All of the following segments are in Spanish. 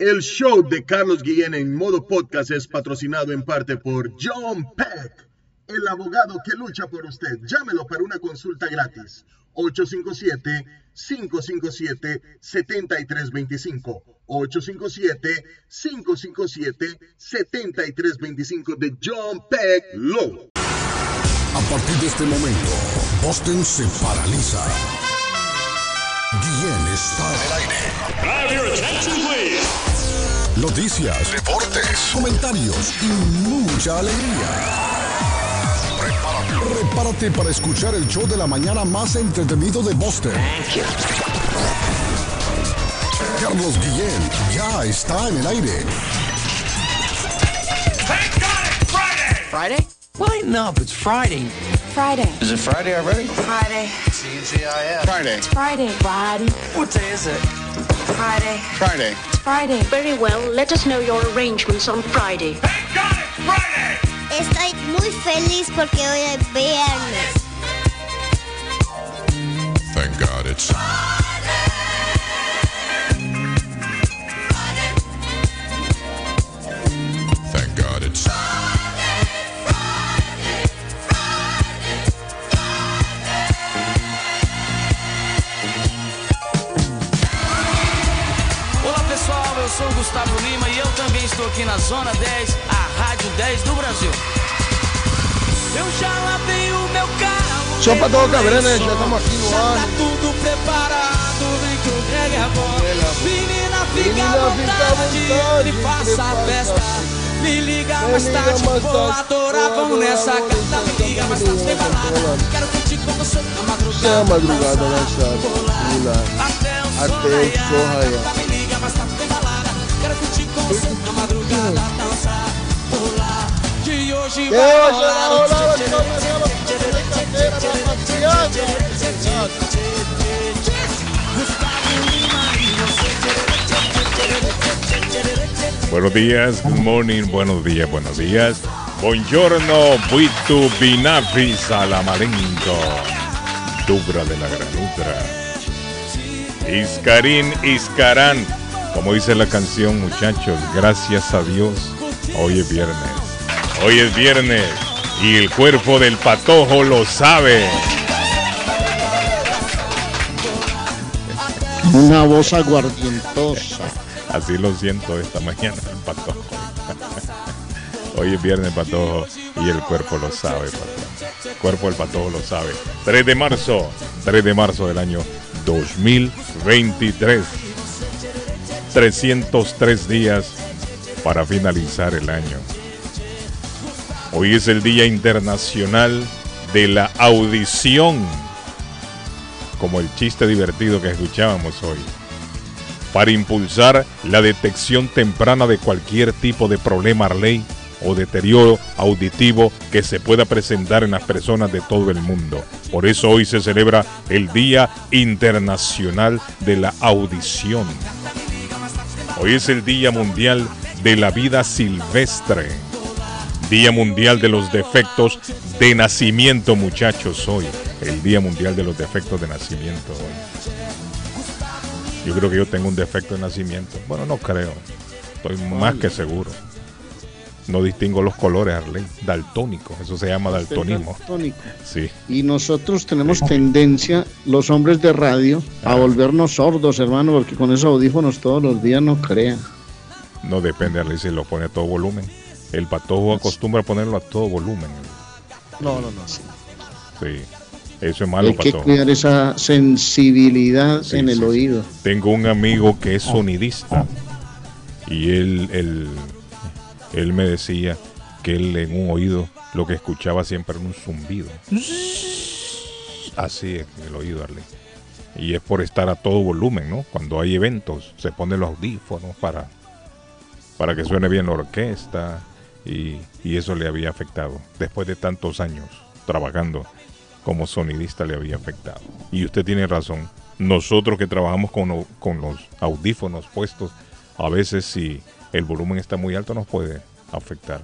El show de Carlos Guillén en modo podcast es patrocinado en parte por John Peck, el abogado que lucha por usted. Llámelo para una consulta gratis. 857-557-7325. 857-557-7325 de John Peck Law. A partir de este momento, Boston se paraliza. Guillén está en el aire. Noticias, deportes, comentarios y mucha alegría. Prepárate. Prepárate para escuchar el show de la mañana más entretenido de Boston. Carlos Guillén ya está en el aire. Friday? Why not? It's Friday. Friday. Is it Friday already? Friday. Friday. Friday. Friday. What day is it? Friday. Friday. Friday. Very well, let us know your arrangements on Friday. Thank God It's Friday. Estoy muy feliz porque hoy es viernes. Thank God it's estou aqui na Zona 10, a Rádio 10 do Brasil. Eu já lavei o meu carro. Só pra dar uma levei cabrana, né? Já tamo aqui no já ar. Tá tudo preparado, vem que o Greg é bom. Menina, fica Menina, à vontade, vontade, me faça a festa. Me liga mais tarde, vou adorar, vamos nessa carta. Me liga mais tarde, tem balada. Quero curtir com você na madrugada. É a madrugada, né, sabe? Até o o. Tá, Me liga mais tarde, tem balada. Quero curtir com você na madrugada, Buenos días, good morning, buenos días, buenos días. Buongiorno, buitu binafi salamalenco. Dubra de la granutra. Iscarín, Iscarán. Como dice la canción, muchachos, gracias a Dios. Hoy es viernes. Hoy es viernes. Y el cuerpo del patojo lo sabe. Una voz aguardientosa. Así lo siento esta mañana, el patojo. Hoy es viernes, patojo, y el cuerpo lo sabe, patojo. El cuerpo del patojo lo sabe. 3 de marzo, 3 de marzo del año 2023. 303 días para finalizar el año. Hoy es el Día Internacional de la Audición, como el chiste divertido que escuchábamos hoy para impulsar la detección temprana de cualquier tipo de problema ley o deterioro auditivo que se pueda presentar en las personas de todo el mundo. Por eso hoy se celebra el Día Internacional de la Audición. Hoy es el Día Mundial de la Vida Silvestre. Día Mundial de los Defectos de Nacimiento, muchachos, hoy. El Día Mundial de los Defectos de Nacimiento hoy. Yo creo que yo tengo un defecto de nacimiento. Bueno, no creo. Estoy más que seguro. No distingo los colores, Arley. Daltónico. Eso se llama daltonismo. Daltónico. Sí. Y nosotros tenemos tendencia, los hombres de radio, a volvernos sordos, hermano, porque con esos audífonos todos los días no crean. No depende, Arley, si lo pone a todo volumen. El patojo acostumbra a ponerlo a todo volumen. No, no, no. Sí. Sí. Eso es malo, Hay que patojo. cuidar esa sensibilidad Sí, en el oído. Tengo un amigo que es sonidista y él, él, él me decía que él en un oído lo que escuchaba siempre era un zumbido. Así es el oído, Arley. Y es por estar a todo volumen, ¿no? Cuando hay eventos se ponen los audífonos para, para que suene bien la orquesta y, y eso le había afectado. Después de tantos años trabajando como sonidista le había afectado. Y usted tiene razón. Nosotros que trabajamos con, con los audífonos puestos, a veces si el volumen está muy alto nos puede afectar.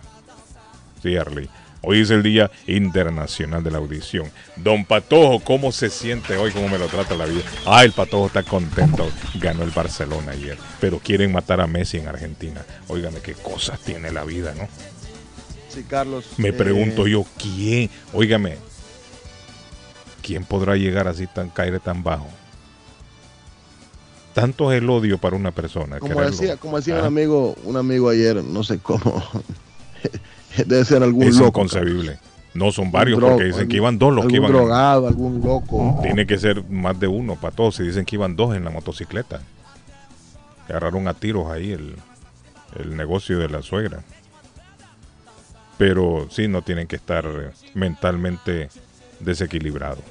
Sí, Arley. Hoy es el Día Internacional de la Audición. Don Patojo, ¿cómo se siente hoy? ¿Cómo me lo trata la vida? Ah, el Patojo está contento. Ganó el Barcelona ayer. Pero quieren matar a Messi en Argentina. Óigame, qué cosas tiene la vida, ¿no? Sí, Carlos. Me eh, pregunto yo, ¿quién? Óigame, ¿quién podrá llegar así tan, caer tan bajo? Tanto es el odio para una persona. Como quererlo. decía, como decía un Ah, amigo, un amigo ayer, no sé cómo. Debe ser algún es loco. inconcebible. No son varios, porque dicen que iban dos los que iban. drogado, algún loco. Tiene que ser más de uno para todos. Si dicen que iban dos en la motocicleta. Agarraron a tiros ahí el, el negocio de la suegra. Pero sí, no tienen que estar eh, mentalmente desequilibrados.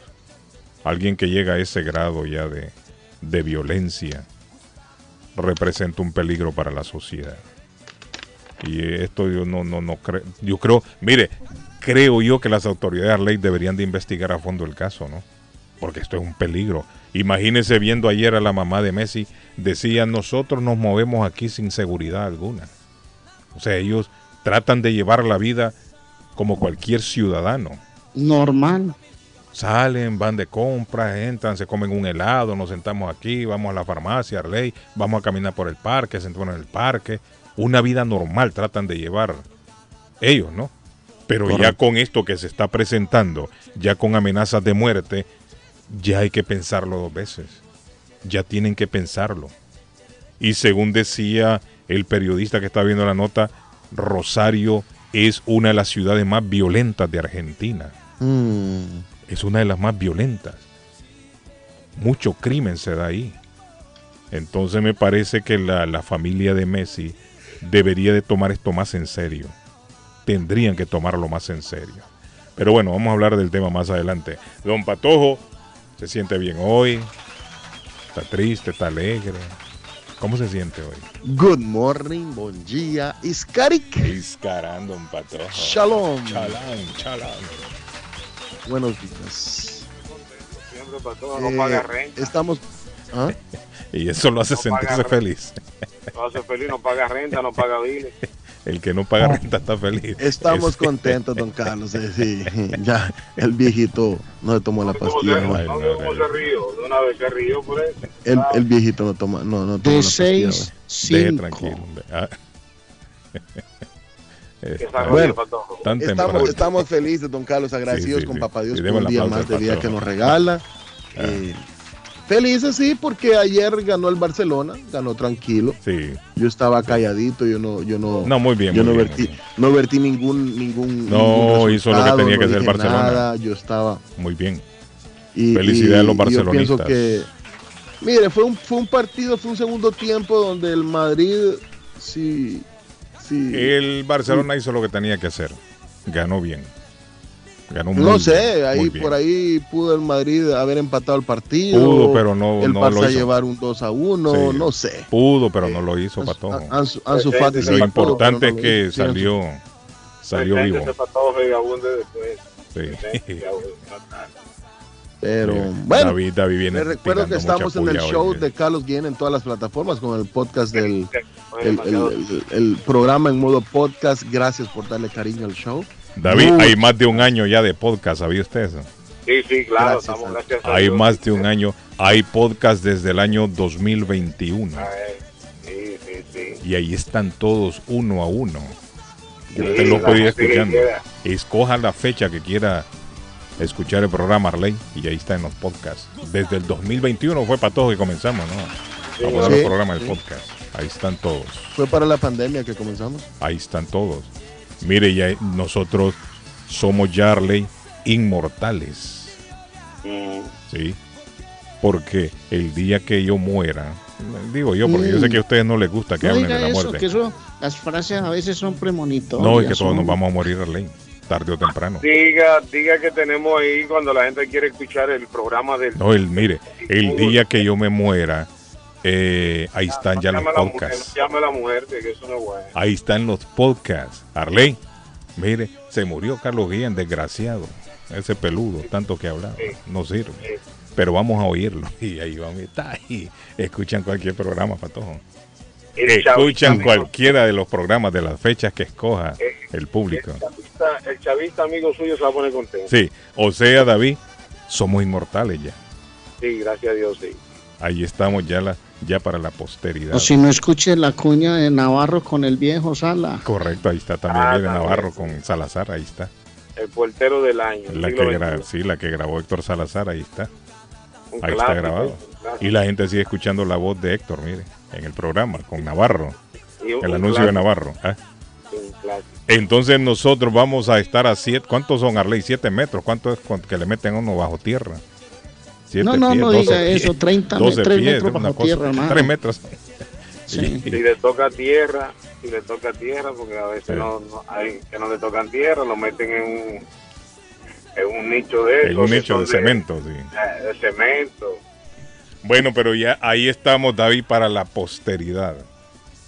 Alguien que llega a ese grado ya de, de violencia representa un peligro para la sociedad. Y esto yo no, no, no creo. Yo creo, mire, creo yo que las autoridades de ley deberían de investigar a fondo el caso, ¿no? Porque esto es un peligro. Imagínense viendo ayer a la mamá de Messi, decía, nosotros nos movemos aquí sin seguridad alguna. O sea, ellos tratan de llevar la vida como cualquier ciudadano. Normal. Salen, van de compras, entran, se comen un helado, nos sentamos aquí, vamos a la farmacia, Arley, vamos a caminar por el parque, se entran en el parque. Una vida normal tratan de llevar ellos, ¿no? Pero ya con esto que se está presentando, ya con amenazas de muerte, ya hay que pensarlo dos veces. Ya tienen que pensarlo. Y según decía el periodista que está viendo la nota, Rosario es una de las ciudades más violentas de Argentina Mm, es una de las más violentas. Mucho crimen se da ahí. Entonces me parece que la, la familia de Messi debería de tomar esto más en serio. Tendrían que tomarlo más en serio. Pero bueno, vamos a hablar del tema más adelante. Don Patojo se siente bien hoy. Está triste, está alegre. ¿Cómo se siente hoy? Good morning, bon día, Iskarik. Iscarando, Don Patojo. Shalom. Chalán, chalán. Buenos días. Siempre para todo, Eh, no paga renta. estamos. ¿Ah? Y eso lo hace No sentirse feliz. Lo hace feliz, no paga renta, no paga biles. El que no paga renta está feliz. Estamos Es- contentos, don Carlos. eh, sí, ya el viejito no toma la ¿Cómo pastilla. ¿no? No, no, cómo no. se río? De una vez se rió por eso. El, el viejito no toma, no, no toma De la pastilla. 6, Deje 5. tranquilo. hombre. Ah. Está se Bueno. tan. Estamos, estamos felices, don Carlos, agradecidos Sí, sí, con sí. Papá Dios por un día más de vida que nos regala. Ah. Eh, felices, sí, porque ayer ganó el Barcelona, ganó tranquilo. Sí. Yo estaba calladito, yo no, yo no, No, muy bien. yo muy no bien, vertí, muy bien. no vertí ningún, ningún, No, ningún hizo lo que tenía no que hacer dije Barcelona. nada, yo estaba Muy bien. y, Felicidades a los Yo pienso barcelonistas. que, mire, fue un, fue un partido, fue un segundo tiempo donde el Madrid, sí, sí. El Barcelona hizo lo que tenía que hacer. Ganó bien. Ganó muy No sé, muy ahí bien. por ahí pudo el Madrid haber empatado el partido. Pudo, pero no, el no Barça lo hizo. llevar un 2 a 1, Sí. no sé. Pudo, pero no lo hizo, Patojo. Ansu- Ansu Fati sí Lo pudo, importante es pues, no lo que salió, salió vivo. después. Sí. Pero Sí. bueno, David, David viene les recuerdo que estamos en el show hoy. de Carlos Guillén en todas las plataformas con el podcast del Oye, el, demasiado- el- el- el programa en modo podcast. Gracias por darle cariño al show. David, hay más de un año ya de podcast, ¿sabía usted eso? Sí, sí, claro, Gracias, estamos gracias a Hay Dios. más de un año. Hay podcast desde el año 2021. Ay, Sí, sí, sí. Y ahí están todos uno a uno. Sí, Usted lo puede ir escuchando. Escoja la fecha que quiera escuchar el programa Arley y ahí está en los podcasts. Desde el 2021 fue para todos que comenzamos, ¿no? A poner Sí, los programas sí. del podcast. Ahí están todos. Fue para la pandemia que comenzamos. Ahí están todos. Mire, ya nosotros somos ya Arley inmortales. Mm. ¿Sí? Porque el día que yo muera, digo yo, porque yo sé que a ustedes no les gusta que No hablen diga de la eso, muerte. que eso, las frases a veces son premonitorias. No, es que todos son- nos vamos a morir, Arley, tarde o temprano. Diga, diga que tenemos ahí cuando la gente quiere escuchar el programa del... No, el, mire, el día que yo me muera, eh, ahí están ya los mujer, podcasts. no llame a la mujer, que eso no es bueno. Ahí están los podcasts. Arley, mire, se murió Carlos Guillén, desgraciado. Ese peludo, tanto que hablaba, no sirve. Pero vamos a oírlo. Y ahí vamos, está ahí. Escuchan cualquier programa, Patojo. El Escuchan cualquiera de los programas de las fechas que escoja el público. El chavista, el chavista amigo suyo se va a poner contento. Sí, o sea, David, somos inmortales ya. Sí, gracias a Dios, sí. Ahí estamos ya la, ya para la posteridad. O si no escuche la cuña de Navarro con el viejo Sala. Correcto, ahí está también Ah, también. Navarro con Salazar, ahí está. El puertero del año. La que, sí, la que grabó Héctor Salazar, ahí está. Un Ahí está grabado. Y la gente sigue escuchando la voz de Héctor, mire, en el programa, con Navarro, el un anuncio de clásico, Navarro. ¿ah? un clásico. Entonces nosotros vamos a estar a siete, ¿cuántos son Arley? Siete metros, ¿cuánto es que le meten a uno bajo tierra? Siete No, no, pies, no 12 diga pies, eso, 30 12 tres pies, metros una bajo cosa- tierra, hermano. Tres metros. Sí. Si le toca tierra, si le toca tierra, porque a veces Sí. no, no- hay que no le tocan tierra, lo meten en un, en un nicho de En un nicho de cemento, sí. eh, de cemento. Bueno, pero ya ahí estamos, David, para la posteridad.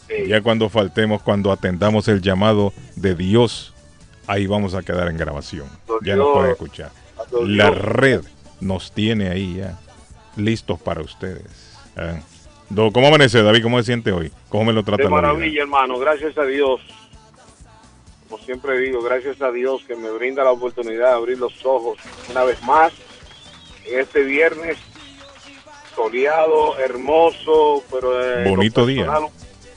Sí. Ya cuando faltemos, cuando atendamos el llamado de Dios, ahí vamos a quedar en grabación. Ya nos Dios. pueden escuchar. La red nos tiene ahí ya, listos para ustedes. ¿eh? Do- ¿Cómo amanece, David? ¿Cómo se siente hoy? ¿Cómo me lo trata De la vida? maravilla, hermano. Gracias a Dios. Como siempre digo, gracias a Dios que me brinda la oportunidad de abrir los ojos una vez más en este viernes soleado, hermoso, pero eh, Bonito día.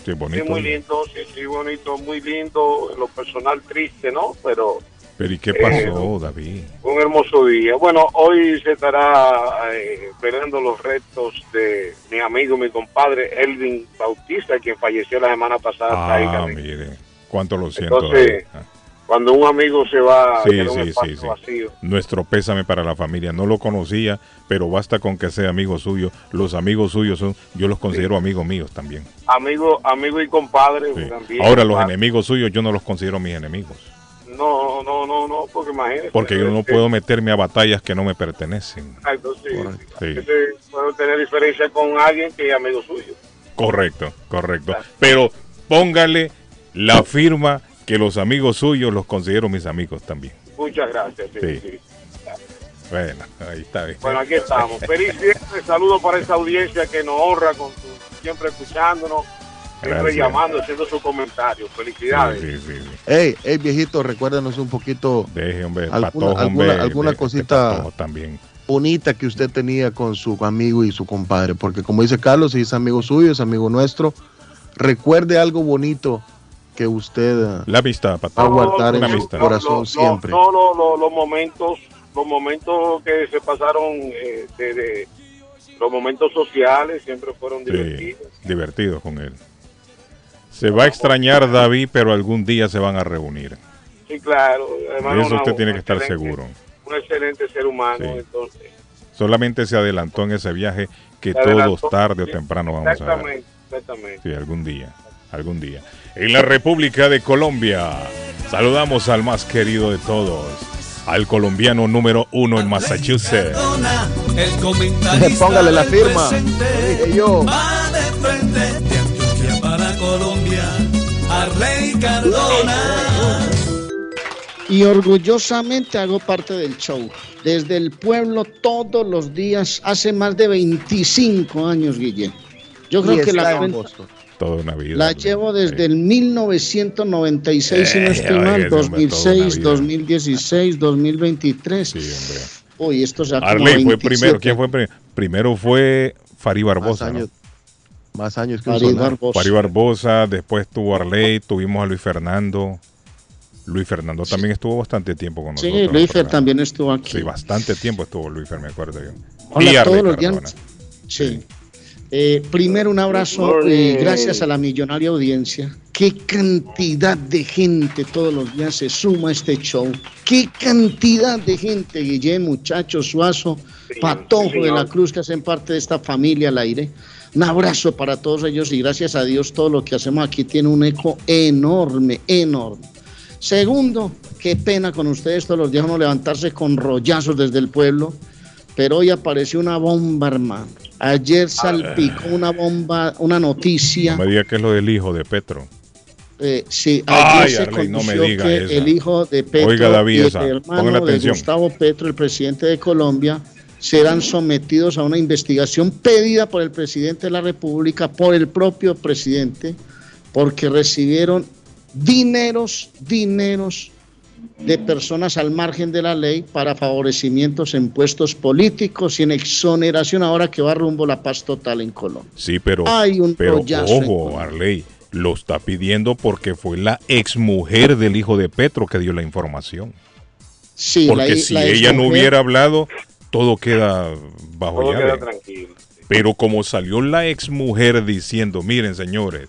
Sí, bonito. Sí, muy lindo, sí, sí, bonito, muy lindo. Lo personal triste, ¿no? Pero Pero ¿y qué Eh, pasó, David? un hermoso día. Bueno, hoy se estará eh, velando los restos de mi amigo, mi compadre Elvin Bautista, quien falleció la semana pasada. Ah, mire, cuánto lo siento. Entonces, David. Cuando un amigo se va, Sí, queda un espacio sí, sí. vacío. Nuestro pésame para la familia. No lo conocía, pero basta con que sea amigo suyo. Los amigos suyos son, yo los considero amigos míos también. Amigo, amigo y compadre también. Ahora los enemigos suyos yo no los considero mis enemigos. No, no, no, no, porque imagínese. Porque yo no este, puedo meterme a batallas que no me pertenecen. Exacto, sí. Sí. Este, puedo tener diferencia con alguien que es amigo suyo. Correcto, correcto. Pero póngale la firma que los amigos suyos los considero mis amigos también. Muchas gracias. sí, Sí. sí. Bueno, ahí está. bien. Bueno, aquí estamos. Feliz viernes. Saludos para esa audiencia que nos honra con su, siempre escuchándonos, siempre Gracias. llamando, haciendo sus comentarios. Felicidades. Sí, sí, sí. Hey, hey, viejito, recuérdanos un poquito Deje, hombre, Alguna- patojo, alguna- hombre, alguna de- de cosita- también. bonita que usted tenía con su amigo y su compadre, porque como dice Carlos, si es amigo suyo, es amigo nuestro, recuerde algo bonito que usted eh, La amistad, va a guardar en su amistad. corazón no, siempre. No, no, no, los momentos, los momentos que se pasaron, eh, de, de- los momentos sociales siempre fueron Sí, divertidos. divertido con él. Se va a extrañar David, pero algún día se van a reunir. Sí, claro. De eso usted una- tiene que estar seguro. Un excelente ser humano, Sí. entonces. Solamente se adelantó en ese viaje que adelantó. todos tarde o temprano vamos a ver. Exactamente, exactamente. Sí, algún día, algún día. En la República de Colombia, saludamos al más querido de todos, al colombiano número uno en Massachusetts. Póngale la firma. yo. Va de frente de Antioquia para Colombia. Arley Cardona. Y orgullosamente hago parte del show. Desde el pueblo todos los días, hace más de 25 años, Guillén. Yo creo Y que está la en cuenta Boston. Toda una vida. la llevo desde Sí. el 1996, si no Eh, estoy mal, ves, hombre, toda una 2006, vida. 2016, 2023. Sí, hombre. Uy, esto ya como Arley fue 27. primero. ¿Quién fue primero? Primero fue Fari Más Barbosa. ¿no? años, más años que solar. Barbosa. Fari Barbosa, después tuvo Arley, tuvimos a Luis Fernando. Luis Fernando también estuvo bastante tiempo con Sí, nosotros. el Luis Fer programa. también estuvo aquí. Sí, bastante tiempo estuvo Luis Fer, me acuerdo yo. Hola Y Arley todos los Cardona. días. Sí. Eh, primero un abrazo y gracias a la millonaria audiencia. Qué cantidad de gente todos los días se suma a este show. Qué cantidad de gente, Guillén, muchachos, Suazo, Patojo de la Cruz, que hacen parte de esta familia al aire. Un abrazo para todos ellos y gracias a Dios todo lo que hacemos aquí tiene un eco enorme, enorme. Segundo, qué pena con ustedes todos los días uno levantarse con rollazos desde el pueblo, pero hoy apareció una bomba, hermano. Ayer salpicó una bomba, una noticia. No me diga que es lo del hijo de Petro. Eh, sí, ayer Ay, se Arley, no me diga que esa. el hijo de Petro Oiga, David, y el esa. Hermano de. Gustavo Petro, el presidente de Colombia, serán sometidos a una investigación pedida por el presidente de la República, por el propio presidente, porque recibieron dineros, dineros de personas al margen de la ley para favorecimientos en puestos políticos y en exoneración ahora que va rumbo la paz total en Colombia. Sí, pero, Hay un pero ojo, Arley, lo está pidiendo porque fue la exmujer del hijo de Petro que dio la información. Sí, porque la- si la ella no hubiera hablado, todo queda bajo Todo queda tranquilo. Pero como salió la exmujer diciendo, miren señores,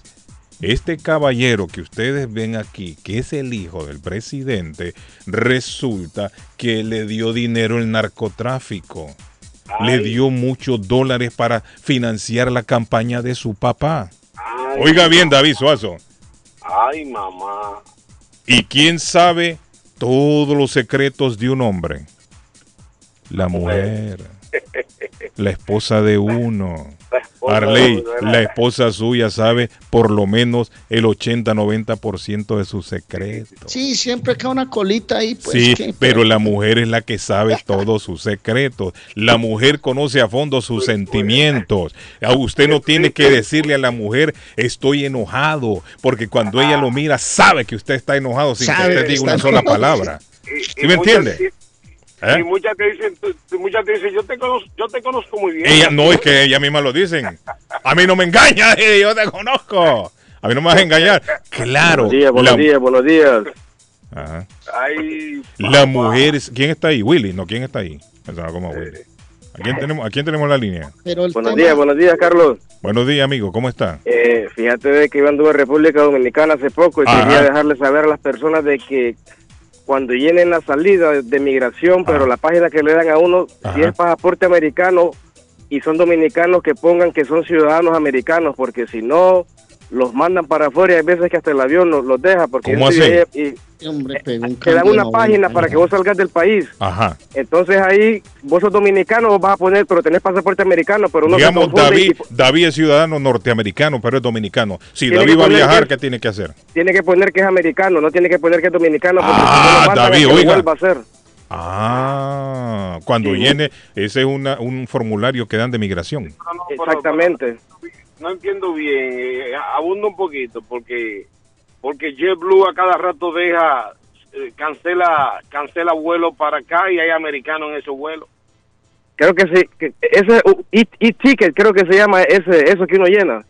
este caballero que ustedes ven aquí, que es el hijo del presidente, resulta que le dio dinero el narcotráfico. Le dio muchos dólares para financiar la campaña de su papá. Ay, Oiga bien, David Suazo. Ay, mamá. ¿Y quién sabe todos los secretos de un hombre? La mujer. La esposa de uno. Esposa Arley, de uno, la esposa suya sabe por lo menos el 80-90% de sus secretos. Sí, siempre queda una colita ahí, pues. Sí, que- pero la mujer es la que sabe todos sus secretos. La mujer conoce a fondo sus sentimientos. A usted no tiene que decirle a la mujer, estoy enojado, porque cuando ella lo mira, sabe que usted está enojado sin Sabe que usted diga una sola palabra. Y- ¿Sí y me entiende? ¿Eh? Y muchas te dicen, muchas te dicen, yo te conozco, yo te conozco muy bien. Ella no es que ella misma lo dicen. A mí no me engañas, eh, yo te conozco. A mí no me vas a engañar. Claro. Buenos días, buenos la- días, buenos días. Ajá. Ay, La mujer, es- ¿quién está ahí? Willy, no, ¿quién está ahí? Como Willy. ¿A quién tenemos, a quién tenemos la línea? Buenos tema- días, buenos días, Carlos. Buenos días, amigo, ¿cómo está? Eh, fíjate de que yo anduve en República Dominicana hace poco y Ajá. quería dejarle saber a las personas de que cuando llenen la salida de, migración, pero la página que le dan a uno, si es pasaporte americano y son dominicanos, que pongan que son ciudadanos americanos, porque si no, los mandan para afuera y hay veces que hasta el avión los, los deja, porque ¿Cómo así? ahí y Hombre, pegó un te dan una página 90 para que vos salgas del país. Ajá. Entonces ahí vos sos dominicano, vos vas a poner, pero tenés pasaporte americano, pero no Digamos, David, y David es ciudadano norteamericano, pero es dominicano. Si David va a viajar, que- ¿qué tiene que hacer? tiene que poner que es americano, no tiene que poner que es dominicano, porque Ah, si no lo mandan a David, lo oiga. vuelva a hacer. Ah, cuando Sí. llene, ese es una- un formulario que dan de migración. Exactamente. No entiendo bien, eh, abundo un poquito, porque porque JetBlue a cada rato deja, eh, cancela cancela vuelo para acá y hay americanos en esos vuelos. Creo que sí, que ese uh, e-ticket creo que se llama ese eso que uno llena.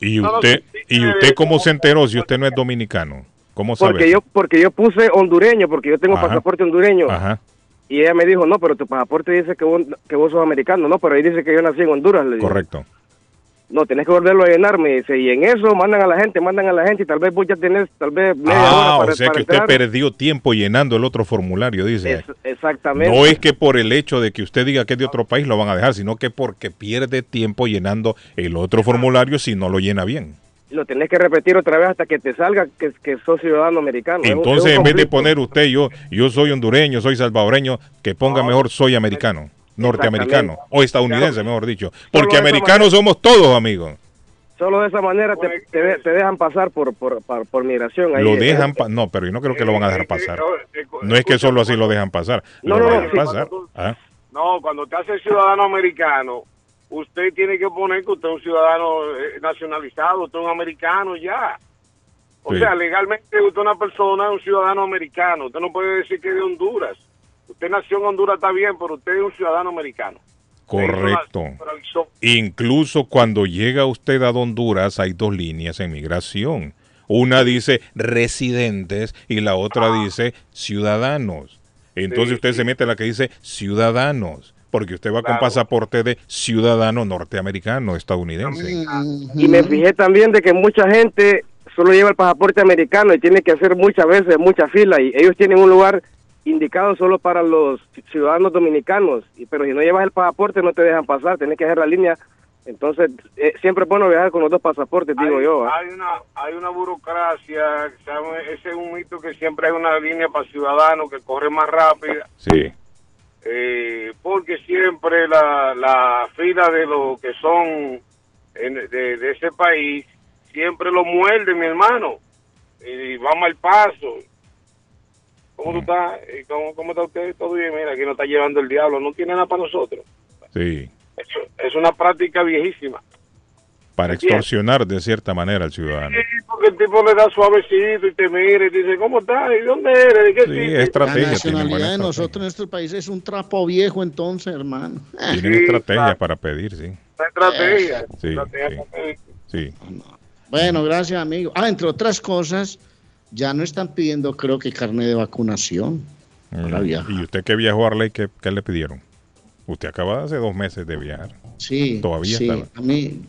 ¿Y No, no, usted, sí, sí, y usted cómo se enteró si usted no es dominicano? ¿Cómo sabe? Porque yo porque yo puse hondureño, porque yo tengo Ajá. pasaporte hondureño. Ajá, Y ella me dijo, no, pero tu pasaporte dice que vos, que vos sos americano. No, pero ahí dice que yo nací en Honduras. Le digo. No, tenés que volverlo a llenar, me dice. Y en eso mandan a la gente, mandan a la gente y tal vez vos ya tenés, tal vez media Ah, hora para, o sea para que usted perdió tiempo llenando el otro formulario, dice. Es- exactamente. No es que por el hecho de que usted diga que es de otro país lo van a dejar, sino que porque pierde tiempo llenando el otro formulario si no lo llena bien. Lo tenés que repetir otra vez hasta que te salga que, que sos ciudadano americano. Entonces, en vez de poner usted, yo, yo soy hondureño, soy salvadoreño, que ponga mejor soy americano, norteamericano, o estadounidense, mejor dicho. Porque americanos somos todos, amigos. Solo de esa manera te, te, de- te dejan pasar por, por, por, por migración. Ahí, Lo dejan, no, pero yo no creo que lo van a dejar pasar. No es que solo así lo dejan pasar, No, lo no, dejan sí. pasar. Ah, No, cuando te hace ciudadano americano, usted tiene que poner que usted es un ciudadano eh, nacionalizado, usted es un americano ya. O Sí. sea, legalmente usted es una persona, un ciudadano americano. Usted no puede decir que es de Honduras. Usted nació en Honduras, está bien, pero usted es un ciudadano americano. correcto. Incluso cuando llega usted a Honduras hay dos líneas en migración. Una dice residentes y la otra dice ciudadanos. Entonces Sí, usted se mete a la que dice ciudadanos, porque usted va con pasaporte de ciudadano norteamericano, estadounidense. Y me fijé también de que mucha gente solo lleva el pasaporte americano y tiene que hacer muchas veces mucha fila y ellos tienen un lugar indicado solo para los ciudadanos dominicanos, y, pero si no llevas el pasaporte no te dejan pasar, tienes que hacer la línea. Entonces, eh, siempre es bueno viajar con los dos pasaportes, digo hay, yo. ¿ah? Hay una, hay una burocracia, ese es un mito que siempre hay una línea para ciudadanos que corre más rápida. Sí. eh, porque siempre la, la fila de los que son en- de, de ese país siempre lo muerde mi hermano y vamos al paso ¿cómo tú estás? Eh, ¿Cómo, ¿cómo está usted? todo bien, mira aquí nos está llevando el diablo no tiene nada para nosotros Sí. es, es una práctica viejísima para extorsionar de cierta manera al ciudadano. Sí, porque el tipo le da suavecito y te mira y te dice, ¿cómo estás? ¿Y dónde eres? ¿De qué Sí, sitio?" es La estrategia. Tienen nacionalidad de nosotros en nuestro país es un trapo viejo entonces, hermano. Tienen Sí, estrategia claro. para pedir, sí. Una estrategia. Sí, estrategia sí. Sí. Bueno, gracias, amigo. Ah, entre otras cosas, ya no están pidiendo, creo que, carne de vacunación. Para viajar. ¿Y usted que viajó a Arley, ¿qué, qué le pidieron? Usted acaba de hace dos meses de viajar. Sí, Todavía sí. estaba. A mí,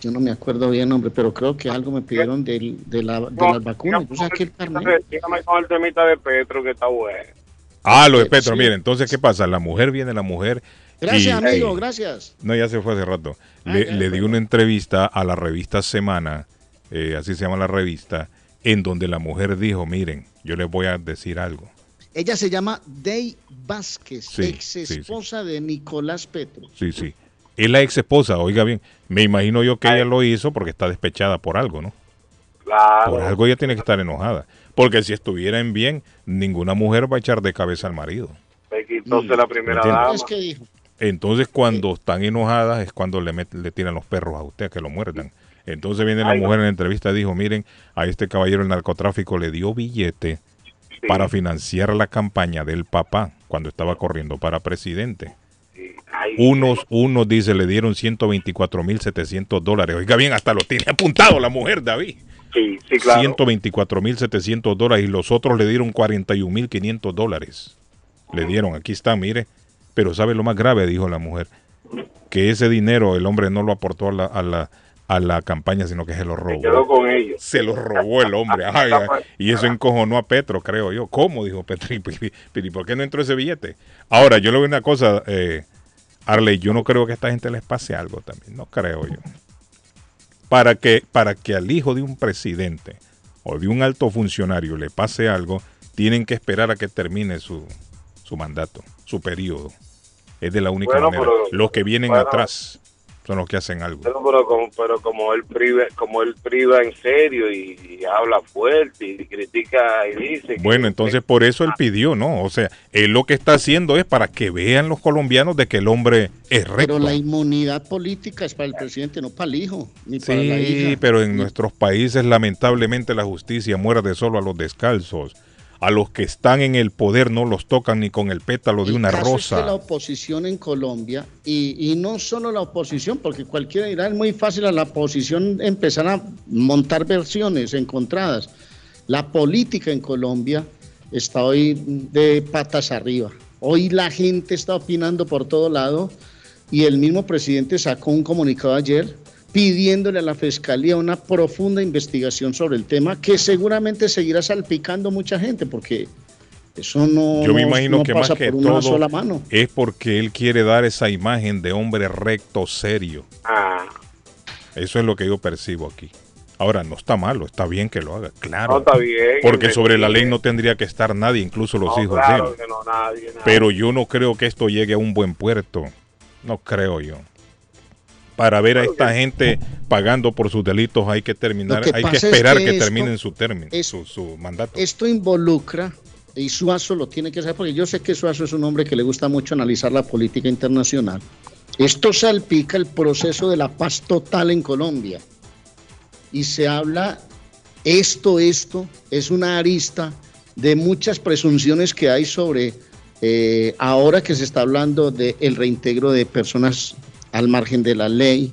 yo no me acuerdo bien, hombre, pero creo que algo me pidieron de, la, de No, las vacunas. El carnet. dígame- con el temita de Petro que está bueno. Ah, lo de Petro, sí. mire, entonces, ¿qué pasa? La mujer viene, la mujer. Gracias, y- amigo, gracias. No, ya se fue hace rato. Ah, Le, di una entrevista a la revista Semana, eh, así se llama la revista, en donde la mujer dijo, miren, yo les voy a decir algo. Ella se llama Dey Vázquez, Sí, ex sí, sí. esposa de Nicolás Petro. Sí, sí. Es la ex esposa, oiga bien. Me imagino yo que ella lo hizo porque está despechada por algo, ¿no? Claro. Por algo ella tiene que estar enojada. Porque si estuviera en bien, ninguna mujer va a echar de cabeza al marido. Quitóse la primera dama. Entonces, cuando están enojadas es cuando le, met- le tiran los perros a usted, a que lo muerdan. Entonces viene la mujer en la entrevista y dijo, miren, a este caballero el narcotráfico le dio billete Sí, para financiar la campaña del papá cuando estaba corriendo para presidente. sí. Ay, Unos, unos, dice, le dieron 124.700 dólares. Oiga bien, hasta lo tiene apuntado la mujer, David. Sí, sí, claro. 124.700 dólares y los otros le dieron 41.500 dólares. Le dieron, aquí está, mire. Pero ¿sabe lo más grave? Dijo la mujer. Que ese dinero el hombre no lo aportó a la, a la, a la campaña, sino que se lo Se quedó robó. con ellos. Se lo robó el hombre. Ay, y eso encojonó a Petro, creo yo. ¿Cómo? Dijo Petro. ¿Y pero ¿y por qué no entró ese billete? Ahora, yo le a una cosa, eh, Arley, yo no creo que a esta gente les pase algo también. No creo yo. Para que, para que al hijo de un presidente o de un alto funcionario le pase algo, tienen que esperar a que termine su, su mandato, su periodo. Es de la única Bueno, manera. pero- los que vienen bueno. atrás son los que hacen algo. Pero, pero como, pero como él priva, como él priva en serio y, y habla fuerte y critica y dice. que- Bueno, entonces por eso él pidió, ¿no? O sea, él lo que está haciendo es para que vean los colombianos de que el hombre es recto. pero la inmunidad política es para el presidente, no para el hijo, ni para la Sí, hija. pero en nuestros países lamentablemente la justicia muerde solo a los descalzos. A los que están en el poder no los tocan ni con el pétalo de El una caso es que la rosa. oposición en Colombia, y, y no solo la oposición, porque cualquiera dirá, es muy fácil a la oposición empezar a montar versiones encontradas. La política en Colombia está hoy de patas arriba. Hoy la gente está opinando por todo lado y el mismo presidente sacó un comunicado ayer pidiéndole a la fiscalía una profunda investigación sobre el tema que seguramente seguirá salpicando mucha gente porque eso no, Yo me no- imagino no que pasa más que por una todo sola mano. es porque él quiere dar esa imagen de hombre recto, serio. Ah, Eso es lo que yo percibo aquí. Ahora, no está malo, está bien que lo haga, claro. no está bien. Porque sobre la ley no tendría que estar nadie, incluso los No, hijos claro de él. que no, nadie, nadie. Pero yo no creo que esto llegue a un buen puerto. No creo yo. Para ver a esta gente pagando por sus delitos hay que terminar, que hay que es esperar que terminen su término, es- su, su mandato. Esto involucra, y Suazo lo tiene que saber, porque yo sé que Suazo es un hombre que le gusta mucho analizar la política internacional. Esto salpica el proceso de la paz total en Colombia. Y se habla, esto, esto, es una arista de muchas presunciones que hay sobre, eh, ahora que se está hablando del el reintegro de personas al margen de la ley,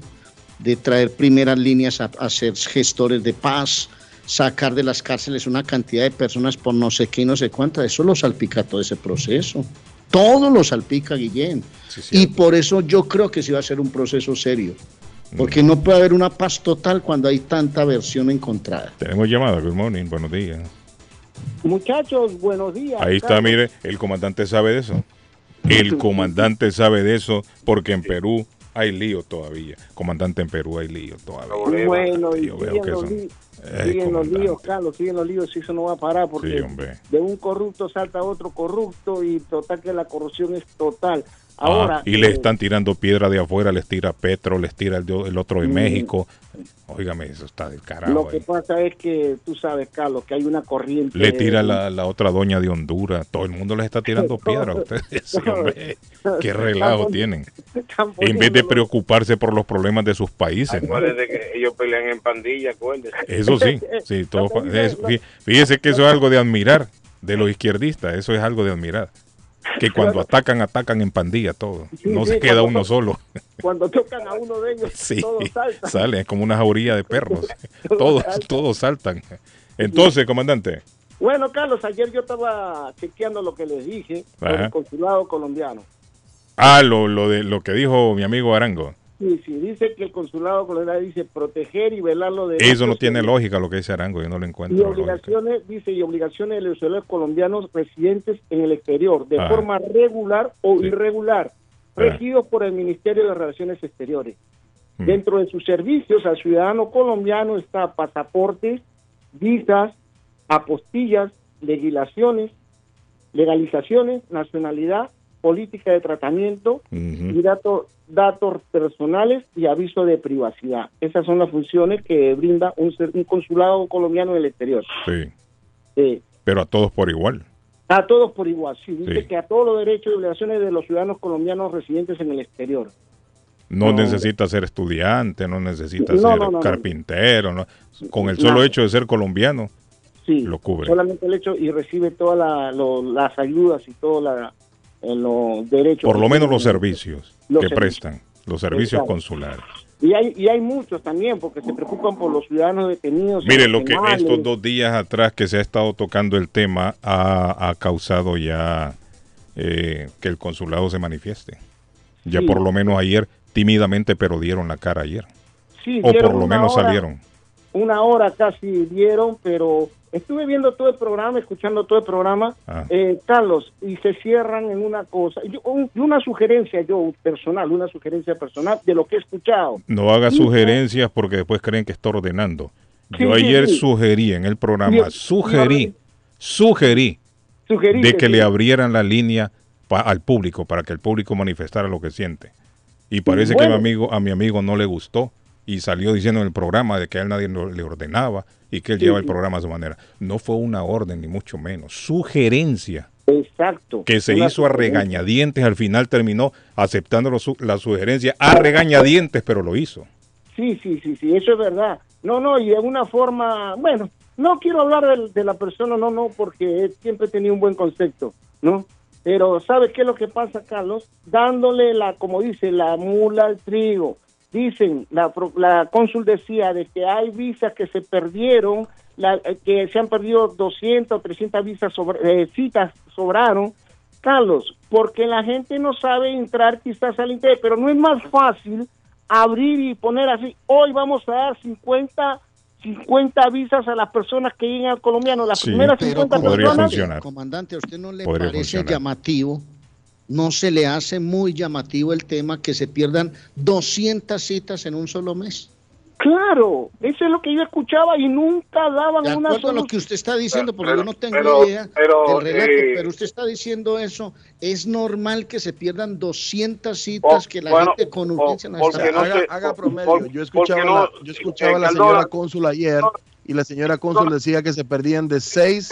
de traer primeras líneas a, a ser gestores de paz, sacar de las cárceles una cantidad de personas por no sé qué y no sé cuántas. Eso lo salpica todo ese proceso. Todo lo salpica, Guillén. Sí, y por eso yo creo que sí va a ser un proceso serio. Porque no puede haber una paz total cuando hay tanta versión encontrada. Tenemos llamada, good morning, buenos días. Muchachos, buenos días. Ahí está, mire, el comandante sabe de eso. El comandante sabe de eso porque en Perú hay lío todavía. Comandante, en Perú hay lío todavía. Bueno, y siguen los, li- siguen líos, Carlos, siguen los líos, y eso no va a parar porque Sí, de un corrupto salta otro corrupto y total que la corrupción es total. Ahora, Ah, y le eh, están tirando piedra de afuera, les tira Petro, les tira el, de- el otro de Mm. México. Óigame, eso está del carajo. lo que eh. pasa es que tú sabes, Carlos, que hay una corriente. Le tira la, la otra doña de Honduras. Todo el mundo les está tirando piedra a ustedes. Sí, hombre, qué relajo tienen. En vez de preocuparse por los problemas de sus países. ¿no? Acuérdate que ellos pelean en pandilla, acuérdate. Eso sí, sí, todo, fíjese que eso es algo de admirar de los izquierdistas, eso es algo de admirar. Que cuando atacan, atacan en pandilla todo. Sí, No sí, se queda uno solo. Cuando tocan a uno de ellos, Sí, todos saltan. sale, es como una jauría de perros. Todos, todos saltan. Entonces, comandante, Bueno, Carlos, ayer yo estaba chequeando lo que les dije Ajá. el consulado colombiano. ah, lo, lo de lo que dijo mi amigo Arango. Sí, sí, dice que el consulado colombiano dice proteger y velar los Eso derechos no tiene y- lógica lo que dice Arango, yo no lo y encuentro. lógica. obligaciones, dice, y obligaciones de los ciudadanos colombianos residentes en el exterior, de Ajá. forma regular o Sí. irregular, regidos por el Ministerio de Relaciones Exteriores. Mm. Dentro de sus servicios al ciudadano colombiano está pasaportes, visas, apostillas, legislaciones, legalizaciones, nacionalidad, política de tratamiento y datos datos personales y aviso de privacidad. Esas son las funciones que brinda un, un consulado colombiano en el exterior. Sí, pero a todos por igual. a todos por igual. Sí, dice Sí. que a todos los derechos y obligaciones de los ciudadanos colombianos residentes en el exterior. No, No. necesita ser estudiante, no necesita No, ser no, carpintero. Con el solo hecho de ser colombiano, Sí, lo cubre. solamente el hecho y recibe todas la- las ayudas y todos la- eh, los derechos. Por lo menos los servicios Los que servicios. prestan, los servicios Exacto. consulares. Y hay, y hay muchos también porque se preocupan por los ciudadanos detenidos. en Mire, lo que estos dos días atrás que se ha estado tocando el tema ha, ha causado ya eh, que el consulado se manifieste. Ya Sí. por lo menos ayer, tímidamente, pero dieron la cara ayer. Sí, o por lo menos hora. salieron. una hora casi dieron, pero estuve viendo todo el programa, escuchando todo el programa, Ah. eh, Carlos, y se cierran en una cosa. Yo, un- una sugerencia yo personal, una sugerencia personal de lo que he escuchado. No haga sugerencias porque después creen que está ordenando. Sí, Yo ayer sí. sugerí en el programa, sugerí, sugerí Sugerí de que le abrieran la línea pa- al público para que el público manifestara lo que siente. Y parece que a mi amigo, a mi amigo no le gustó y salió diciendo en el programa de que a él nadie le ordenaba y que él Sí, lleva el programa a su manera. No fue una orden ni mucho menos, sugerencia Exacto. que se Una hizo a regañadientes, al final terminó aceptando lo su- la sugerencia a regañadientes, pero lo hizo. Sí, sí, sí, sí, eso es verdad. No, no, y de una forma, bueno, no quiero hablar del- de, la persona, no, no, porque siempre tenía un buen concepto, ¿no? Pero ¿sabe qué es lo que pasa, Carlos? Dándole la, como dice, la mula al trigo. Dicen, la, pro- la cónsul decía de que hay visas que se perdieron, la- eh, que se han perdido 200 o 300 visas, sobre- eh, citas sobraron. Carlos, porque la gente no sabe entrar quizás al interior, pero no es más fácil abrir y poner así, hoy vamos a dar 50, 50 visas a las personas que lleguen al colombiano, las Sí, primeras Pero 50 podría personas. funcionar. Comandante, ¿a usted no le Podría parece funcionar. llamativo? ¿No se le hace muy llamativo el tema que se pierdan 200 citas en un solo mes? Claro, eso es lo que yo escuchaba y nunca daban De una acuerdo a lo solución. que usted está diciendo, porque Pero- yo no tengo pero- idea pero, del relato, eh, pero usted está diciendo eso. Es normal que se pierdan 200 citas Oh, que la bueno, gente con oh, urgencia porque necesita. no haga, promedio. por- yo escuchaba, porque no- la, yo escuchaba eh, a la Caldona- señora cónsul ayer y la señora cónsul decía que se perdían de 6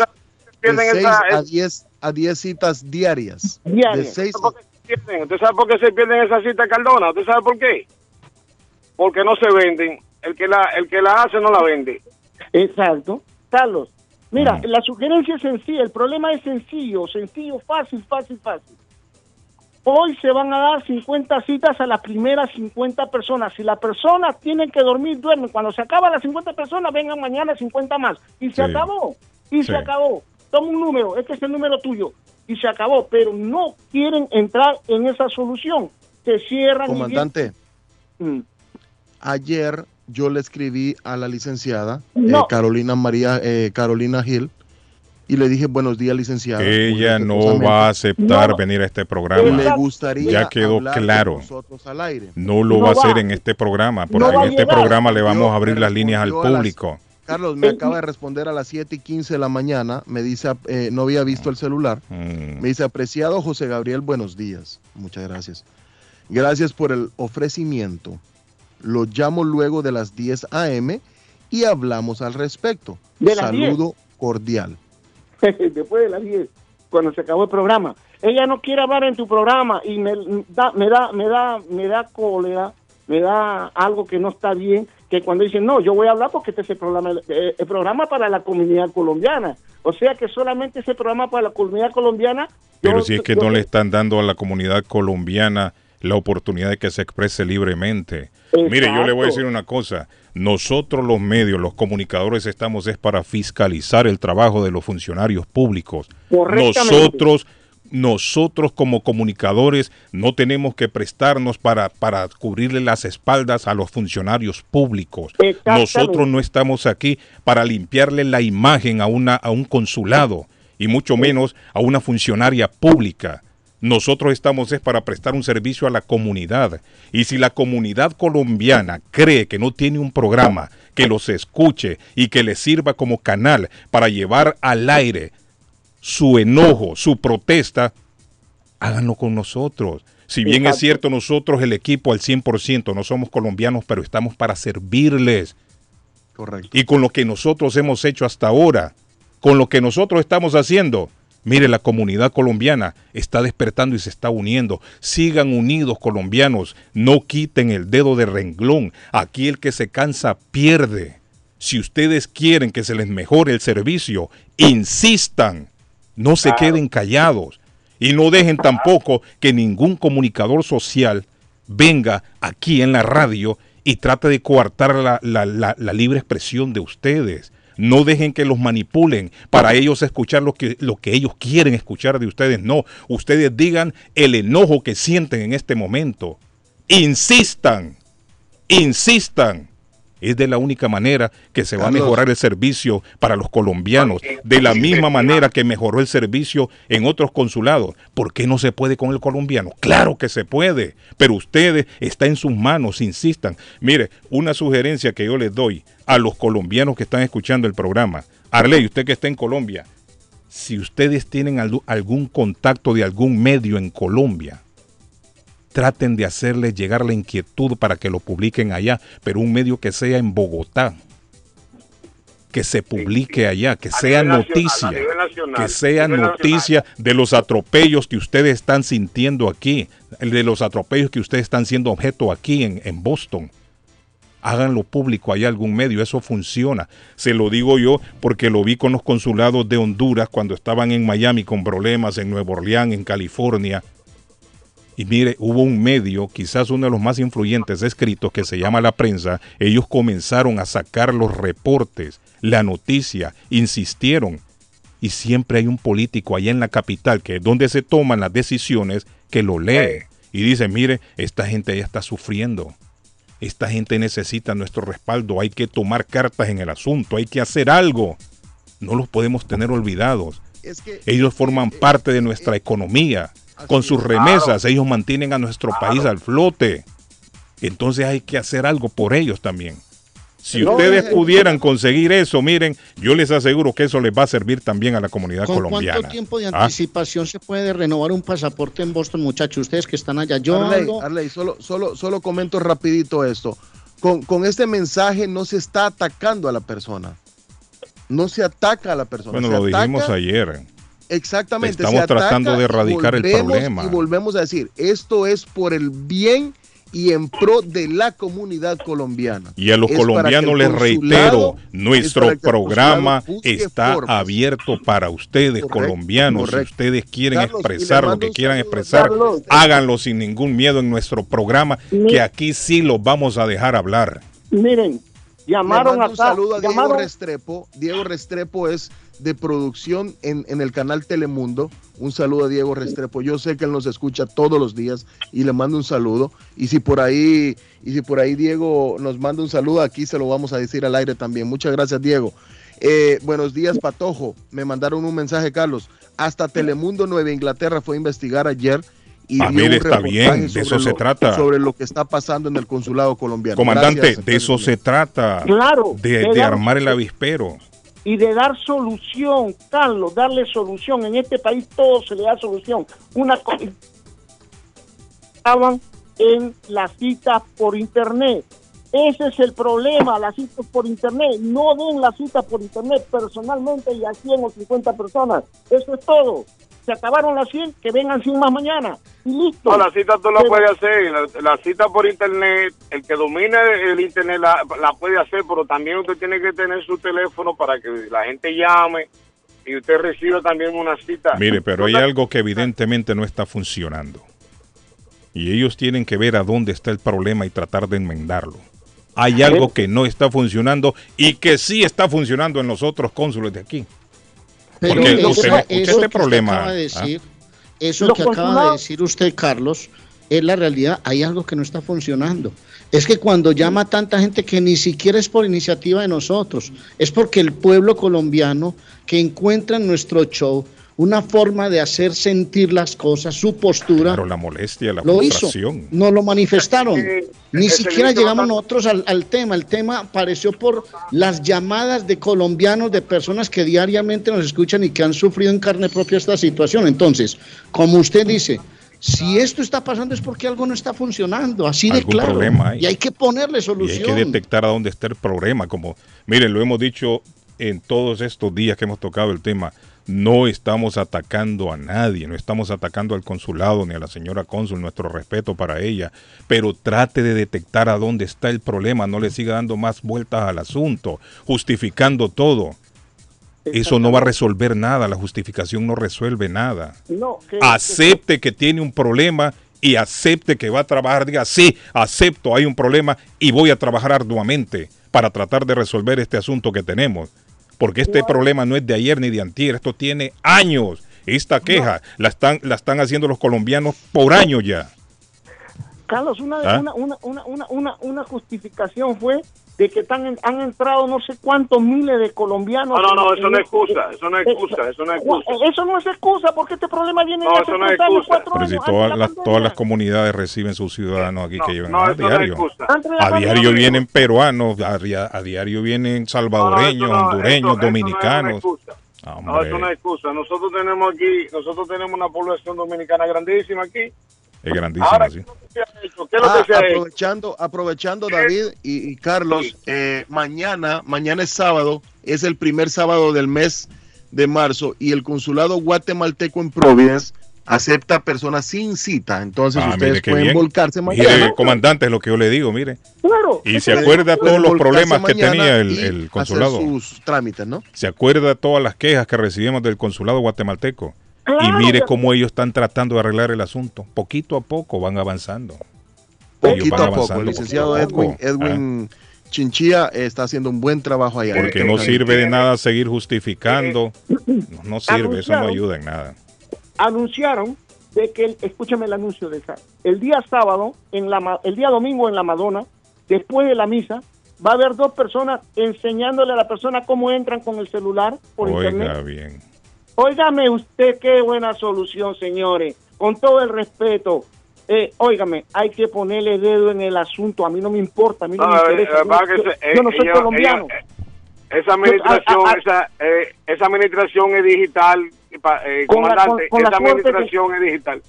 de pierden seis esa- a 10 a 10 citas diarias. De. 6 ¿Usted sabe por qué se pierden? ¿Usted sabe por qué se pierden esas citas, Cardona? ¿Usted sabe por qué? Porque no se venden. El que la, el que la hace no la vende. Exacto. Carlos, mira, Mm. la sugerencia es sencilla, el problema es sencillo, sencillo, fácil, fácil, fácil. Hoy se van a dar 50 citas a las primeras 50 personas. Si las personas tienen que dormir, duermen. Cuando se acaban las 50 personas, vengan mañana 50 más. Y se Sí. acabó. Y Sí. se acabó. Toma un número, este es el número tuyo. Y se acabó. Pero no quieren entrar en esa solución. Se cierran. y Comandante, Mm. ayer yo le escribí a la licenciada No. eh, Carolina María eh, Carolina Gil y le dije buenos días licenciada. Ella no va a aceptar No. venir a este Y programa. le gustaría Ya quedó claro. nosotros al aire. No lo No va a hacer en este programa, porque en este llegar. programa le vamos Yo a abrir las líneas al público. Carlos, me acaba de responder a las 7 y 15 de la mañana. Me dice, eh, no había visto el celular. Mm. Me dice, apreciado José Gabriel, buenos días. Muchas gracias. Gracias por el ofrecimiento. Lo llamo luego de las 10 a.m. y hablamos al respecto. De las Saludo cordial. Después de las 10, cuando se acabó el programa. Ella no quiere hablar en tu programa y me da, me da, me da, me da cólera, me da algo que no está bien, que cuando dicen, no, yo voy a hablar porque este es el programa, eh, el programa para la comunidad colombiana. O sea que solamente ese programa para la comunidad colombiana. Pero yo- si es que yo- no le están dando a la comunidad colombiana la oportunidad de que se exprese libremente. Mire, yo le voy a decir una cosa. Nosotros los medios, los comunicadores, estamos es para fiscalizar el trabajo de los funcionarios públicos. Nosotros, nosotros como comunicadores no tenemos que prestarnos para, para cubrirle las espaldas a los funcionarios públicos. Nosotros no estamos aquí para limpiarle la imagen a, una, a un consulado y mucho menos a una funcionaria pública. Nosotros estamos es para prestar un servicio a la comunidad. Y si la comunidad colombiana cree que no tiene un programa que los escuche y que les sirva como canal para llevar al aire su enojo, su protesta, háganlo con nosotros. Si bien es cierto, nosotros el equipo al 100% no somos colombianos, pero estamos para servirles. Correcto. Y con lo que nosotros hemos hecho hasta ahora, con lo que nosotros estamos haciendo, mire, la comunidad colombiana está despertando y se está uniendo. Sigan unidos colombianos, no quiten el dedo de renglón. Aquí el que se cansa pierde. Si ustedes quieren que se les mejore el servicio, insistan, no se queden callados y no dejen tampoco que ningún comunicador social venga aquí en la radio y trate de coartar la, la- la- la libre expresión de ustedes. No dejen que los manipulen para ellos escuchar lo que, lo que ellos quieren escuchar de ustedes. No, ustedes digan el enojo que sienten en este momento. Insistan, insistan. Es de la única manera que se va a mejorar el servicio para los colombianos. De la misma manera que mejoró el servicio en otros consulados. ¿Por qué no se puede con el colombiano? Claro que se puede. Pero ustedes está en sus manos, insistan. Mire, una sugerencia que yo les doy a los colombianos que están escuchando el programa. Arley, usted que está en Colombia, si ustedes tienen algún contacto de algún medio en Colombia, traten de hacerles llegar la inquietud para que lo publiquen allá, pero un medio que sea en Bogotá, que se publique allá, que sea noticia, nacional, que sea noticia de los atropellos que ustedes están sintiendo aquí, de los atropellos que ustedes están siendo objeto aquí en, en Boston. Háganlo público, hay algún medio, eso funciona. Se lo digo yo porque lo vi con los consulados de Honduras cuando estaban en Miami con problemas, en Nueva Orleans, en California. Y mire, hubo un medio, quizás uno de los más influyentes escritos, que se llama La Prensa. Ellos comenzaron a sacar los reportes, la noticia, insistieron. Y siempre hay un político allá en la capital, que es donde se toman las decisiones, que lo lee. Y dice, mire, esta gente ya está sufriendo. Esta gente necesita nuestro respaldo. Hay que tomar cartas en el asunto. Hay que hacer algo. No los podemos tener olvidados. Es que Ellos forman parte de nuestra economía. Con sus remesas, ellos mantienen a nuestro país al flote. Entonces hay que hacer algo por ellos también. Si No, ustedes eh, pudieran conseguir eso, miren, yo les aseguro que eso les va a servir también a la comunidad ¿Con colombiana. cuánto tiempo de ¿Ah? anticipación se puede renovar un pasaporte en Boston, muchachos? Ustedes que están allá. Yo Arley, ando- Arley, solo, solo, solo comento rapidito esto. Con, con este mensaje no se está atacando a la persona. No se ataca a la persona. Bueno, se lo ataca- dijimos ayer. Exactamente. Estamos tratando de y erradicar el volvemos- problema. Y volvemos a decir, esto es por el bien y en pro de la comunidad colombiana. Y a los Es colombianos les reitero, es nuestro programa está formas. abierto para ustedes, Correcto, colombianos. correcto. Si ustedes quieren Carlos, expresar lo que quieran expresar, Carlos. háganlo sin ningún miedo en nuestro programa, que aquí sí los vamos a dejar hablar. Miren, llamaron mando un saludo a Diego llamaron- Restrepo. Diego Restrepo es de producción en, en el canal Telemundo. Un saludo a Diego Restrepo. Yo sé que él nos escucha todos los días y le mando un saludo. Y si por ahí, y si por ahí Diego nos manda un saludo, aquí se lo vamos a decir al aire también. Muchas gracias, Diego. Eh, buenos días, Patojo. Me mandaron un mensaje, Carlos. Hasta Telemundo Nueva Inglaterra fue a investigar ayer y Ah, dio mire, un está bien, de sobre eso se lo- trata. Sobre lo que está pasando en el consulado colombiano. Comandante, Gracias, de eso se trata. Claro, De, de armar el avispero. Y de dar solución, Carlos, darle solución. En este país todo se le da solución. Una estaban en las citas por internet. Ese es el problema, las citas por internet. No den las citas por internet personalmente y a 100 o 50 personas. Eso es todo. Se acabaron las 100, que vengan 100 más mañana. Y listo. No, la cita tú la Pero- puedes hacer, la, la cita por internet, el que domina el internet la, la puede hacer, pero también usted tiene que tener su teléfono para que la gente llame y usted reciba también una cita. Mire, pero hay algo que evidentemente no está funcionando. Y ellos tienen que ver a dónde está el problema y tratar de enmendarlo. Hay algo que no está funcionando y que sí está funcionando en los otros cónsules de aquí. Pero Porque eso, usted, eso usted que este problema. acaba de ¿ah? decir, eso Los que acaba de decir usted, Carlos, es la realidad. Hay algo que no está funcionando. Es que cuando llama tanta gente que ni siquiera es por iniciativa de nosotros, es porque el pueblo colombiano que encuentra en nuestro show una forma de hacer sentir las cosas, su postura, Claro, la molestia, la lo hizo, nos lo manifestaron. Ni ese siquiera llegamos no- nosotros al, al tema. El tema apareció por las llamadas de colombianos, de personas que diariamente nos escuchan y que han sufrido en carne propia esta situación. Entonces, como usted dice, si esto está pasando es porque algo no está funcionando, así de Algún claro. problema hay. Y hay que ponerle Y hay solución. que detectar a dónde está el problema. Como, miren, lo hemos dicho en todos estos días que hemos tocado el tema. No estamos atacando a nadie, no estamos atacando al consulado ni a la señora cónsul, nuestro respeto para ella, pero trate de detectar a dónde está el problema, no le siga dando más vueltas al asunto, justificando todo. Eso no va a resolver nada, la justificación no resuelve nada. No, que- Acepte que tiene un problema y acepte que va a trabajar, diga, sí, acepto, hay un problema y voy a trabajar arduamente para tratar de resolver este asunto que tenemos. Porque este problema no es de ayer ni de antier, esto tiene años. Esta queja la, están, la están haciendo los colombianos por años ya. Carlos, una, ¿Ah? una, una, una, una, una, una justificación fue de que están, han entrado no sé cuántos miles de colombianos. No, no, no, en- eso no es excusa, eso no es excusa, eso no es excusa. Eso no es excusa, porque este problema viene No, de eso no es excusa. Pero si todas las, pandemia. todas las comunidades reciben sus ciudadanos aquí que llevan no, a eso no es diario. A diario vienen peruanos, a, a diario vienen salvadoreños, No, no, eso no, hondureños, eso- eso no es una dominicanos. excusa. Ah, No, hombre, eso no es excusa. Nosotros tenemos aquí, nosotros tenemos una población dominicana grandísima aquí. Es grandísimo, Ahora, sí. ¿qué es lo que se ha hecho? ¿Qué es lo Ah, aprovechando, aprovechando David y, y Carlos, eh, mañana, mañana es sábado, es el primer sábado del mes de marzo y el consulado guatemalteco en Providence acepta personas sin cita, entonces Ah, ustedes pueden bien. volcarse mañana. Mire, comandante, es lo que yo le digo, mire. Claro. Y se acuerda todos los problemas que tenía el, y el hacer consulado. sus trámites, ¿no? Se acuerda todas las quejas que recibimos del consulado guatemalteco. Y mire cómo ellos están tratando de arreglar el asunto. Poquito a poco van avanzando. Poquito van a poco. El licenciado. Edwin, Edwin Chinchilla eh, está haciendo un buen trabajo allá. Ah, Porque no sirve de nada seguir justificando. No, no sirve, eso no ayuda en nada. anunciaron de que, el- escúchame el anuncio de esa, el día sábado, en la, el día domingo en la Madonna, después de la misa, va a haber dos personas enseñándole a la persona cómo entran con el celular por Oiga internet. bien. Óigame usted qué buena solución, señores. Con todo el respeto. Eh, óigame, hay que ponerle dedo en el asunto. A mí no me importa, a mí no, No, me eh, interesa. eh, yo, se- eh, yo no soy colombiano. ella- Esa administración, a- a- esa, eh, esa administración es digital, pa- eh, Con la- comandante, con- con la esa que- administración es digital.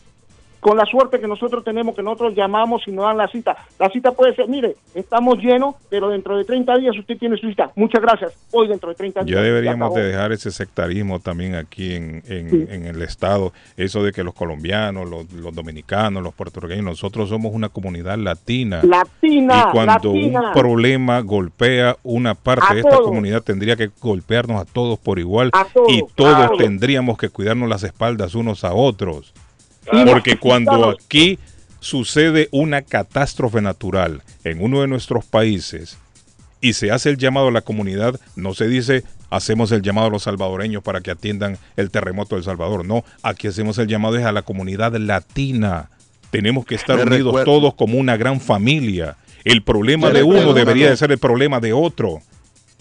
Con la suerte que nosotros tenemos, que nosotros llamamos y nos dan la cita. La cita puede ser, mire, estamos llenos, pero dentro de 30 días usted tiene su cita. Muchas gracias. Hoy dentro de 30 días. Ya deberíamos de dejar ese sectarismo también aquí en, en- Sí. en el Estado. Eso de que los colombianos, los, los dominicanos, los puertorriqueños, nosotros somos una comunidad latina. Latina, y cuando latina. un problema golpea una parte A de esta todos. comunidad, tendría que golpearnos a todos por igual. A todos, y todos. tendríamos que cuidarnos las espaldas unos a otros. Porque cuando aquí sucede una catástrofe natural en uno de nuestros países y se hace el llamado a la comunidad, no se dice hacemos el llamado a los salvadoreños para que atiendan el terremoto del Salvador. No, aquí hacemos el llamado es a la comunidad latina. Tenemos que estar Me unidos recuerdo- todos como una gran familia. El problema de uno debería de ser el problema de otro.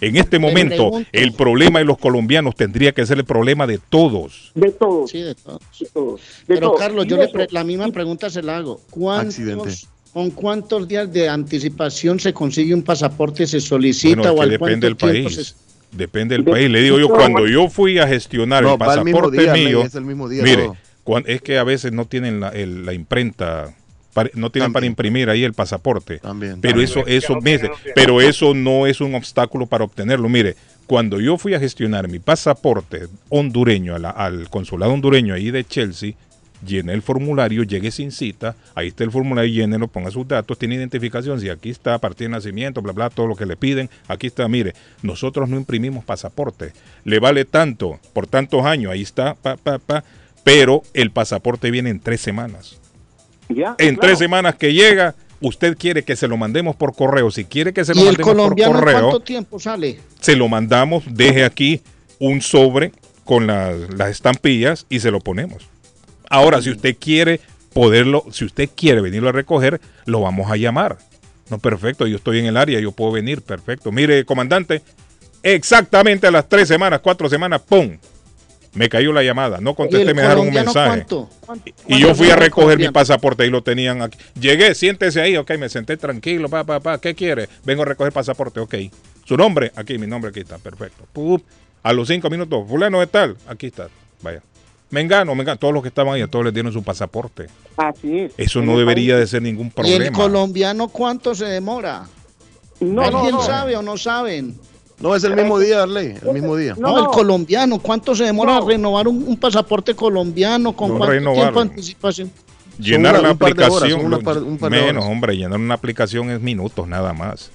En este momento, el problema de los colombianos tendría que ser el problema de todos. De todos. Sí, de todos. De todos. De Pero todos. Carlos, yo le pre- la misma pregunta se la hago. Accidente. ¿Cuántos, ¿Con cuántos días de anticipación se consigue un pasaporte, se solicita Bueno, es o que al depende del país. se- Depende del De- país. Le digo yo, cuando yo fui a gestionar No, el va el mismo pasaporte día, mío, es el mismo día mire, es que a veces no tienen la, el- la imprenta, para- no tienen para imprimir ahí el pasaporte. pero también. eso, Es que eso, no mire, pero eso no es un obstáculo para obtenerlo. Mire, cuando yo fui a gestionar mi pasaporte hondureño a la- al consulado hondureño ahí de Chelsea, llené el formulario, llegué sin cita, ahí está el formulario, llénelo, ponga sus datos, tiene identificación, si aquí está a partir de nacimiento, bla, bla, todo lo que le piden, aquí está, mire, nosotros no imprimimos pasaporte, le vale tanto, por tantos años, ahí está, pa, pa, pa, pero el pasaporte viene en tres semanas. Ya, En claro. tres semanas que llega, usted quiere que se lo mandemos por correo, si quiere que se lo ¿Y el mandemos por correo, cuánto tiempo sale? se lo mandamos, deje aquí un sobre con las, las estampillas y se lo ponemos. Ahora, si usted quiere poderlo, si usted quiere venirlo a recoger, lo vamos a llamar. No, perfecto, yo estoy en el área, yo puedo venir, perfecto. Mire, comandante, exactamente a las tres semanas, cuatro semanas, ¡pum! Me cayó la llamada, no contesté, me dejaron un mensaje. cuánto? Y yo fui a ¿Cuánto recoger mi pasaporte y lo tenían aquí. Llegué, siéntese ahí, ok, me senté tranquilo, pa, pa, pa, ¿qué quiere? Vengo a recoger pasaporte, ok. ¿Su nombre? Aquí, mi nombre aquí está, perfecto. Pup. A los cinco minutos, fulano de tal, aquí está, vaya. Mengano, Mengano, todos los que estaban ahí, a todos les dieron su pasaporte. Así es. Eso no debería país- de ser ningún ¿Y el problema. colombiano cuánto se demora? No, ¿Alguien no, no. sabe o no saben? No, es el mismo día, Arley, el mismo día. No, el colombiano, ¿cuánto se demora a renovar un, un pasaporte colombiano? ¿Con No cuánto renovarlo. tiempo de anticipación? Llenar una- la horas, aplicación, par- par menos, hombre, llenar una aplicación es minutos nada más.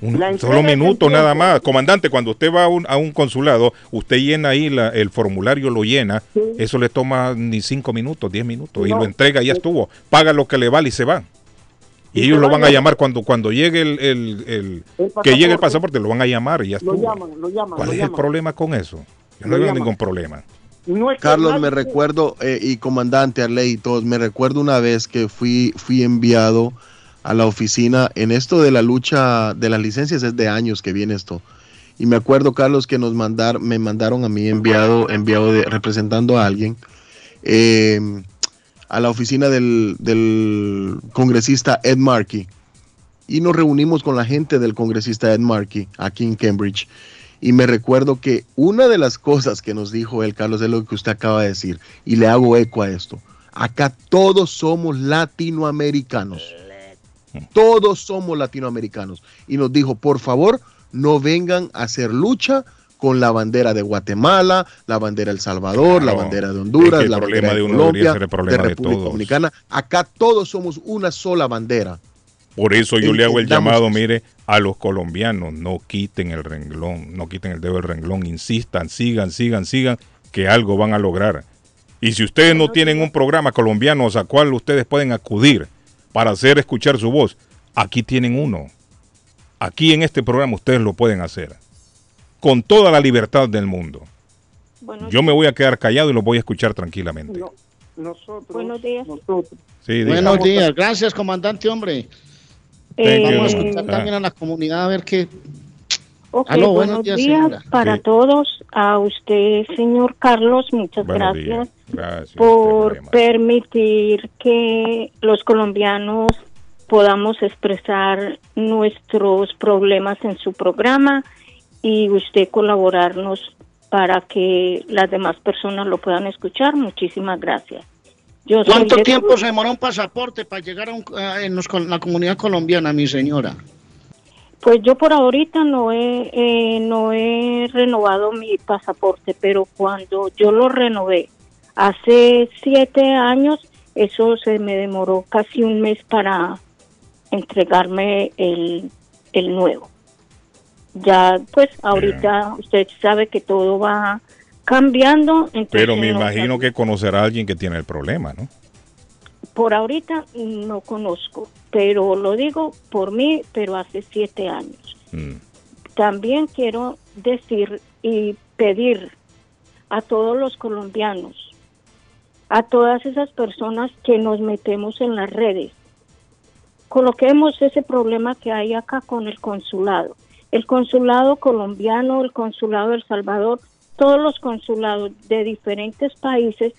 Un- solo minutos nada más. Comandante, cuando usted va a un, a un consulado, usted llena ahí la- el formulario, lo llena, eso le toma ni cinco minutos, diez minutos, y No. lo entrega y ya estuvo. Paga lo que le vale y se va. Y, Y ellos lo va van a llamar cuando, cuando llegue el, el- el- El que llegue el pasaporte. lo van a llamar y ya Lo estuvo. llaman, lo llaman. ¿Cuál lo es el problema con eso? Yo no Lo veo llaman. ningún problema. No es que Carlos, nadie- me recuerdo, eh, y comandante Arley y todos, me recuerdo una vez que fui, fui enviado a la oficina en esto de la lucha de las licencias, es de años que viene esto. Y me acuerdo, Carlos, que nos mandar, me mandaron a mí enviado, enviado de, representando a alguien eh, a la oficina del, del congresista Ed Markey. Y nos reunimos con la gente del congresista Ed Markey aquí en Cambridge. Y me recuerdo que una de las cosas que nos dijo él, Carlos, es lo que usted acaba de decir. Y le hago eco a esto. Acá todos somos latinoamericanos. Todos somos latinoamericanos. Y nos dijo, por favor, no vengan a hacer lucha con la bandera de Guatemala, la bandera de El Salvador, la bandera de Honduras, Es que el la problema bandera de de Colombia, ser el problema de República todos. Dominicana. Acá todos somos una sola bandera. Por eso yo le hago el llamado, eso. mire, a los colombianos, no quiten el renglón, no quiten el dedo del renglón, insistan, sigan, sigan, sigan, que algo van a lograr. Y si ustedes no tienen un programa colombiano a cual ustedes pueden acudir para hacer escuchar su voz, aquí tienen uno. Aquí en este programa ustedes lo pueden hacer. Con toda la libertad del mundo. Yo me voy a quedar callado y lo voy a escuchar tranquilamente. No, nosotros, Buenos días. nosotros. Sí, diga. Buenos días, gracias comandante, hombre. Eh, Vamos a escuchar Ah. también a la comunidad a ver qué... ok, Aló, buenos buenos días, para Sí. todos. A usted, señor Carlos, muchas Buenos gracias. Gracias. por permitir que los colombianos podamos expresar nuestros problemas en su programa y usted colaborarnos para que las demás personas lo puedan escuchar. Muchísimas gracias. Yo ¿Cuánto de- tiempo se demora un pasaporte para llegar a, un- a- en los- la comunidad colombiana, mi señora? Pues yo por ahorita no he, eh, no he renovado mi pasaporte, pero cuando yo lo renové hace siete años, eso se me demoró casi un mes para entregarme el, el nuevo. Ya, pues ahorita usted sabe que todo va cambiando. Entonces Pero me no imagino que conocerá a alguien que tiene el problema, ¿no? Por ahorita no conozco, pero lo digo por mí, pero hace siete años. Mm. También quiero decir y pedir a todos los colombianos, a todas esas personas que nos metemos en las redes, coloquemos ese problema que hay acá con el consulado. El consulado colombiano, el consulado de El Salvador, todos los consulados de diferentes países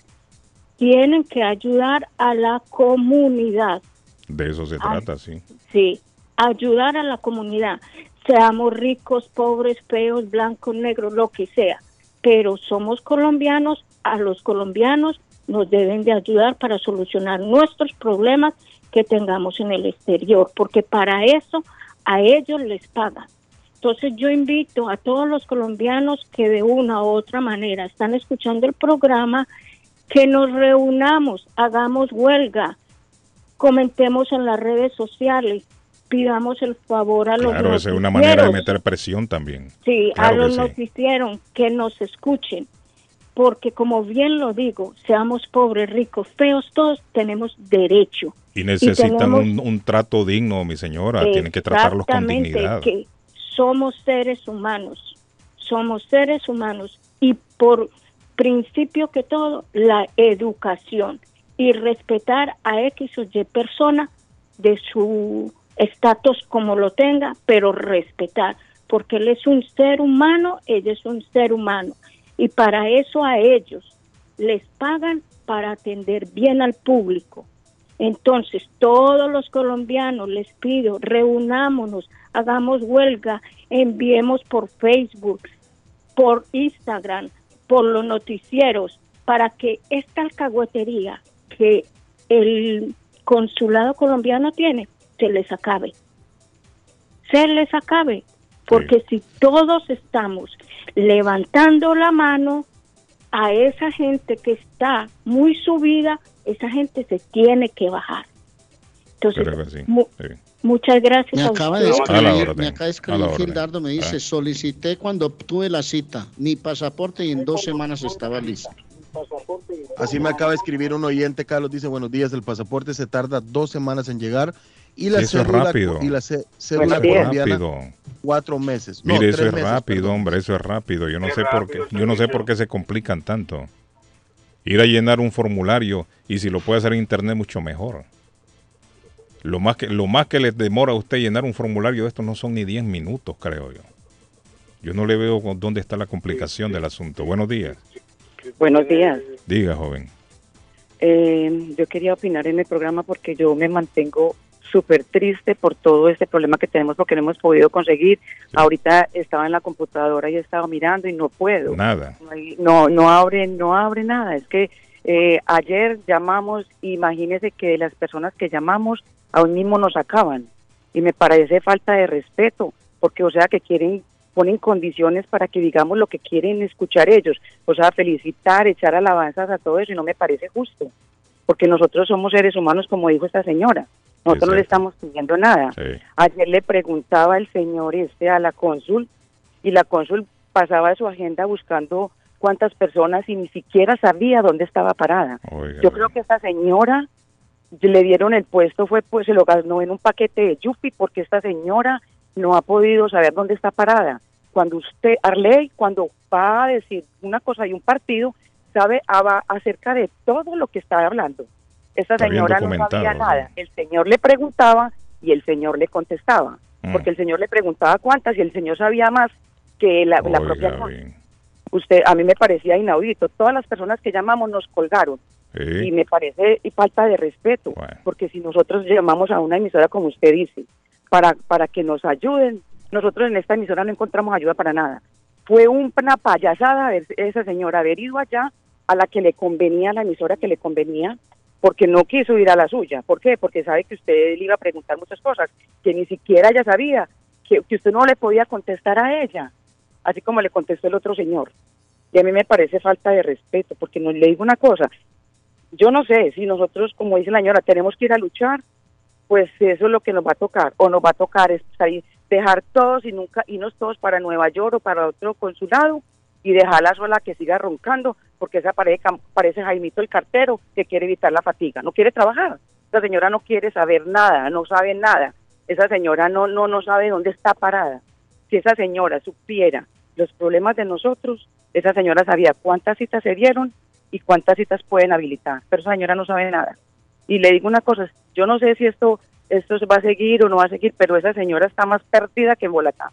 tienen que ayudar a la comunidad. De eso se trata, sí. Sí, ayudar a la comunidad. Seamos ricos, pobres, feos, blancos, negros, lo que sea. Pero somos colombianos, a los colombianos nos deben de ayudar para solucionar nuestros problemas que tengamos en el exterior, porque para eso a ellos les pagan. Entonces yo invito a todos los colombianos que de una u otra manera están escuchando el programa, que nos reunamos, hagamos huelga, comentemos en las redes sociales, pidamos el favor a los Claro, esa es una manera de meter presión también. sí, Claro a que los sí. noticieros que nos escuchen, porque como bien lo digo, seamos pobres, ricos, feos, todos tenemos derecho. Y necesitan tenemos- un, un trato digno, mi señora. Tienen que tratarlos con dignidad. que somos seres humanos, somos seres humanos y por principio que todo, la educación y respetar a X o Y persona de su estatus como lo tenga, pero respetar, porque él es un ser humano, ella es un ser humano y para eso a ellos les pagan para atender bien al público. Entonces, todos los colombianos les pido, reunámonos, hagamos huelga, enviemos por Facebook, por Instagram, por los noticieros, para que esta alcahuetería que el consulado colombiano tiene, se les acabe. Se les acabe. Porque si todos estamos levantando la mano a esa gente que está muy subida, esa gente se tiene que bajar. Entonces, Creo que sí, mu- sí. muchas gracias Me a acaba de. A escribir, orden, me acaba de a escribir. Gildardo, me dice, Ah. solicité cuando obtuve la cita, mi pasaporte y en dos semanas estaba listo. Así me acaba de escribir un oyente, Carlos, dice, buenos días, el pasaporte se tarda dos semanas en llegar y la eso es cédula, rápido. y la cé- cédula Eso es colombiana rápido. cuatro meses. No, Mire, eso es meses, rápido, perdón. hombre, eso es rápido. Yo no Es sé por qué, rápido, yo no sé por qué se complican tanto. Ir a llenar un formulario y si lo puede hacer en internet mucho mejor. Lo más que lo más que le demora a usted llenar un formulario de estos no son ni 10 minutos, creo yo. Yo no le veo dónde está la complicación del asunto. Buenos días. Buenos días. Diga, joven. Eh, yo quería opinar en el programa porque yo me mantengo súper triste por todo este problema que tenemos porque no hemos podido conseguir. Ahorita estaba en la computadora y estaba mirando y no puedo. Nada. No, no abre, no abre nada. Es que eh, ayer llamamos, imagínese que las personas que llamamos aún mismo nos acaban y me parece falta de respeto porque o sea que quieren ponen condiciones para que digamos lo que quieren escuchar ellos, o sea felicitar, echar alabanzas a todo eso y no me parece justo porque nosotros somos seres humanos como dijo esta señora, nosotros no le estamos pidiendo nada. Ayer le preguntaba el señor este a la cónsul y la cónsul pasaba su agenda buscando cuántas personas y ni siquiera sabía dónde estaba parada. Yo creo que esta señora le dieron el puesto fue pues se lo ganó en un paquete de yupi porque esta señora no ha podido saber dónde está parada. Cuando usted Arley cuando va a decir una cosa y un partido sabe aba- acerca de todo lo que está hablando. Bien señora no sabía nada. El señor le preguntaba y el señor le contestaba. Mm. Porque el señor le preguntaba cuántas y el señor sabía más que la, propia. Usted, a mí me parecía inaudito. Todas las personas que llamamos nos colgaron. Sí. Y me parece falta de respeto. Porque si nosotros llamamos a una emisora, como usted dice, para, para que nos ayuden, nosotros en esta emisora no encontramos ayuda para nada. Fue una payasada esa señora haber ido allá a la que le convenía, a la emisora que le convenía, porque no quiso ir a la suya. ¿Por qué? Porque sabe que usted le iba a preguntar muchas cosas que ni siquiera ella sabía, que, usted no le podía contestar a ella, así como le contestó el otro señor. Y a mí me parece falta de respeto, porque no le digo una cosa, yo no sé si nosotros, como dice la señora, tenemos que ir a luchar, pues eso es lo que nos va a tocar, o nos va a tocar es salir, dejar todos y nunca irnos todos para Nueva York o para otro consulado y dejarla sola que siga roncando, porque esa parece, parece Jaimito el cartero que quiere evitar la fatiga, no quiere trabajar. Esa señora no quiere saber nada, no sabe nada. Esa señora no, no, no sabe dónde está parada. Si esa señora supiera los problemas de nosotros, esa señora sabía cuántas citas se dieron y cuántas citas pueden habilitar, pero esa señora no sabe nada. Y le digo una cosa, yo no sé si esto esto va a seguir o no va a seguir, pero esa señora está más perdida que en Bolatá.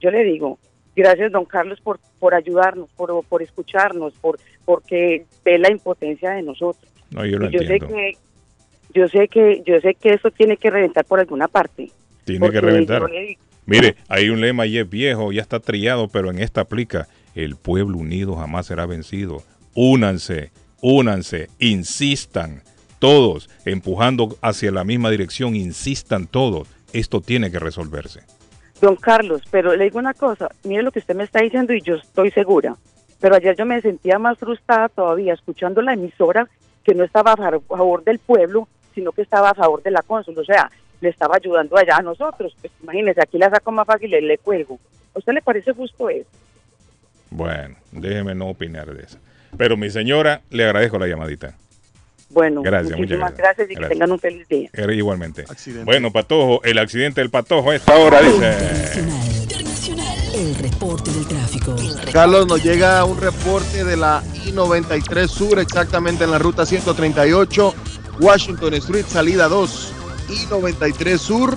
yo le digo, gracias don Carlos por, por ayudarnos, por, por escucharnos, por porque ve la impotencia de nosotros. No, yo lo sé que yo sé que yo sé que eso tiene que reventar por alguna parte. Tiene que reventar. le Mire, hay un lema y es viejo, ya está trillado, pero en esta aplica. El pueblo unido jamás será vencido. Únanse, únanse, insistan, todos, empujando hacia la misma dirección, insistan todos. Esto tiene que resolverse. Don Carlos, pero le digo una cosa, mire lo que usted me está diciendo y yo estoy segura. Pero ayer yo me sentía más frustrada todavía escuchando la emisora que no estaba a fa- a favor del pueblo, sino que estaba a favor de la cónsul. O sea, le estaba ayudando allá a nosotros. Pues imagínese, aquí la saco más fácil y le cuelgo. ¿A usted le parece justo eso? Bueno, déjeme no opinar de eso. Pero mi señora, le agradezco la llamadita. Bueno, Gracias, muchas muchísimas gracias. gracias, y que tengan un feliz día. Igualmente. Bueno, Patojo, el accidente del Patojo a esta hora dice... El reporte del tráfico. Carlos, nos llega un reporte de la I-93 Sur, exactamente en la ruta 138, Washington Street, salida 2. I-93 Sur,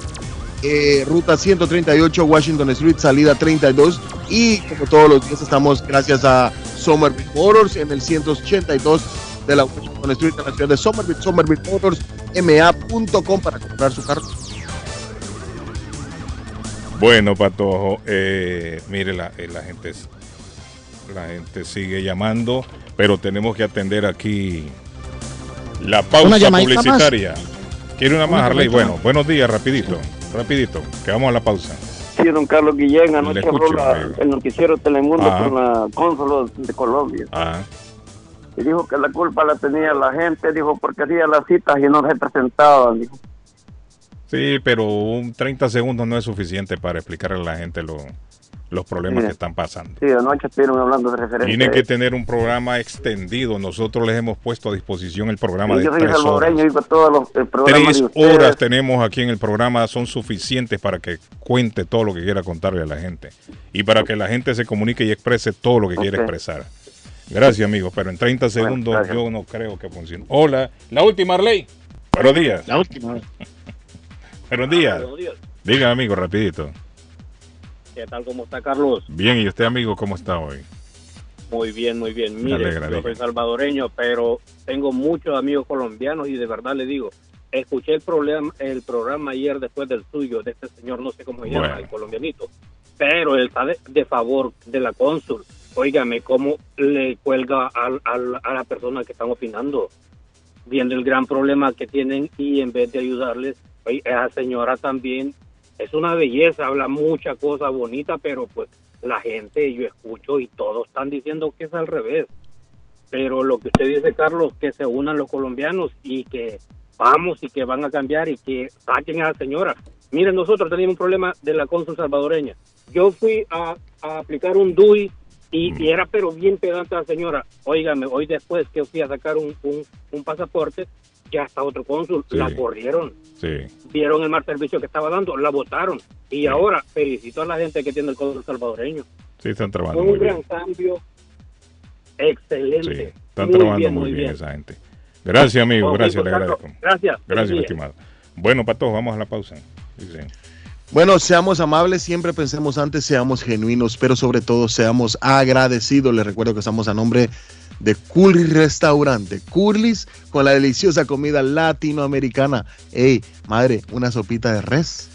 eh, ruta 138, Washington Street, salida 32. Y como todos los días estamos gracias a Somerville Motors en el 182 de la Washington Street en la ciudad de Somerville, Somerville Motors, ma.com para comprar su carro. Bueno, Patojo, eh, mire, la, eh, la, gente, la gente sigue llamando, pero tenemos que atender aquí la pausa más. publicitaria. ¿Quiere una más, Una llamadita Bueno, más. buenos días, rapidito, rapidito, que vamos a la pausa. Sí, don Carlos Guillén, Le anoche escucho, habló la- amigo. el noticiero Telemundo Ajá. con la cónsul de Colombia. Ah, Y dijo que la culpa la tenía la gente, dijo, porque hacía las citas y no se presentaban. Dijo. sí, pero un 30 segundos no es suficiente para explicarle a la gente lo- los problemas que están pasando. Sí, anoche estuvieron hablando de referencia. Tienen que tener un programa extendido. Nosotros les hemos puesto a disposición el programa Sí, de yo tres horas. digo todos los el Tres horas tenemos aquí en el programa, son suficientes para que cuente todo lo que quiera contarle a la gente y para que la gente se comunique y exprese todo lo que quiere expresar. Gracias, amigos, pero en 30 segundos yo no creo que funcione. Hola, la última, Arley. Buenos días. La última. Buenos días. Buenos días. Diga, amigo, rapidito. ¿Qué tal? ¿Cómo está Carlos? Bien, ¿y usted, amigo, cómo está hoy? Muy bien, muy bien. Mire, alegra, yo soy salvadoreño, pero tengo muchos amigos colombianos y de verdad le digo, escuché el programa, el programa ayer después del suyo, de este señor, no sé cómo se llama, Bueno. el colombianito, pero él está de, de favor de la cónsul. Óigame, cómo le cuelga al- al- a la persona que están opinando, viendo el gran problema que tienen y en vez de ayudarles, oye, esa señora también es una belleza, habla mucha cosa bonita, pero pues la gente, yo escucho y todos están diciendo que es al revés. Pero lo que usted dice, Carlos, que se unan los colombianos y que vamos y que van a cambiar y que saquen a la señora. Miren, nosotros teníamos un problema de la cónsul salvadoreña. Yo fui a, a aplicar un DUI y, y era pero bien pedante la señora. Óigame, hoy después que fui a sacar un, un, un pasaporte, ya está otro cónsul, Sí. la corrieron Sí. vieron el mal servicio que estaba dando, la votaron. Y ahora felicito a la gente que tiene el código salvadoreño. Sí, están Fue trabajando un muy gran bien. cambio excelente. Están Muy trabajando bien, muy bien, bien. esa gente. Gracias, amigo. Gracias, le agradezco. Gracias. Gracias, estimado. Bueno, Pato, vamos a la pausa. Dice. Bueno, seamos amables, siempre pensemos antes, seamos genuinos, pero sobre todo seamos agradecidos. Les recuerdo que estamos a nombre de Curly's Restaurante. Curly's con la deliciosa comida latinoamericana. Ey, madre, una sopita de res.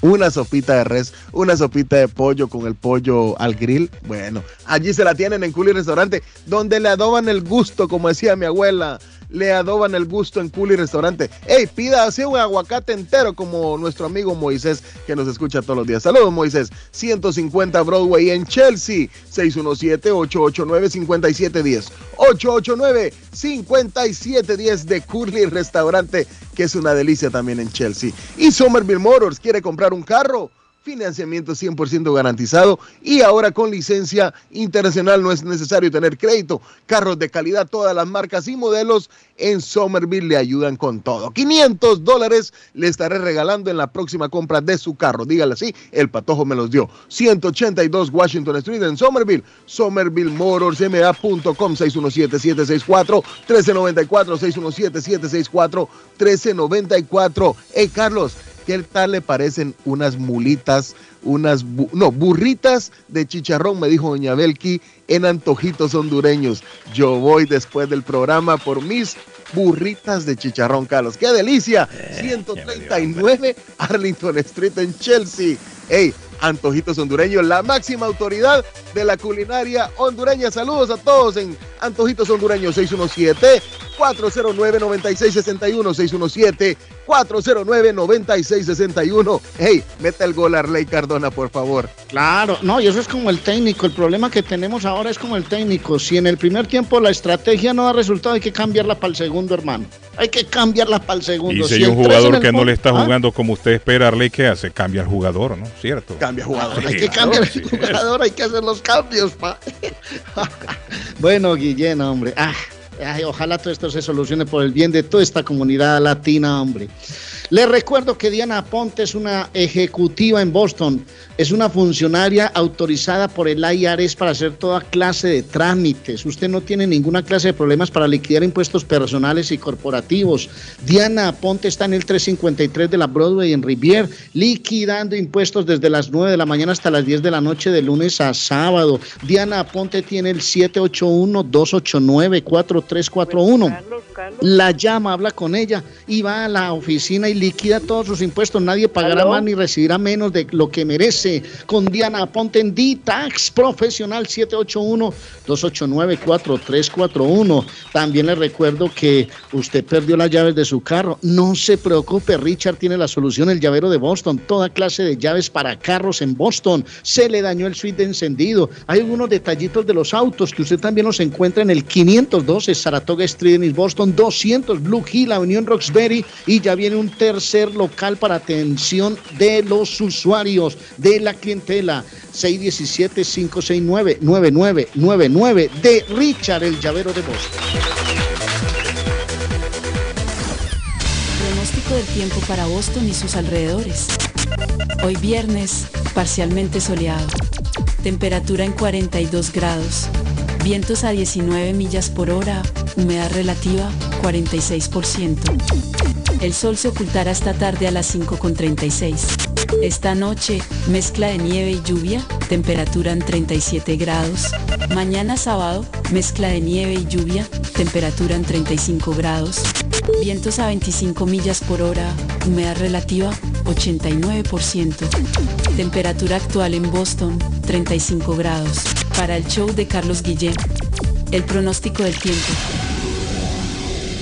Una sopita de res, una sopita de pollo con el pollo al grill. Bueno, allí se la tienen en Curly Restaurante, donde le adoban el gusto, como decía mi abuela. Le adoban el gusto en Curly Restaurante. Ey, pida así un aguacate entero como nuestro amigo Moisés, que nos escucha todos los días. Saludos, Moisés. 150 Broadway en Chelsea. 617-889-5710. 889-5710 de Curly Restaurante, que es una delicia también en Chelsea. Y Somerville Motors quiere comprar un carro. Financiamiento 100% garantizado y ahora con licencia internacional no es necesario tener crédito. Carros de calidad, todas las marcas y modelos en Somerville le ayudan con todo. 500 dólares le estaré regalando en la próxima compra de su carro. Dígale así, el patojo me los dio. 182 Washington Street en Somerville. SomervilleMotorsMA.com 617-764-1394. 617-764-1394. Hey, Carlos, ¿qué tal le parecen unas mulitas, unas, no, burritas de chicharrón, me dijo doña Belki, en antojitos hondureños? Yo voy después del programa por mis burritas de chicharrón, Carlos. ¡Qué delicia! 139 eh, Arlington Street en Chelsea. ¡Ey! Antojitos Hondureños, la máxima autoridad de la culinaria hondureña. Saludos a todos en Antojitos Hondureños 617 409-9661, 617-409-9661. Hey, meta el gol Arley Cardona, por favor. Claro, no, y eso es como el técnico. El problema que tenemos ahora es como el técnico. Si en el primer tiempo la estrategia no da resultado, hay que cambiarla para el segundo, hermano. Hay que cambiarla para el segundo. Y si, hay un jugador que no le está ¿Ah? jugando como usted espera, Arley, ¿qué hace? Cambia al jugador, ¿no? ¿Cierto? Cambia jugador. hay que cambiar el jugador, hay que hacer los cambios, pa. bueno, Guillén, hombre. Ah ojalá todo esto se solucione por el bien de toda esta comunidad latina, hombre. Les recuerdo que Diana Ponte es una ejecutiva en Boston, es una funcionaria autorizada por el IRS para hacer toda clase de trámites. Usted no tiene ninguna clase de problemas para liquidar impuestos personales y corporativos. Diana Ponte está en el 353 de la Broadway en Rivier, liquidando impuestos desde las 9 de la mañana hasta las 10 de la noche de lunes a sábado. Diana Ponte tiene el 781-289-4341. La llama, habla con ella y va a la oficina y liquida todos sus impuestos, nadie pagará más ni recibirá menos de lo que merece. Con Diana Ponte en D-Tax Profesional 781-289-4341. También le recuerdo que usted perdió las llaves de su carro. No se preocupe, Richard tiene la solución, el llavero de Boston. Toda clase de llaves para carros en Boston. Se le dañó el suite de encendido. Hay algunos detallitos de los autos que usted también los encuentra en el 512 Saratoga Street en Boston, 200 Blue Hill, Unión Roxbury y ya viene un tercer local para atención de los usuarios, de la clientela. 617-569-9999 de Richard, el llavero de Boston. Pronóstico del tiempo para Boston y sus alrededores. Hoy viernes, parcialmente soleado. Temperatura en 42 grados. Vientos a 19 millas por hora. Humedad relativa 46%. El sol se ocultará esta tarde a las 5.36. Esta noche, mezcla de nieve y lluvia, temperatura en 37 grados. Mañana sábado, mezcla de nieve y lluvia, temperatura en 35 grados. Vientos a 25 millas por hora, humedad relativa 89%. Temperatura actual en Boston 35 grados. Para el show de Carlos Guillén, el pronóstico del tiempo.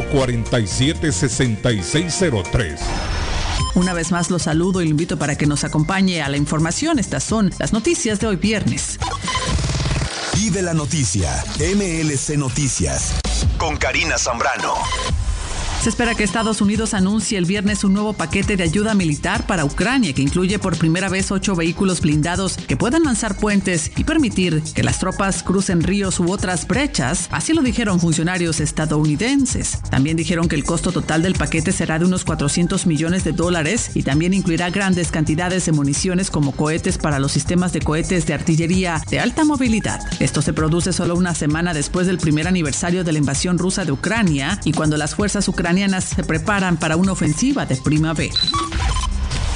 447-6603. Una vez más los saludo y lo invito para que nos acompañe a la información. Estas son las noticias de hoy viernes. Y de la noticia, MLC Noticias, con Karina Zambrano. Se espera que Estados Unidos anuncie el viernes un nuevo paquete de ayuda militar para Ucrania que incluye por primera vez ocho vehículos blindados que puedan lanzar puentes y permitir que las tropas crucen ríos u otras brechas. Así lo dijeron funcionarios estadounidenses. También dijeron que el costo total del paquete será de unos 400 millones de dólares y también incluirá grandes cantidades de municiones como cohetes para los sistemas de cohetes de artillería de alta movilidad. Esto se produce solo una semana después del primer aniversario de la invasión rusa de Ucrania y cuando las fuerzas ucranianas se preparan para una ofensiva de primavera.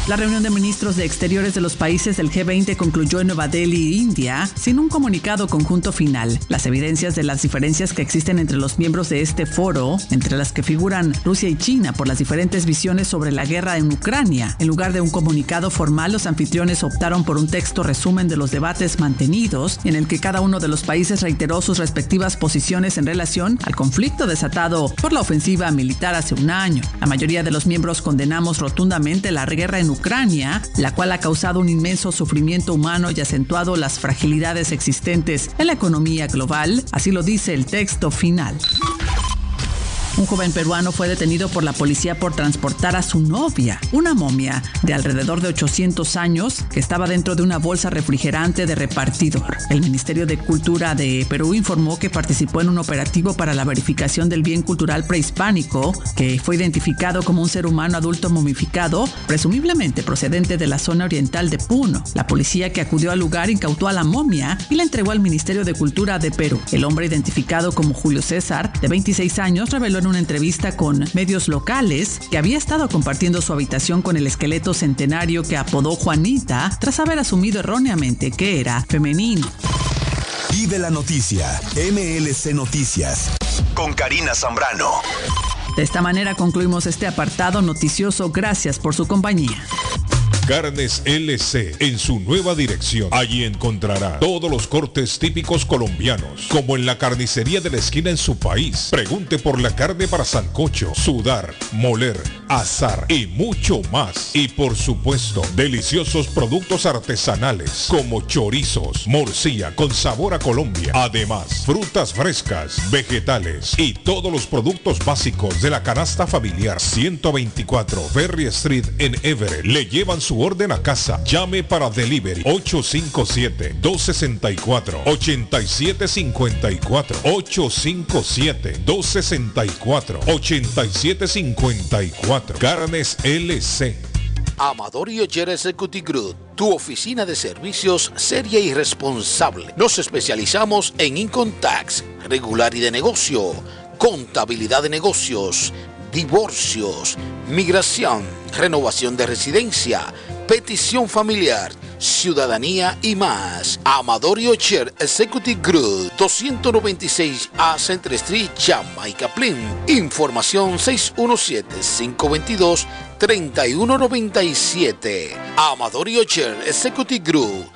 La reunión de ministros de Exteriores de los países del G20 concluyó en Nueva Delhi, India, sin un comunicado conjunto final. Las evidencias de las diferencias que existen entre los miembros de este foro, entre las que figuran Rusia y China por las diferentes visiones sobre la guerra en Ucrania. En lugar de un comunicado formal, los anfitriones optaron por un texto resumen de los debates mantenidos, en el que cada uno de los países reiteró sus respectivas posiciones en relación al conflicto desatado por la ofensiva militar hace un año. La mayoría de los miembros condenamos rotundamente la guerra en Ucrania, la cual ha causado un inmenso sufrimiento humano y acentuado las fragilidades existentes en la economía global, así lo dice el texto final. Un joven peruano fue detenido por la policía por transportar a su novia, una momia de alrededor de 800 años que estaba dentro de una bolsa refrigerante de repartidor. El Ministerio de Cultura de Perú informó que participó en un operativo para la verificación del bien cultural prehispánico, que fue identificado como un ser humano adulto momificado, presumiblemente procedente de la zona oriental de Puno. La policía que acudió al lugar incautó a la momia y la entregó al Ministerio de Cultura de Perú. El hombre identificado como Julio César, de 26 años, reveló en una entrevista con medios locales que había estado compartiendo su habitación con el esqueleto centenario que apodó Juanita tras haber asumido erróneamente que era femenino. Vive la noticia, MLC Noticias, con Karina Zambrano. De esta manera concluimos este apartado noticioso. Gracias por su compañía. Carnes LC en su nueva dirección. Allí encontrará todos los cortes típicos colombianos, como en la carnicería de la esquina en su país. Pregunte por la carne para sancocho, sudar, moler, azar y mucho más. Y por supuesto, deliciosos productos artesanales como chorizos, morcilla con sabor a Colombia. Además, frutas frescas, vegetales y todos los productos básicos de la canasta familiar 124 Ferry Street en Everett. Le llevan su orden a casa. Llame para delivery 857-264-8754. 857-264-8754. Carnes LC. Amador y Oyer Executive Group, tu oficina de servicios seria y responsable. Nos especializamos en Income regular y de negocio, contabilidad de negocios, divorcios, migración, renovación de residencia, petición familiar, ciudadanía y más. Amador y Ocher Executive Group, 296 A Central Street, Jamaica Plain. Información 617-522-3197. Amador y Ocher Executive Group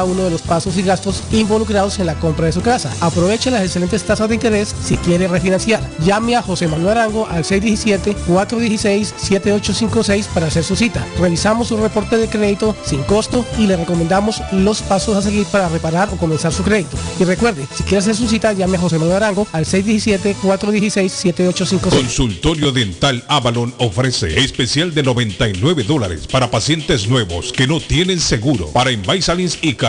uno de los pasos y gastos involucrados en la compra de su casa. Aproveche las excelentes tasas de interés si quiere refinanciar. Llame a José Manuel Arango al 617-416-7856 para hacer su cita. Revisamos su reporte de crédito sin costo y le recomendamos los pasos a seguir para reparar o comenzar su crédito. Y recuerde, si quiere hacer su cita, llame a José Manuel Arango al 617-416-7856. Consultorio Dental Avalon ofrece especial de 99 dólares para pacientes nuevos que no tienen seguro. Para Invisalins y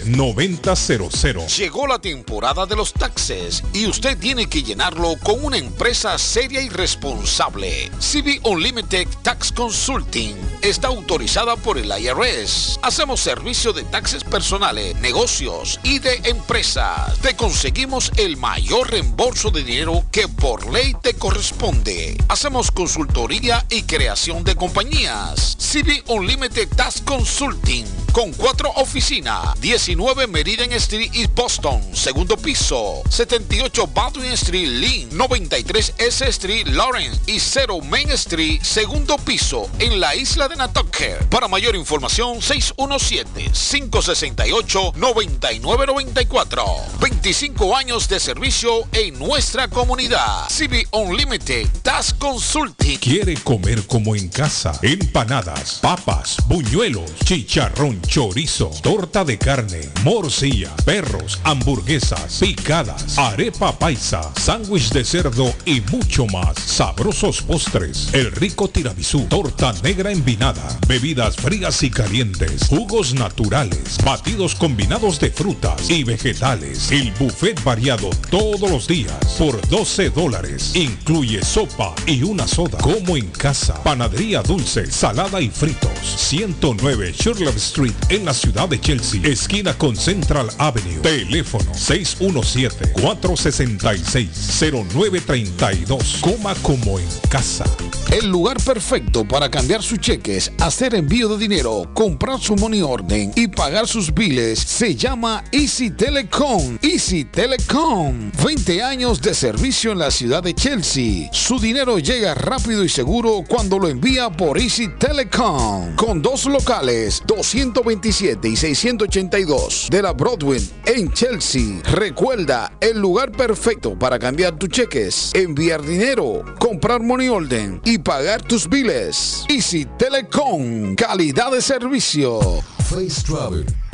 776-9000. Llegó la temporada de los taxes y usted tiene que llenarlo con una empresa seria y responsable. CB Unlimited Tax Consulting está autorizada por el IRS. Hacemos servicio de taxes personales, negocios y de empresas. Te conseguimos el mayor reembolso de dinero que por ley te corresponde. Hacemos consultoría y creación de compañías. CB Unlimited Tax Consulting con cuatro oficinas. 19 Meridian Street East Boston, segundo piso. 78 Baldwin Street Lynn, 93 S Street Lawrence y 0 Main Street, segundo piso, en la isla de Nantucket. Para mayor información, 617-568-9994. 25 años de servicio en nuestra comunidad. CB Unlimited, Das Consulting. ¿Quiere comer como en casa? Empanadas, papas, buñuelos, chicharrón, chorizo, torta de carne, morcilla, perros, hamburguesas, picadas, arepa paisa, sándwich de cerdo y mucho más. Sabrosos postres, el rico tiramisú, torta negra envinada, bebidas frías y calientes, jugos naturales, batidos combinados de frutas y vegetales. El buffet variado todos los días por 12 dólares. Incluye sopa y una soda. Como en casa. Panadería dulce, salada y fritos. 109 Sherlock Street en la ciudad de Chelsea. Esquina con Central Avenue. Teléfono 617-466-0932. Coma como en casa. El lugar perfecto para cambiar sus cheques, hacer envío de dinero, comprar su money orden y pagar sus biles se llama Easy Telecom. Easy Telecom. 20 años de servicio en la ciudad de Chelsea. Su dinero llega rápido y seguro cuando lo envía por Easy Telecom. Con dos locales, 227 y 682 de la Broadway en Chelsea. Recuerda, el lugar perfecto para cambiar tus cheques, enviar dinero, comprar money order y pagar tus biles. Easy Telecom, calidad de servicio. Face Travel.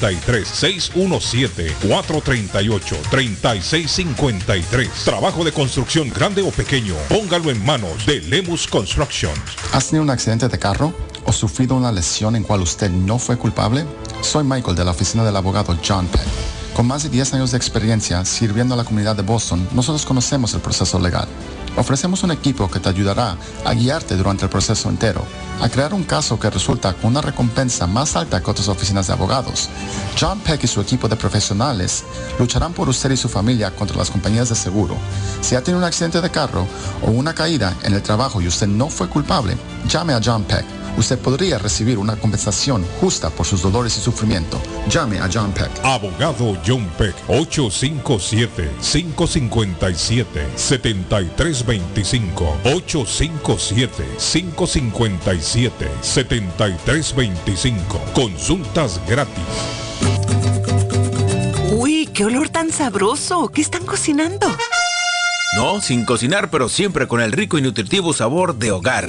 617-438-3653. Trabajo de construcción grande o pequeño, póngalo en manos de Lemus Construction. ¿Has tenido un accidente de carro o sufrido una lesión en cual usted no fue culpable? Soy Michael de la oficina del abogado John Peck. Con más de 10 años de experiencia sirviendo a la comunidad de Boston, nosotros conocemos el proceso legal. Ofrecemos un equipo que te ayudará a guiarte durante el proceso entero, a crear un caso que resulta con una recompensa más alta que otras oficinas de abogados. John Peck y su equipo de profesionales lucharán por usted y su familia contra las compañías de seguro. Si ha tenido un accidente de carro o una caída en el trabajo y usted no fue culpable, llame a John Peck. Usted podría recibir una compensación justa por sus dolores y sufrimiento. Llame a John Peck. Abogado John Peck, 857-557-7325. 857-557-7325. Consultas gratis. Uy, qué olor tan sabroso. ¿Qué están cocinando? No, sin cocinar, pero siempre con el rico y nutritivo sabor de hogar.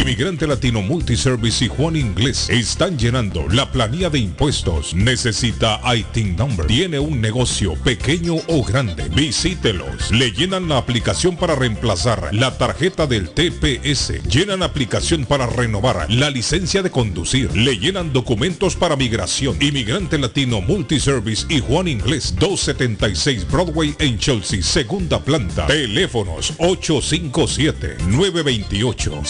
Emigrante Latino Multiservice y Juan Inglés están llenando la planilla de impuestos. Necesita ITIN number. Tiene un negocio pequeño o grande. Visítelos. Le llenan la aplicación para reemplazar la tarjeta del TPS. Llenan aplicación para renovar la licencia de conducir. Le llenan documentos para migración. Inmigrante Latino Multiservice y Juan Inglés 276 Broadway en Chelsea, segunda planta. Teléfonos 857 928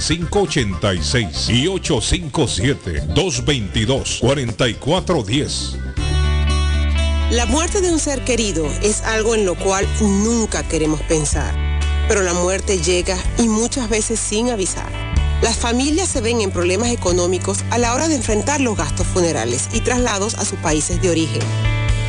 5586 y 857 222 4410. La muerte de un ser querido es algo en lo cual nunca queremos pensar, pero la muerte llega y muchas veces sin avisar. Las familias se ven en problemas económicos a la hora de enfrentar los gastos funerales y traslados a sus países de origen.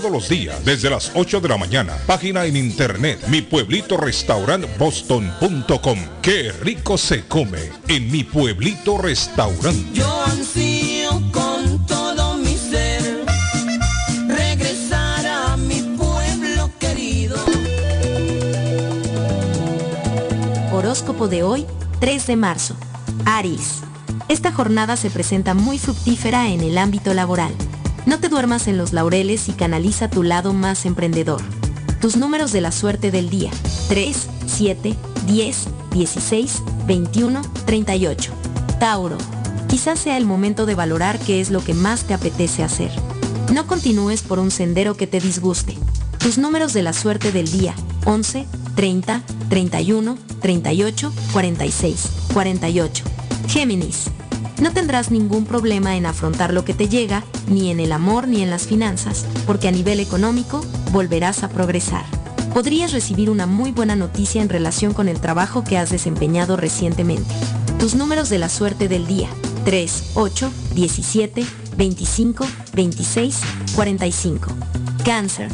todos los días desde las 8 de la mañana. Página en internet mi pueblito boston.com. Qué rico se come en mi pueblito restaurante. Yo ansío con todo mi ser regresar a mi pueblo querido. Horóscopo de hoy, 3 de marzo. Aries. Esta jornada se presenta muy fructífera en el ámbito laboral. No te duermas en los laureles y canaliza tu lado más emprendedor. Tus números de la suerte del día. 3, 7, 10, 16, 21, 38. Tauro. Quizás sea el momento de valorar qué es lo que más te apetece hacer. No continúes por un sendero que te disguste. Tus números de la suerte del día. 11, 30, 31, 38, 46, 48. Géminis. No tendrás ningún problema en afrontar lo que te llega, ni en el amor ni en las finanzas, porque a nivel económico volverás a progresar. Podrías recibir una muy buena noticia en relación con el trabajo que has desempeñado recientemente. Tus números de la suerte del día. 3, 8, 17, 25, 26, 45. Cáncer.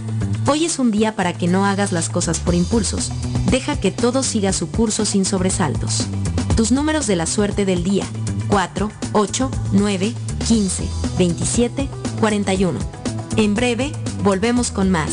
Hoy es un día para que no hagas las cosas por impulsos. Deja que todo siga su curso sin sobresaltos. Tus números de la suerte del día. 4, 8, 9, 15, 27, 41. En breve, volvemos con más.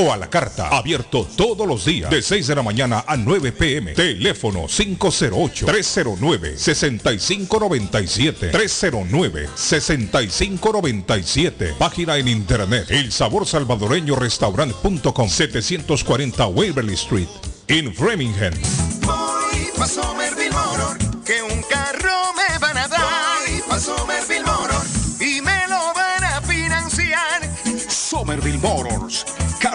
a la carta. Abierto todos los días de 6 de la mañana a 9 pm. Teléfono 508-309-6597. 309-6597. Página en internet. El sabor salvadoreño restaurant.com 740 Waverly Street. En Framingham. Voy pa' Somerville Motor, que un carro me van a dar. Voy pa' Somerville Motor, y me lo van a financiar. Somerville Motors.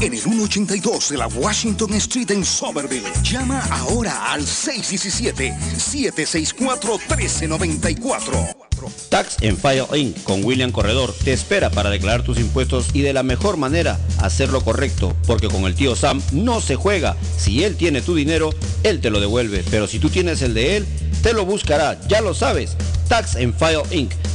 En el 182 de la Washington Street en Somerville. Llama ahora al 617-764-1394. Tax en File Inc. con William Corredor te espera para declarar tus impuestos y de la mejor manera hacerlo correcto, porque con el tío Sam no se juega. Si él tiene tu dinero, él te lo devuelve, pero si tú tienes el de él, te lo buscará, ya lo sabes. Tax en File Inc.,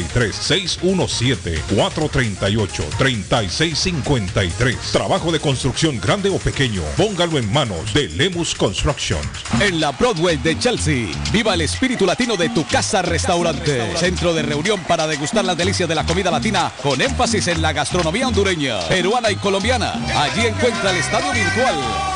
617-438-3653. Trabajo de construcción grande o pequeño, póngalo en manos de Lemus Construction. En la Broadway de Chelsea, viva el espíritu latino de tu casa restaurante. Centro de reunión para degustar las delicias de la comida latina con énfasis en la gastronomía hondureña, peruana y colombiana. Allí encuentra el estadio virtual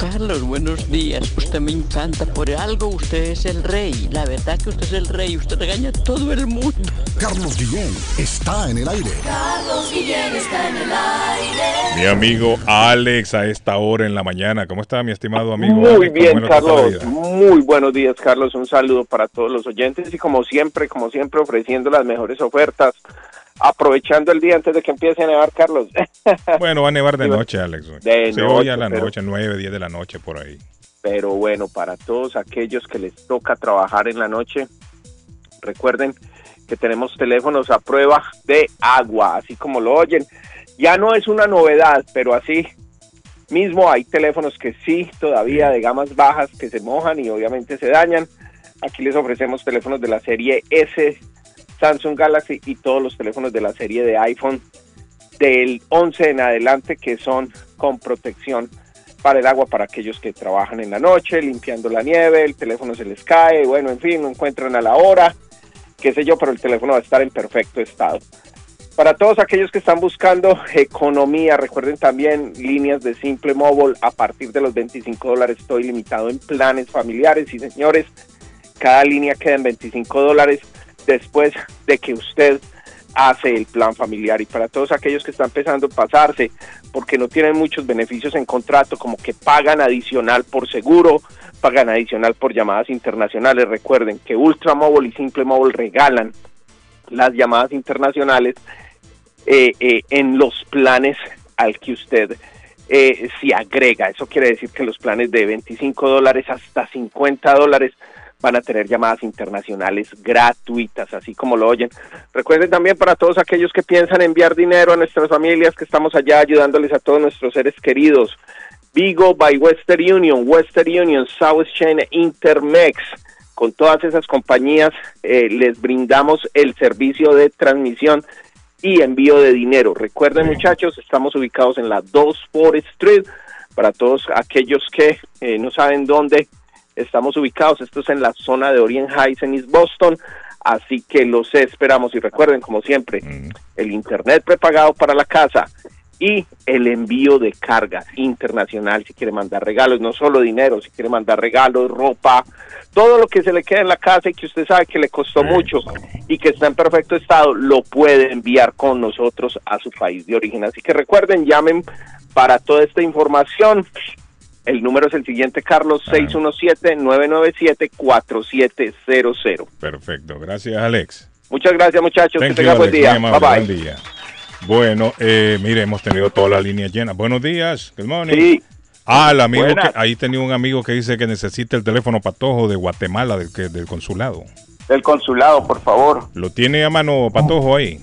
Carlos, buenos días. Usted me encanta. Por algo usted es el rey. La verdad que usted es el rey. Usted regaña a todo el mundo. Carlos Guillén está en el aire. Carlos Guillén está en el aire. Mi amigo Alex a esta hora en la mañana. ¿Cómo está mi estimado amigo? Muy Alex? bien, ¿Cómo le trata la Carlos. Muy buenos días, Carlos. Un saludo para todos los oyentes y como siempre, como siempre, ofreciendo las mejores ofertas. Aprovechando el día antes de que empiece a nevar, Carlos. Bueno, va a nevar de noche, Alex. De Se oye a noche, la pero- noche, 9, 10 de la noche por ahí. Pero bueno, para todos aquellos que les toca trabajar en la noche, recuerden que tenemos teléfonos a prueba de agua, así como lo oyen. Ya no es una novedad, pero así mismo hay teléfonos que sí, todavía de gamas bajas, que se mojan y obviamente se dañan. Aquí les ofrecemos teléfonos de la serie S, Samsung Galaxy y todos los teléfonos de la serie de iPhone del 11 en adelante que son con protección para el agua para aquellos que trabajan en la noche, limpiando la nieve, el teléfono se les cae, bueno, en fin, no encuentran a la hora, qué sé yo, pero el teléfono va a estar en perfecto estado. Para todos aquellos que están buscando economía, recuerden también líneas de Simple Mobile a partir de los 25 dólares. Estoy limitado en planes familiares y señores, cada línea queda en 25 dólares después de que usted hace el plan familiar. Y para todos aquellos que están empezando a pasarse porque no tienen muchos beneficios en contrato, como que pagan adicional por seguro, pagan adicional por llamadas internacionales. Recuerden que Ultramóvil y Simple Mobile regalan las llamadas internacionales eh, eh, en los planes al que usted eh, se agrega. Eso quiere decir que los planes de 25 dólares hasta 50 dólares van a tener llamadas internacionales gratuitas, así como lo oyen. Recuerden también para todos aquellos que piensan enviar dinero a nuestras familias, que estamos allá ayudándoles a todos nuestros seres queridos. Vigo by Western Union, Western Union, South Chain, Intermex. Con todas esas compañías eh, les brindamos el servicio de transmisión y envío de dinero. Recuerden muchachos, estamos ubicados en la 2 Forest Street. Para todos aquellos que eh, no saben dónde estamos ubicados, esto es en la zona de Orient Heights en East Boston. Así que los esperamos y recuerden, como siempre, el internet prepagado para la casa y el envío de carga internacional si quiere mandar regalos, no solo dinero, si quiere mandar regalos, ropa, todo lo que se le quede en la casa y que usted sabe que le costó mucho y que está en perfecto estado, lo puede enviar con nosotros a su país de origen. Así que recuerden, llamen para toda esta información. El número es el siguiente, Carlos, 617-997-4700. Perfecto, gracias Alex. Muchas gracias, muchachos. Thank que tengan buen día. Bye bye. buen día. Bueno, eh, mire, hemos tenido todas las líneas llenas. Buenos días, good morning. Sí. Ah, el amigo que, ahí tenía un amigo que dice que necesita el teléfono patojo de Guatemala, del, que, del consulado. Del consulado, por favor. ¿Lo tiene a mano patojo ahí?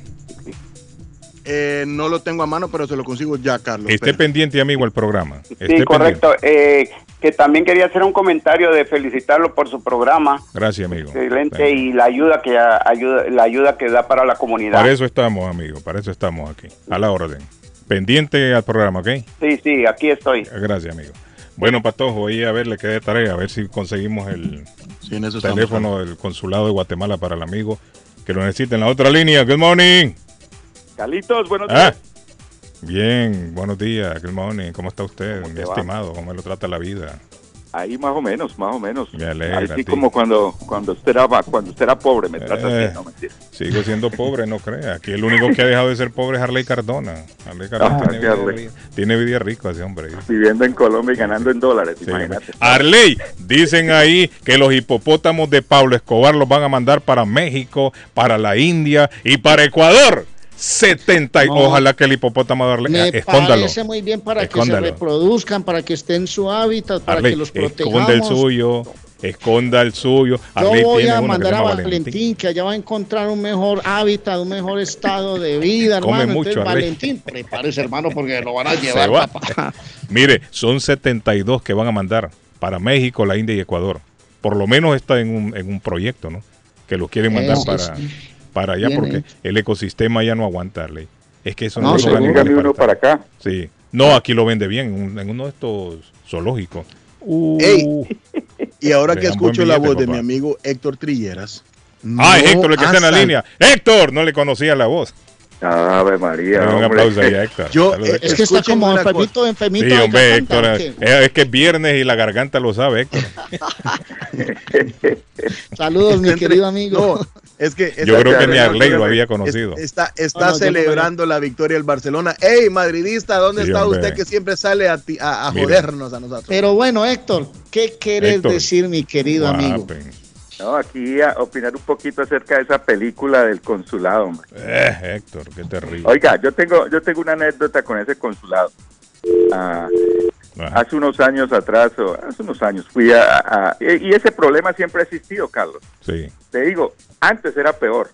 Eh, no lo tengo a mano, pero se lo consigo ya, Carlos. Esté pendiente, amigo, al programa. Esté Sí, correcto. Eh, que también quería hacer un comentario de felicitarlo por su programa. Gracias, amigo. Excelente y la ayuda que ayuda la ayuda que da para la comunidad. Para eso estamos, amigo. Para eso estamos aquí. A la orden. Pendiente al programa, ¿ok? Sí, sí, aquí estoy. Gracias, amigo. Bueno, Patojo, ahí a ver, le quedé tarea, a ver si conseguimos el Sí, en eso estamos, teléfono del consulado de Guatemala para el amigo que lo necesita en la otra línea. Good morning. Carlitos, buenos Ah, días. bien, buenos días. Good morning. ¿Cómo está usted, mi estimado? ¿Cómo lo trata la vida? Ahí más o menos, más o menos. Me alegra, Así como cuando cuando usted era cuando usted era pobre, me trata Eh, así, no mentira. Sigo siendo pobre, no crea. Aquí el único que ha dejado de ser pobre es Harley Cardona. Harley Cardona Ah, tiene, vida, Harley. tiene vida rico ese hombre. Viviendo en Colombia y ganando en dólares, Sí, imagínate. Arley, dicen ahí que los hipopótamos de Pablo Escobar los van a mandar para México, para la India y para Ecuador. 70. y- No. Ojalá que el hipopótamo de Arley. Me eh, escóndalo. parece muy bien para Escóndalo. que se reproduzcan, para que estén en su hábitat, para Arley, que los esconda el protejamos. suyo. Esconda el suyo. Yo Arley voy tiene a mandar a Valentín, Valentín. que allá va a encontrar un mejor hábitat, un mejor estado de vida, Come hermano. mucho, Entonces. Valentín, prepárese, hermano, porque lo van a llevar, va. papá. Mire, son 72 que van a mandar para México, la India y Ecuador. Por lo menos está en un, en un proyecto, ¿no? Que lo quieren mandar Eso para, sí. Para allá Bien porque hecho. el ecosistema ya no aguanta, Arley. Es que eso No, no, dígame uno para acá. Sí. No, aquí lo vende bien, en, un- en uno de estos zoológicos. Uh, Ey, y ahora que escucho la voz de mi amigo Héctor Trilleras. Ah, no Héctor, el que está en la línea. Héctor, no le conocía la voz. Ave María. un hombre. aplauso ahí a Héctor. Yo, Saludos, Héctor. Es que está Escuchen como enfermito, enfermito. Sí, hombre, Héctor. eh, Es que es viernes y la garganta lo sabe, Héctor. Saludos, mi Entre- querido amigo. No, es que Yo creo que ni Arley lo había conocido. es- Está, está No, no, yo no celebrando la victoria del Barcelona. ¡Ey, madridista! ¿Dónde Sí, está hombre. usted que siempre sale a, ti- a, jodernos a nosotros? Pero bueno, Héctor, ¿qué quieres Héctor. decir, mi querido amigo? No, aquí a opinar un poquito acerca de esa película del consulado. hombre. Eh, Héctor, qué terrible. Oiga, yo tengo yo tengo una anécdota con ese consulado. Ah, hace unos años atrás, o hace unos años, fui a, a- y y ese problema siempre ha existido, Carlos. Sí. Te digo, antes era peor.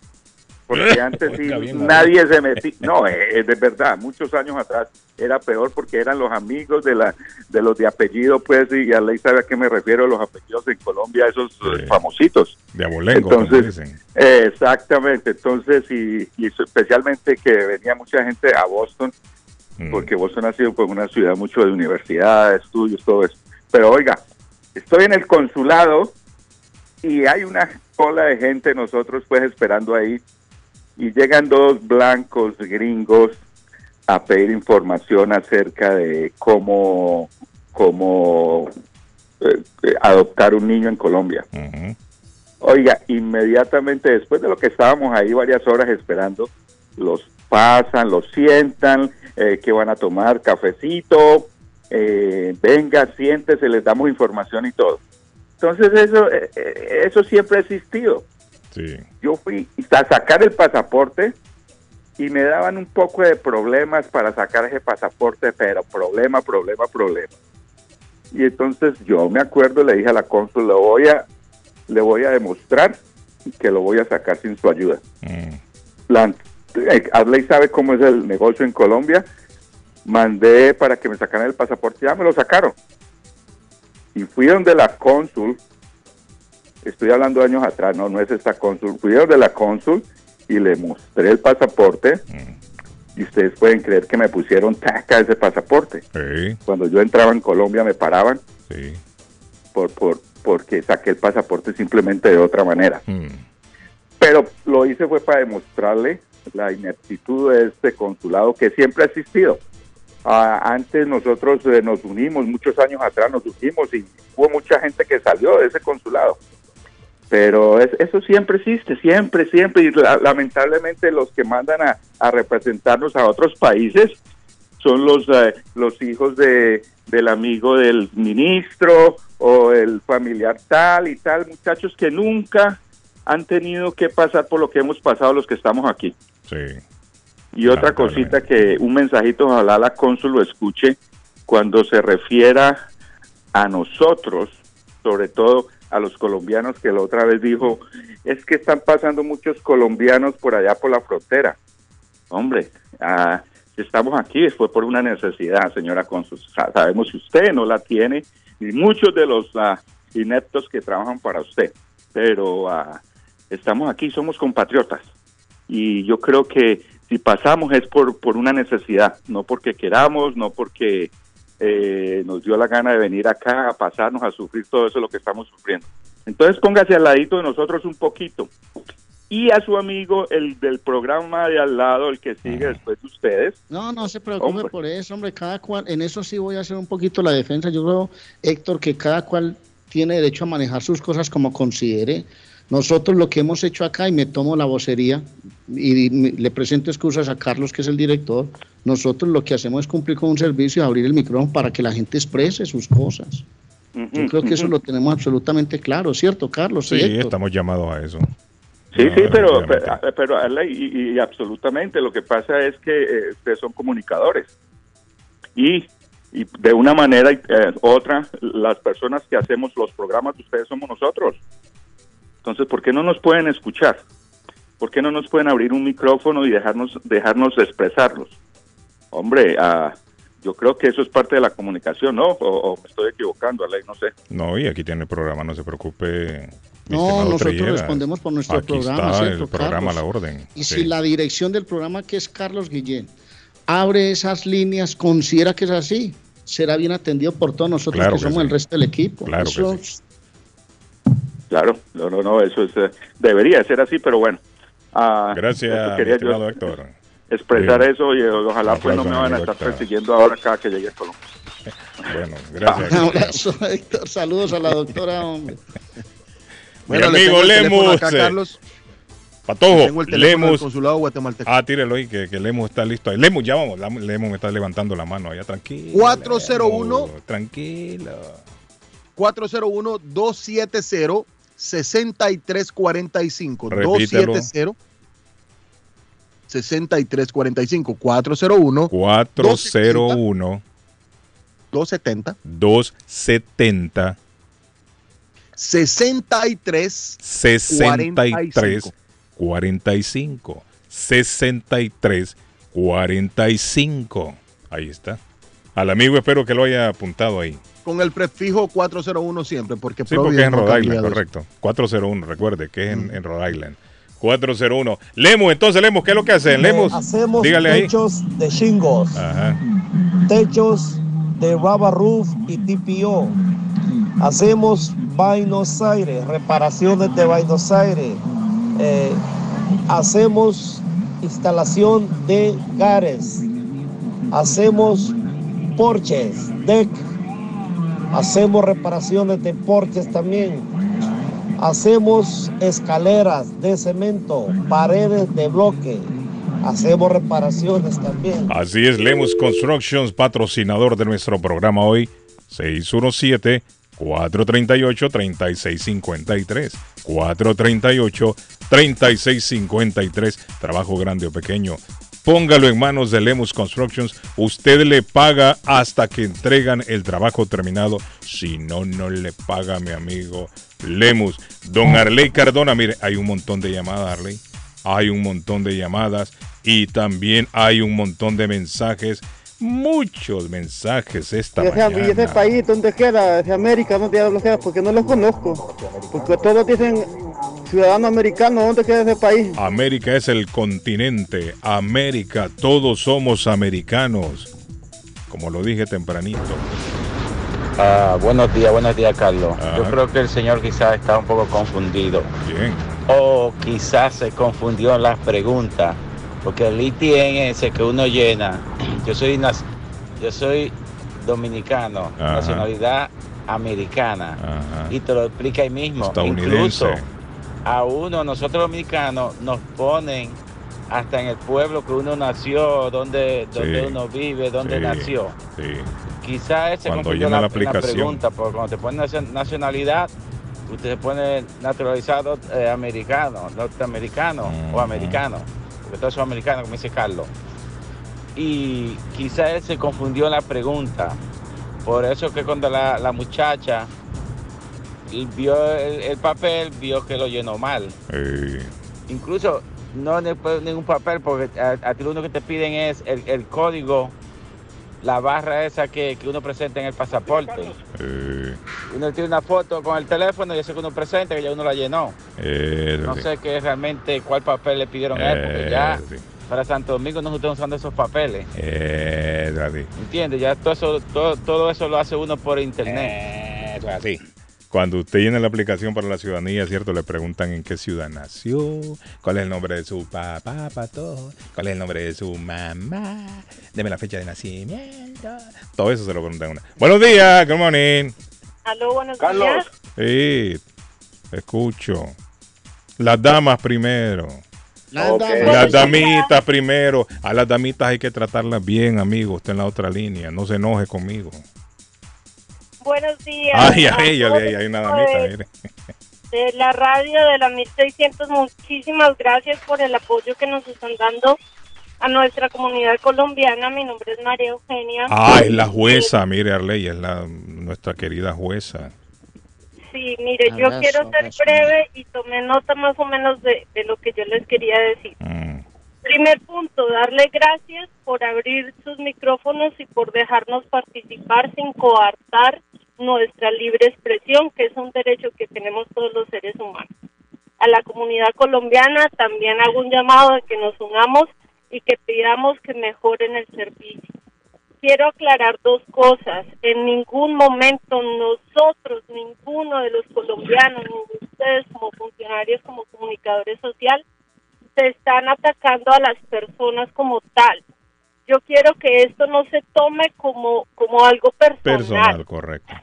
Porque Eh, antes sí, bien, nadie se metía. No, eh, de verdad, muchos años atrás era peor porque eran los amigos de la de los de apellido, pues, y a ley sabe a qué me refiero, los apellidos en Colombia, esos eh, famositos. De abolengo, Entonces, dicen. eh, exactamente, entonces, y, y especialmente que venía mucha gente a Boston, Mm. porque Boston ha sido pues, una ciudad mucho de universidades, estudios, todo eso. Pero oiga, estoy en el consulado y hay una cola de gente, nosotros pues esperando ahí, y llegan dos blancos gringos a pedir información acerca de cómo, cómo eh, eh, adoptar un niño en Colombia. Oiga, inmediatamente después de lo que estábamos ahí varias horas esperando, los pasan, los sientan, eh, que van a tomar cafecito, eh, venga, siéntese, les damos información y todo. Entonces eso, eh, eso siempre ha existido. Sí. Yo fui a sacar el pasaporte y me daban un poco de problemas para sacar ese pasaporte, pero problema, problema, problema. Y entonces yo me acuerdo, le dije a la cónsul, le voy a, le voy a demostrar que lo voy a sacar sin su ayuda. Mm. La, eh, sabe cómo es el negocio en Colombia. Mandé para que me sacaran el pasaporte, ya me lo sacaron. Y fui donde la cónsul, estoy hablando de años atrás, no, no es esta cónsul, fui donde la cónsul y le mostré el pasaporte. Y ustedes pueden creer que me pusieron taca ese pasaporte. Sí, Cuando yo entraba en Colombia me paraban sí. por, por, porque saqué el pasaporte simplemente de otra manera. Mm. Pero lo hice fue para demostrarle la ineptitud de este consulado que siempre ha existido. Ah, antes nosotros eh, nos unimos, muchos años atrás nos unimos y hubo mucha gente que salió de ese consulado. Pero es- eso siempre existe, siempre, siempre. Y la- lamentablemente los que mandan a, a representarnos a otros países son los, eh, los hijos de, del amigo del ministro o el familiar tal y tal, muchachos que nunca han tenido que pasar por lo que hemos pasado los que estamos aquí. Sí. Y otra cosita que un mensajito, ojalá la cónsul lo escuche. cuando se refiera a nosotros, sobre todo a los colombianos que la otra vez dijo, es que están pasando muchos colombianos por allá por la frontera. Hombre, ah, si estamos aquí fue por una necesidad, señora Consus. Sa- Sabemos que usted no la tiene y muchos de los ah, ineptos que trabajan para usted, pero ah, estamos aquí, somos compatriotas y yo creo que si pasamos es por, por una necesidad, no porque queramos, no porque eh, nos dio la gana de venir acá a pasarnos a sufrir todo eso lo que estamos sufriendo. Entonces póngase al ladito de nosotros un poquito. Y a su amigo, el del programa de al lado, el que sigue después de ustedes. No, no se preocupe Hombre. por eso, hombre. Cada cual, en eso sí voy a hacer un poquito la defensa. Yo creo, Héctor, que cada cual tiene derecho a manejar sus cosas como considere. Nosotros lo que hemos hecho acá, y me tomo la vocería, y le presento excusas a Carlos, que es el director, nosotros lo que hacemos es cumplir con un servicio y abrir el micrófono para que la gente exprese sus cosas. Yo creo que eso lo tenemos absolutamente claro, ¿cierto, Carlos? Sí, Héctor? estamos llamados a eso. Sí, No, sí, pero, pero, y, y absolutamente lo que pasa es que eh, ustedes son comunicadores. Y, y de una manera y eh, otra, las personas que hacemos los programas de ustedes somos nosotros. Entonces, ¿por qué no nos pueden escuchar? ¿Por qué no nos pueden abrir un micrófono y dejarnos, dejarnos expresarlos? Hombre, ah, yo creo que eso es parte de la comunicación, ¿no? O, o me estoy equivocando, Arley, no sé. No, y aquí tiene el programa, no se preocupe. No, nosotros respondemos por nuestro Aquí programa, está ¿cierto, el programa a la orden. Y Sí. si la dirección del programa, que es Carlos Guillén, abre esas líneas, considera que es así, será bien atendido por todos nosotros Claro que que somos sí. el resto del equipo. Claro que Eso- Claro, no, no, no, eso es, eh, debería ser así, pero bueno. ah, Gracias, quería yo Héctor. expresar Bien. eso y eh, ojalá pues no me van a estar persiguiendo ahora cada que llegue a Colombia. Bueno, Un gracias. abrazo, Héctor. Saludos a la doctora, hombre. Bueno, Mi le amigo teléfono Lemus. acá, eh, Carlos. Patojo, Tengo el teléfono del Lemus. consulado guatemalteco. Ah, tírelo ahí, que, que Lemus está listo ahí. Lemus, ya vamos. Lemus me está levantando la mano allá, tranquilo. 401 Lemus, Tranquilo. 401-270-6345. Repítelo. 270-6345. 401 401 270 270 63 63 45 63 45 ahí está al amigo espero que lo haya apuntado ahí con el prefijo 401 siempre, porque sí porque es en Rhode Island correcto 401 recuerde que es en, en Rhode Island 401 Lemus entonces Lemus ¿qué es lo que hacen? Lemus Hacemos dígale ahí techos de Ajá. techos de rubber roof y TPO. Hacemos Buenos Aires, reparaciones de Buenos Aires. Eh, hacemos instalación de gares. Hacemos porches, deck. Hacemos reparaciones de porches también. Hacemos escaleras de cemento, paredes de bloque. Hacemos reparaciones también. Así es, Lemus Constructions, patrocinador de nuestro programa hoy, 617-438-3653. 438-3653. Trabajo grande o pequeño. Póngalo en manos de Lemus Constructions. Usted le paga hasta que entregan el trabajo terminado. Si no, no le paga, mi amigo Lemus. Don Arley Cardona, mire, hay un montón de llamadas, Arley. Hay un montón de llamadas y también hay un montón de mensajes. Muchos mensajes esta ¿Y ese, y ese mañana. país dónde queda? ¿Ese América dónde diablos queda? Porque no lo conozco. Porque todos dicen ciudadano americano, ¿dónde queda ese país? América es el continente. América, todos somos americanos. Como lo dije tempranito. Ah, buenos días, buenos días, Carlos. Yo creo que el señor quizás está un poco confundido. Bien. O quizás se confundió en las preguntas. Porque el ITN ese que uno llena, yo soy, yo soy dominicano, Ajá. nacionalidad americana. Y te lo explica ahí mismo. Estadounidense. Incluso a uno, nosotros dominicanos, nos ponen hasta en el pueblo que uno nació, donde, donde Sí. uno vive, donde Sí, nació. Sí. Quizás ese Cuando llena la, aplicación. pregunta, porque cuando te pone nacio- nacionalidad, usted se pone naturalizado eh, americano, norteamericano o americano, porque todos son americanos, como dice Carlos. Y quizás él se confundió en la pregunta, Por eso que cuando la, la muchacha vio el, el papel, vio que lo llenó mal. Incluso no ne- fue ningún papel, porque a, a ti lo único que te piden es el, el código, la barra esa que, que uno presenta en el pasaporte. Uno tiene una foto con el teléfono y eso que uno presenta, que ya uno la llenó. No sé qué realmente, cuál papel le pidieron a él, porque ya para Santo Domingo no se están usando esos papeles. eh. ¿Entiendes? Ya todo eso, todo, todo eso lo hace uno por internet. Eh, así. Cuando usted llena la aplicación para la ciudadanía, ¿cierto? Le preguntan en qué ciudad nació, cuál es el nombre de su papá, pato, cuál es el nombre de su mamá, deme la fecha de nacimiento. Todo eso se lo preguntan una. Buenos días, good morning. Aló, buenos Carlos. días. Sí, escucho. Las damas primero. Las Ok. damas. Las damitas primero. A las damitas hay que tratarlas bien, amigo. Usted en la otra línea. No se enoje conmigo. Buenos días. Ay, ay, ay, ay, hay una damita. de- mire. De la radio de la 1600, muchísimas gracias por el apoyo que nos están dando a nuestra comunidad colombiana. Mi nombre es María Eugenia. Ah, es la jueza, mire Arley, es la nuestra querida jueza. Sí, mire, yo Abrazo, quiero ser abrazo. breve y tomé nota más o menos de, de lo que yo les quería decir. Mm, Primer punto, darle gracias por abrir sus micrófonos y por dejarnos participar sin coartar nuestra libre expresión, que es un derecho que tenemos todos los seres humanos. A la comunidad colombiana también hago un llamado de que nos unamos y que pidamos que mejoren el servicio. Quiero aclarar dos cosas. En ningún momento nosotros, ninguno de los colombianos, ni ustedes como funcionarios, como comunicadores sociales, se están atacando a las personas como tal. Yo quiero que esto no se tome como, como algo personal. personal, correcto.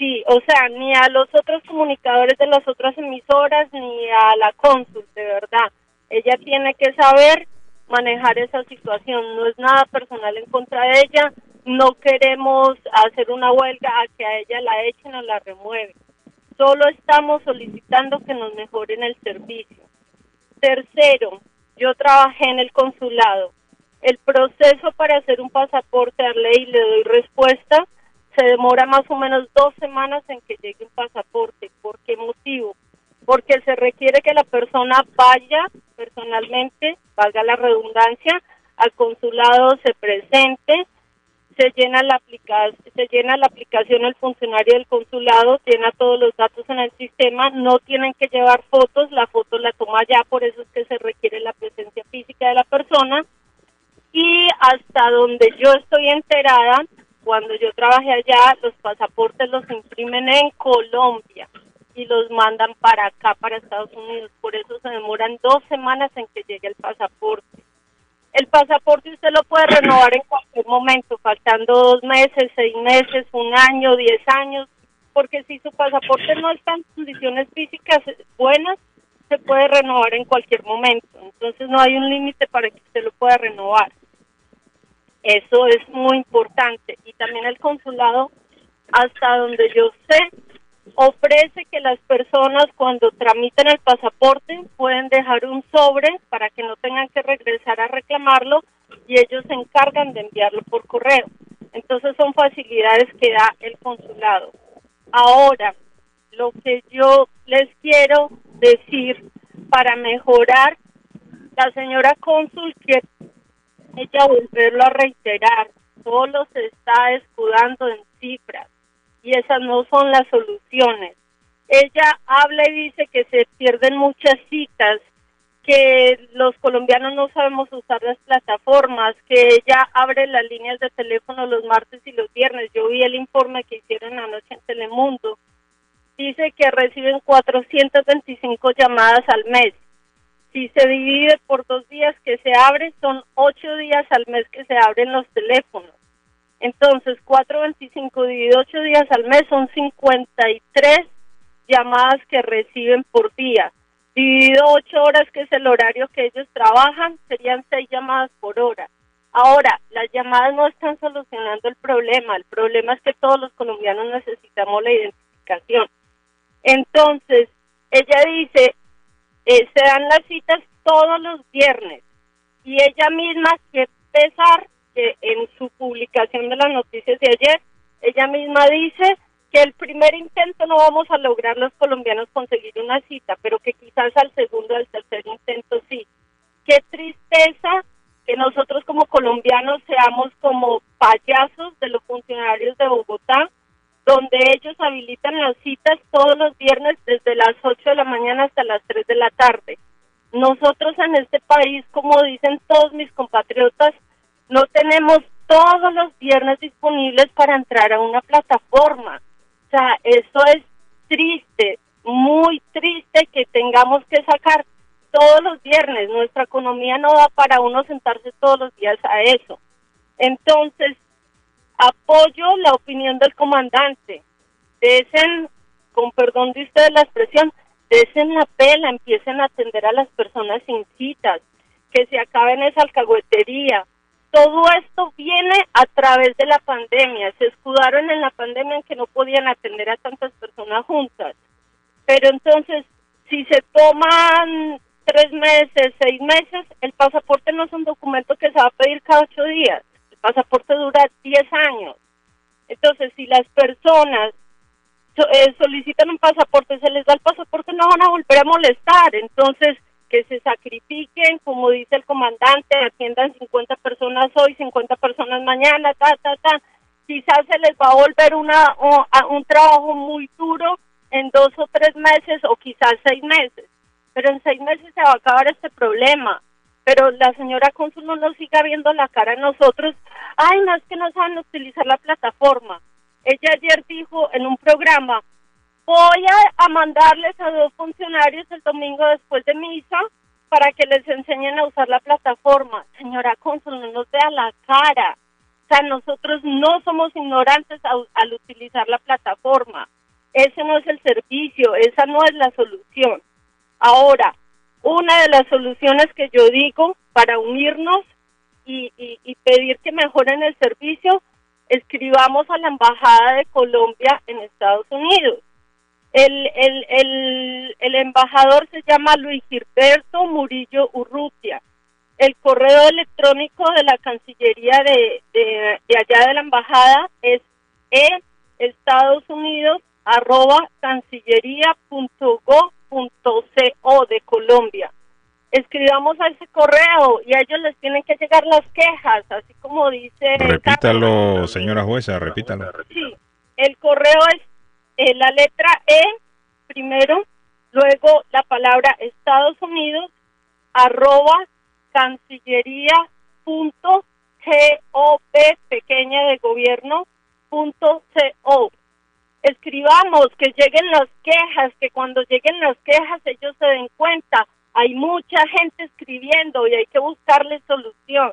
Sí, o sea, ni a los otros comunicadores de las otras emisoras, ni a la cónsul, de verdad. Ella tiene que saber manejar esa situación. No es nada personal en contra de ella. No queremos hacer una huelga a que a ella la echen o la remueven. Solo estamos solicitando que nos mejoren el servicio. Tercero, yo trabajé en el consulado. El proceso para hacer un pasaporte a ley le doy respuesta. Se demora más o menos dos semanas en que llegue un pasaporte. ¿Por qué motivo? Porque se requiere que la persona vaya personalmente, valga la redundancia, al consulado, se presente, se llena la aplicación, se llena la aplicación el funcionario del consulado, llena todos los datos en el sistema, no tienen que llevar fotos, la foto la toma ya, por eso es que se requiere la presencia física de la persona. Y hasta donde yo estoy enterada, cuando yo trabajé allá, los pasaportes los imprimen en Colombia y los mandan para acá, para Estados Unidos. Por eso se demoran dos semanas en que llegue el pasaporte. El pasaporte usted lo puede renovar en cualquier momento, faltando dos meses, seis meses, un año, diez años, porque si su pasaporte no está en condiciones físicas buenas, se puede renovar en cualquier momento. Entonces no hay un límite para que usted lo pueda renovar. Eso es muy importante. Y también el consulado, hasta donde yo sé, ofrece que las personas cuando tramiten el pasaporte pueden dejar un sobre para que no tengan que regresar a reclamarlo y ellos se encargan de enviarlo por correo. Entonces son facilidades que da el consulado. Ahora, lo que yo les quiero decir para mejorar, la señora cónsul que ella volverlo a reiterar, solo se está escudando en cifras y esas no son las soluciones. Ella habla y dice que se pierden muchas citas, que los colombianos no sabemos usar las plataformas, que ella abre las líneas de teléfono los martes y los viernes. Yo vi el informe que hicieron anoche en Telemundo. Dice que reciben 425 llamadas al mes. Si se divide por dos días que se abre, son ocho días al mes que se abren los teléfonos. Entonces, 4.25 dividido 8 días al mes son 53 llamadas que reciben por día. Dividido 8 horas, que es el horario que ellos trabajan, serían 6 llamadas por hora. Ahora, las llamadas no están solucionando el problema. El problema es que todos los colombianos necesitamos la identificación. Entonces, ella dice, eh, se dan las citas todos los viernes y ella misma, que pesar que en su publicación de las noticias de ayer ella misma dice que el primer intento no vamos a lograr los colombianos conseguir una cita, pero que quizás al segundo al tercer intento sí. Qué tristeza que nosotros como colombianos seamos como payasos de los funcionarios de Bogotá, donde ellos habilitan las citas todos los viernes desde las 8 de la mañana hasta las 3 de la tarde. Nosotros en este país, como dicen todos mis compatriotas, no tenemos todos los viernes disponibles para entrar a una plataforma. O sea, eso es triste, muy triste que tengamos que sacar todos los viernes. Nuestra economía no da para uno sentarse todos los días a eso. Entonces, apoyo la opinión del comandante. Desen, con perdón de ustedes la expresión, desen la pela, empiecen a atender a las personas sin citas, que se acaben esa alcahuetería, todo esto viene a través de la pandemia. Se escudaron en la pandemia en que no podían atender a tantas personas juntas. Pero entonces, si se toman tres meses, seis meses, el pasaporte no es un documento que se va a pedir cada ocho días. Pasaporte dura diez años. Entonces, si las personas eh, solicitan un pasaporte, se les da el pasaporte, no van a volver a molestar. Entonces, que se sacrifiquen, como dice el comandante, atiendan 50 personas hoy, 50 personas mañana, ta, ta, ta. Quizás se les va a volver una, un trabajo muy duro en dos o tres meses o quizás seis meses, pero en seis meses se va a acabar este problema. Pero la señora cónsul no nos siga viendo la cara a nosotros, ay, no es que no saben utilizar la plataforma. Ella ayer dijo en un programa, Voy a, mandarles a dos funcionarios el domingo después de misa para que les enseñen a usar la plataforma. Señora Cónsul, no nos vea la cara. O sea, nosotros no somos ignorantes al utilizar la plataforma. Ese no es el servicio, esa no es la solución. Ahora, una de las soluciones que yo digo para unirnos y, y pedir que mejoren el servicio, escribamos a la Embajada de Colombia en Estados Unidos el, el, el, el embajador se llama Luis Gilberto Murillo Urrutia. El correo electrónico de la Cancillería de, de, allá de la embajada es e Estados Unidos arroba cancillería.go.co de Colombia. Escribamos a ese correo y a ellos les tienen que llegar las quejas, así como dice... Repítalo, señora jueza, repítalo. Sí, el correo es eh, la letra E primero, luego la palabra Estados Unidos, arroba cancillería punto pequeña de gobierno punto co. Escribamos que lleguen las quejas, que cuando lleguen las quejas ellos se den cuenta. Hay mucha gente escribiendo y hay que buscarle solución.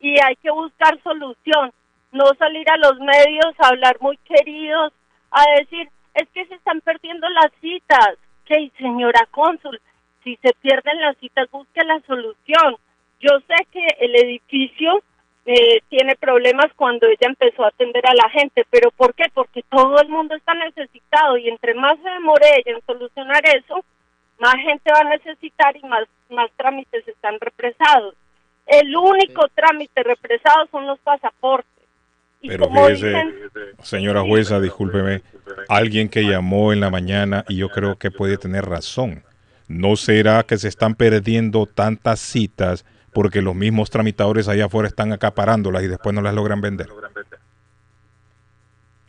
Y hay que buscar solución. No salir a los medios a hablar muy queridos, a decir, es que se están perdiendo las citas. Que señora cónsul, si se pierden las citas, busque la solución. Yo sé que el edificio eh, tiene problemas cuando ella empezó a atender a la gente, pero ¿por qué? Porque todo el mundo está necesitado y entre más se demore ella en solucionar eso, más gente va a necesitar y más, más trámites están represados. El único trámite represado son los pasaportes. Pero fíjese, señora jueza, discúlpeme, alguien que llamó en la mañana y yo creo que puede tener razón. ¿No será que se están perdiendo tantas citas porque los mismos tramitadores allá afuera están acaparándolas y después no las logran vender?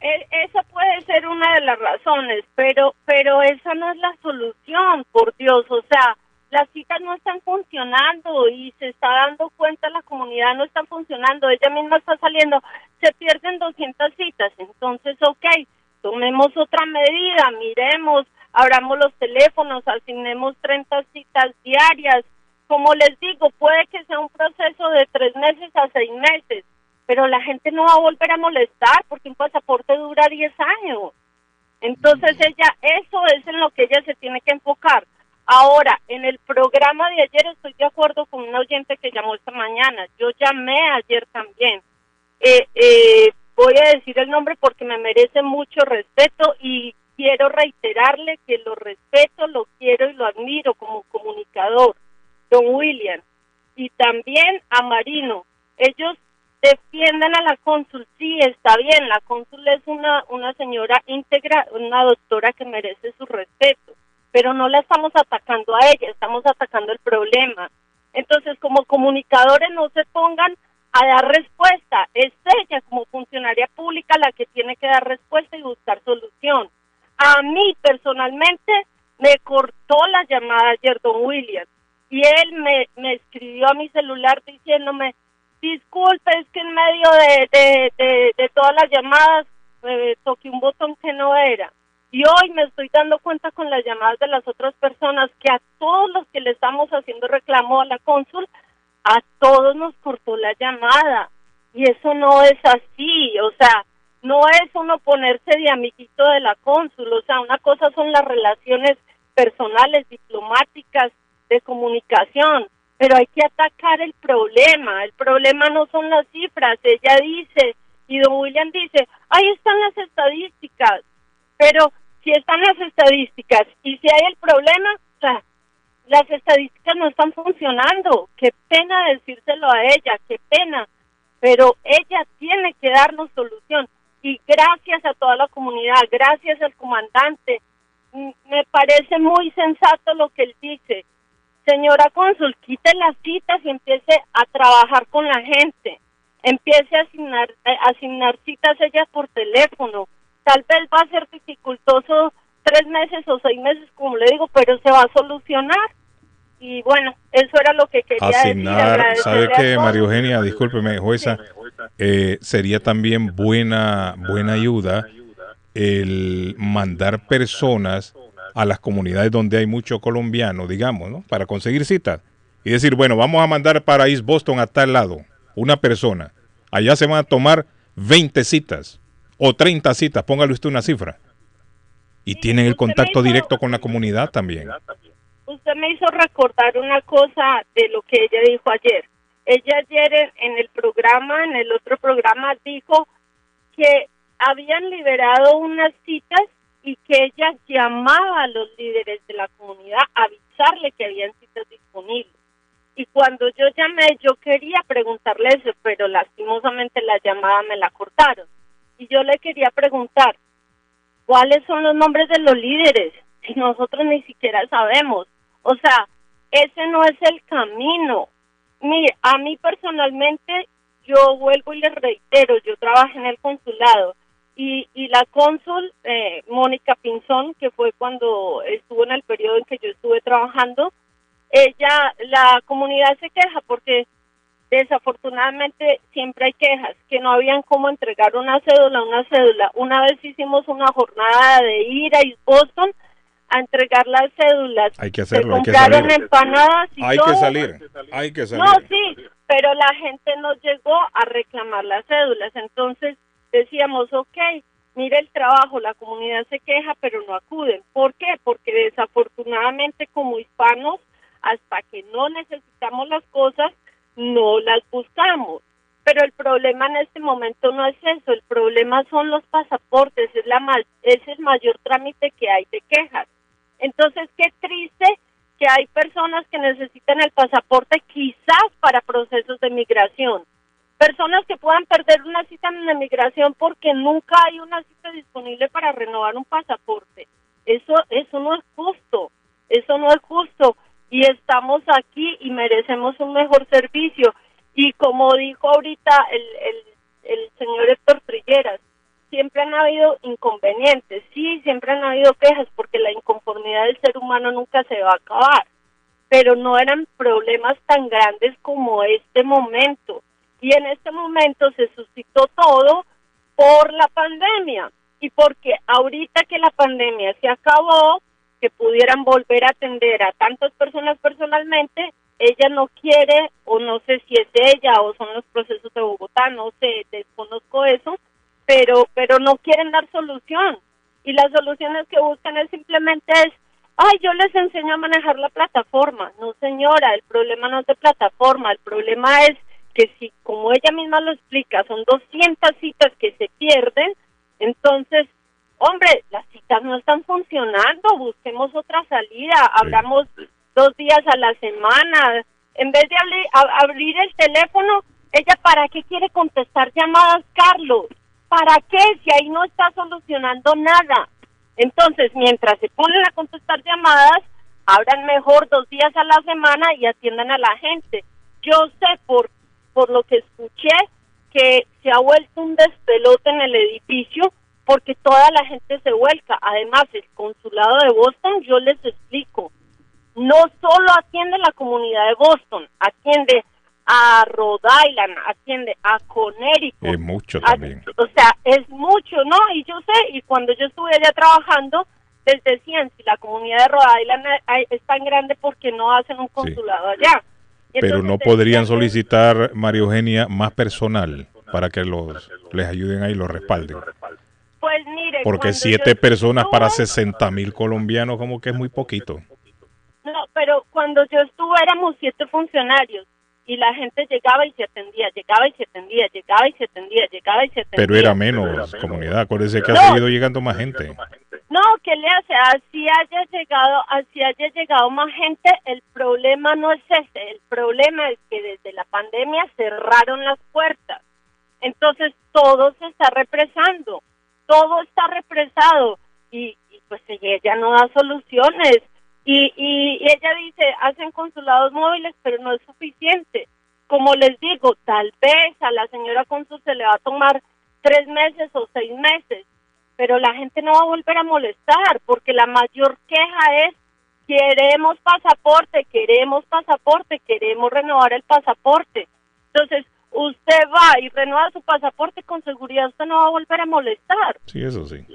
E, esa puede ser una de las razones, pero pero esa no es la solución, por Dios, o sea, las citas no están funcionando y se está dando cuenta la comunidad no están funcionando, ella misma está saliendo, se pierden 200 citas, entonces, ok, tomemos otra medida, miremos, abramos los teléfonos, asignemos 30 citas diarias, como les digo, puede que sea un proceso de tres meses a seis meses, pero la gente no va a volver a molestar porque un pasaporte dura 10 años. Entonces ella, eso es en lo que ella se tiene que enfocar. Ahora, en el programa de ayer estoy de acuerdo con un oyente que llamó esta mañana. Yo llamé ayer también. Eh, eh, voy a decir el nombre porque me merece mucho respeto y quiero reiterarle que lo respeto, lo quiero y lo admiro como comunicador, don William. Y también a Marino. Ellos defiendan a la cónsul, sí, está bien, la cónsul es una, una señora íntegra, una doctora que merece su respeto, pero no la estamos atacando a ella, estamos atacando el problema. Entonces, como comunicadores no se pongan a dar respuesta, es ella como funcionaria pública la que tiene que dar respuesta y buscar solución. A mí personalmente me cortó la llamada ayer don Williams y él me, me escribió a mi celular diciéndome, disculpe, es que en medio de, de, de, todas las llamadas eh, toqué un botón que no era. Y hoy me estoy dando cuenta con las llamadas de las otras personas que a todos los que le estamos haciendo reclamo a la cónsul, a todos nos cortó la llamada. Y eso no es así, o sea, no es uno ponerse de amiguito de la cónsul, o sea, una cosa son las relaciones personales, diplomáticas, de comunicación, pero hay que atacar el problema. El problema no son las cifras. Ella dice, y don William dice, ahí están las estadísticas, pero si están las estadísticas y si hay el problema, o sea, las estadísticas no están funcionando. Qué pena decírselo a ella, qué pena, pero ella tiene que darnos solución. Y gracias a toda la comunidad, gracias al comandante, me parece muy sensato lo que él dice. Señora cónsul, quite las citas y empiece a trabajar con la gente. Empiece a asignar, eh, asignar citas ellas por teléfono. Tal vez va a ser dificultoso tres meses o seis meses, como le digo, pero se va a solucionar. Y bueno, eso era lo que quería Asignar, decir. ¿sabe a qué. María Eugenia? Discúlpeme, jueza. eh, sería también buena, buena ayuda el mandar personas a las comunidades donde hay mucho colombiano, digamos, ¿no? Para conseguir citas. Y decir, bueno, vamos a mandar para East Boston a tal lado una persona. Allá se van a tomar 20 citas o 30 citas, póngale usted una cifra. Y tienen el contacto directo con la comunidad también. Usted me hizo recordar una cosa de lo que ella dijo ayer. Ella ayer en, en el programa, en el otro programa, dijo que habían liberado unas citas y que ella llamaba a los líderes de la comunidad a avisarle que habían citas disponibles. Y cuando yo llamé, yo quería preguntarle eso, pero lastimosamente la llamada me la cortaron. Y yo le quería preguntar, ¿cuáles son los nombres de los líderes? Si nosotros ni siquiera sabemos. O sea, ese no es el camino. Mire, a mí personalmente, yo vuelvo y les reitero, yo trabajé en el consulado y, y la cónsul, eh, Mónica Pinzón, que fue cuando estuvo en el periodo en que yo estuve trabajando, ella, la comunidad se queja porque desafortunadamente siempre hay quejas, que no habían cómo entregar una cédula, una cédula. Una vez hicimos una jornada de ir a Boston a entregar las cédulas. Hay que Se hacerlo, hay que salir. empanadas y Hay que todo. salir, hay que salir. No, sí, pero la gente no llegó a reclamar las cédulas. Entonces decíamos, ok, mire el trabajo, la comunidad se queja, pero no acuden. ¿Por qué? Porque desafortunadamente como hispanos, hasta que no necesitamos las cosas, no las buscamos. Pero el problema en este momento no es eso, el problema son los pasaportes, es, la ma- es el mayor trámite que hay de quejas. Entonces, qué triste que hay personas que necesitan el pasaporte quizás para procesos de migración. Personas que puedan perder una cita en la migración porque nunca hay una cita disponible para renovar un pasaporte. Eso, eso no es justo, eso no es justo. Y estamos aquí y merecemos un mejor servicio. Y como dijo ahorita el, el, el señor Héctor Trilleras, siempre han habido inconvenientes, sí, siempre han habido quejas porque la inconformidad del ser humano nunca se va a acabar, pero no eran problemas tan grandes como este momento. Y en este momento se suscitó todo por la pandemia. Y porque ahorita que la pandemia se acabó, que pudieran volver a atender a tantas personas personalmente, ella no quiere o no sé si es ella o son los procesos de Bogotá, no sé, desconozco eso, pero pero no quieren dar solución. Y las soluciones que buscan es simplemente es ay yo les enseño a manejar la plataforma no señora el problema no es de plataforma el problema es que si como ella misma lo explica son 200 citas que se pierden entonces hombre las citas no están funcionando busquemos otra salida abramos dos días a la semana en vez de abrir, a- abrir el teléfono ella para qué quiere contestar llamadas, Carlos? ¿Para qué? Si ahí no está solucionando nada. Entonces, mientras se ponen a contestar llamadas, abran mejor dos días a la semana y atiendan a la gente. Yo sé por, por lo que escuché que se ha vuelto un despelote en el edificio porque toda la gente se vuelca. Además, el consulado de Boston, yo les explico, no solo atiende la comunidad de Boston, atiende a Rhode Island, atiende a Connecticut. Es mucho a- también. o sea, es mucho, ¿no? Y yo sé, y cuando yo estuve allá trabajando, les decían, si la comunidad de Rhode Island hay- es tan grande, porque no hacen un consulado allá? Pero no podrían solicitar, María Eugenia, más personal para que los les ayuden ahí y los respalden. Pues mire, Porque siete yo personas para estuve- 60 mil colombianos como que es muy poquito. No, pero cuando yo estuve éramos siete funcionarios y la gente llegaba y se atendía, llegaba y se atendía, llegaba y se atendía, llegaba y se atendía. Pero era menos comunidad. Acuérdense que No. ha seguido llegando más gente. No, ¿qué le hace? Así haya llegado, así haya llegado más gente, el problema no es ese, el problema es que desde la pandemia cerraron las puertas. Entonces todo se está represando, todo está represado y, y pues ella no da soluciones. Y, y ella dice, hacen consulados móviles, pero no es suficiente. Como les digo, tal vez a la señora cónsul se le va a tomar tres meses o seis meses, pero la gente no va a volver a molestar, porque la mayor queja es, queremos pasaporte, queremos pasaporte, queremos renovar el pasaporte. Entonces, usted va y renueva su pasaporte, con seguridad usted no va a volver a molestar. Sí, eso sí.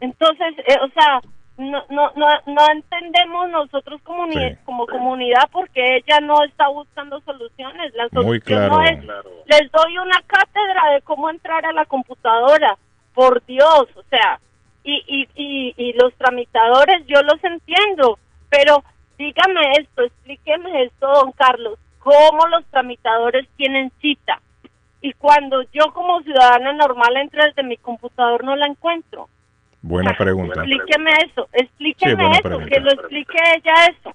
Entonces, eh, o sea, no, no, no, no entendemos nosotros comuni- como comunidad porque ella no está buscando soluciones. La solución Muy claro. no es, les doy una cátedra de cómo entrar a la computadora, por Dios, o sea, y, y, y, y los tramitadores yo los entiendo, pero dígame esto, explíqueme esto, don Carlos, cómo los tramitadores tienen cita y cuando yo como ciudadana normal entro desde mi computador no la encuentro. Buena pregunta. Explíqueme eso, explíqueme Sí, eso, pregunta. que lo explique ella eso.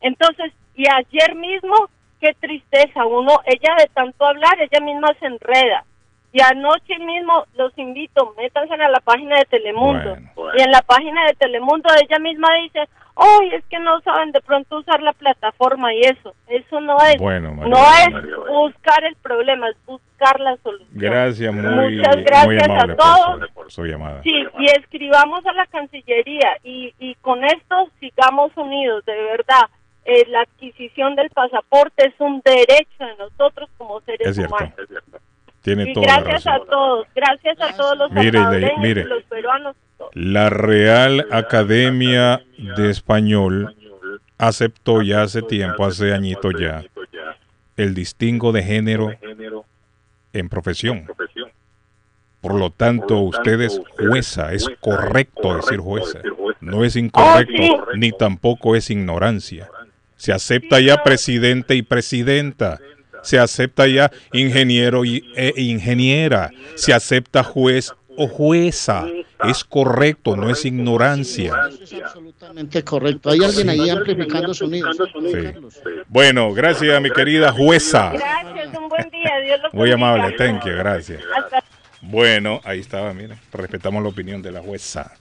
Entonces, y ayer mismo, qué tristeza, uno, ella de tanto hablar, ella misma se enreda. Y anoche mismo los invito, métanse a la página de Telemundo. Y en la página de Telemundo ella misma dice, hoy es que no saben de pronto usar la plataforma y eso. Eso no es. Bueno, María no es buscar el problema, es buscar la solución. Gracias, muy, Muchas gracias muy a todos. por, su, por su llamada. Sí, y escribamos a la Cancillería y, y con esto sigamos unidos, de verdad. Eh, la adquisición del pasaporte es un derecho de nosotros como seres Es cierto. humanos. Tiene Y toda la gracias razón. a todos, gracias a todos los Mire, salvadoreños mire. y los peruanos. La Real Academia de Español aceptó ya hace tiempo, hace añito ya, el distingo de género en profesión. Por lo tanto, usted es jueza, es correcto decir jueza. No es incorrecto, ni tampoco es ignorancia. Se acepta ya presidente y presidenta. Se acepta ya ingeniero y, e ingeniera. Se acepta juez o jueza. Es correcto, no es ignorancia. Absolutamente correcto. Hay alguien ahí amplificando sonidos. Sí. Bueno, gracias, mi querida jueza. Gracias, un buen día, Dios los Muy amable, thank you, gracias. Bueno, ahí estaba, mira, respetamos la opinión de la jueza.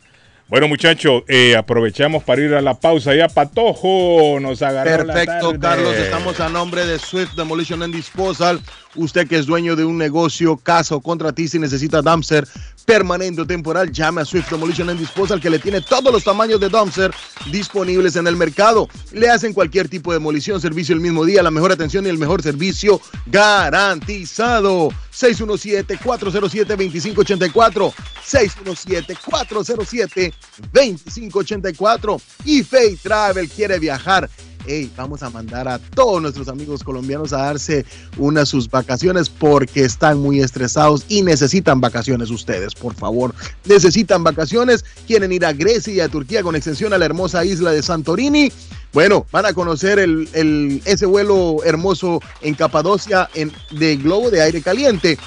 Bueno, muchachos, eh, aprovechamos para ir a la pausa ya. Patojo nos agarró la Perfecto, tarde. Carlos. Estamos a nombre de Swift Demolition and Disposal. Usted que es dueño de un negocio, casa o contratista y necesita dumpster permanente o temporal, llame a Swift Demolition and Disposal que le tiene todos los tamaños de dumpster disponibles en el mercado. Le hacen cualquier tipo de demolición, servicio el mismo día, la mejor atención y el mejor servicio garantizado. 617-407-2584. 617-407-2584. Y Fay Travel quiere viajar. Hey, vamos a mandar a todos nuestros amigos colombianos a darse unas sus vacaciones porque están muy estresados y necesitan vacaciones ustedes, por favor. Necesitan vacaciones, quieren ir a Grecia y a Turquía con extensión a la hermosa isla de Santorini. Bueno, van a conocer el, ese vuelo hermoso en Capadocia en, de globo de aire caliente.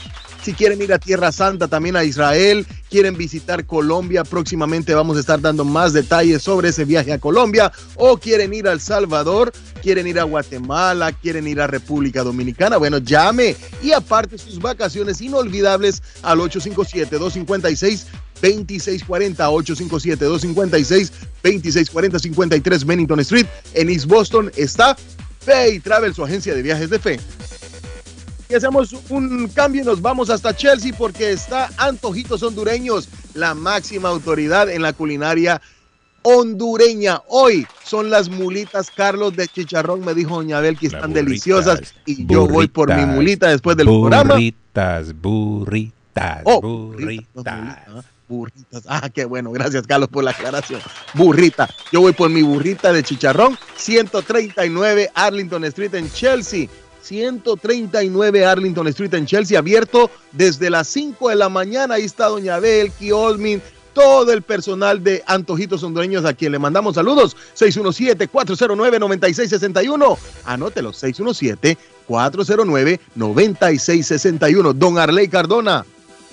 Si quieren ir a Tierra Santa, también a Israel, quieren visitar Colombia, próximamente vamos a estar dando más detalles sobre ese viaje a Colombia. O quieren ir a El Salvador, quieren ir a Guatemala, quieren ir a República Dominicana. Bueno, llame y aparte sus vacaciones inolvidables al 857-256. 2640 857 256 2640 53 Bennington Street en East Boston está Pay Travel, su agencia de viajes de fe. Y hacemos un cambio y nos vamos hasta Chelsea porque está Antojitos Hondureños, la máxima autoridad en la culinaria hondureña. Hoy son las mulitas Carlos de Chicharrón, me dijo Doña Abel que están deliciosas y yo voy por mi mulita después del programa. Burritas, burritas, Oh, burritas. Burritas. Ah, qué bueno. Gracias, Carlos, por la aclaración. Burrita. Yo voy por mi burrita de chicharrón. 139 Arlington Street en Chelsea. 139 Arlington Street en Chelsea, abierto desde las 5 de la mañana. Ahí está Doña Abel, Kiosmin, todo el personal de Antojitos Hondureños a quien le mandamos saludos. 617-409-9661. Anótelo, 617-409-9661. Don Arley Cardona.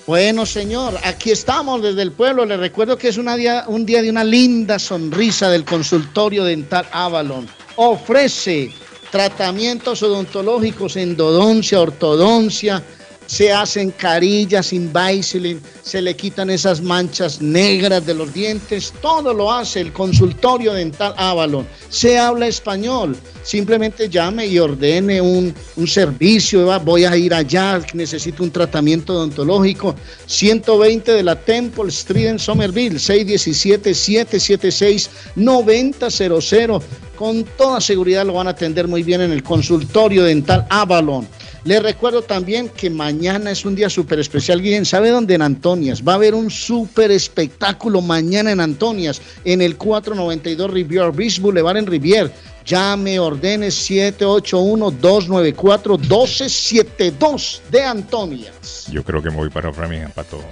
Bueno, señor, aquí estamos desde el pueblo. Le recuerdo que es una día, un día de una linda sonrisa del consultorio dental Avalon. Ofrece tratamientos odontológicos, endodoncia, ortodoncia. Se hacen carillas, Invisalign, se le quitan esas manchas negras de los dientes. Todo lo hace el consultorio dental Avalon. Se habla español. Simplemente llame y ordene un, un servicio. Voy a ir allá, necesito un tratamiento odontológico. 120 de la Temple Street en Somerville, 617-776-9000. Con toda seguridad lo van a atender muy bien en el consultorio dental Avalon. Les recuerdo también que mañana es un día súper especial. Guillén, ¿sabe dónde? En Antonias. Va a haber un súper espectáculo mañana en Antonias, en el 492 Rivier Beach Boulevard en Rivier. Llame, ordene 781-294-1272 de Antonias. Yo creo que me voy para Framingham, Pato.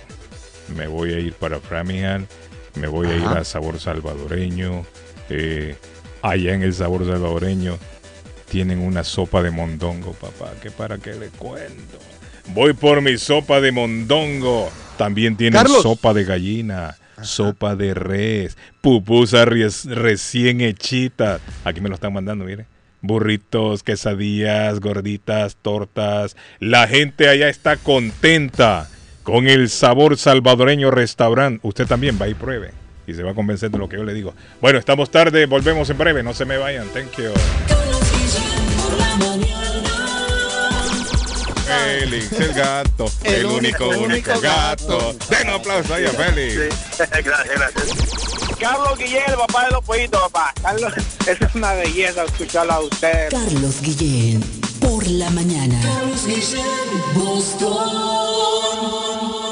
Me voy a ir para Framingham, me voy a ir a Sabor Salvadoreño. eh, allá en el Sabor Salvadoreño tienen una sopa de mondongo, papá, que para qué le cuento. Voy por mi sopa de mondongo. También tienen Carlos. sopa de gallina, sopa de res, pupusa ries- recién hechita. Aquí me lo están mandando, mire. Burritos, quesadillas, gorditas, tortas. La gente allá está contenta con el sabor salvadoreño restaurante. Usted también va y pruebe. Y se va a convencer de lo que yo le digo. Bueno, estamos tarde, volvemos en breve. No se me vayan. Thank you. Félix, el gato, el, único, único gato. Den un aplauso ahí a Félix. gracias, gracias. Carlos Guillén, el papá de los pollitos, papá. Carlos, eso es una belleza escucharlo a usted. Carlos Guillén, por la mañana.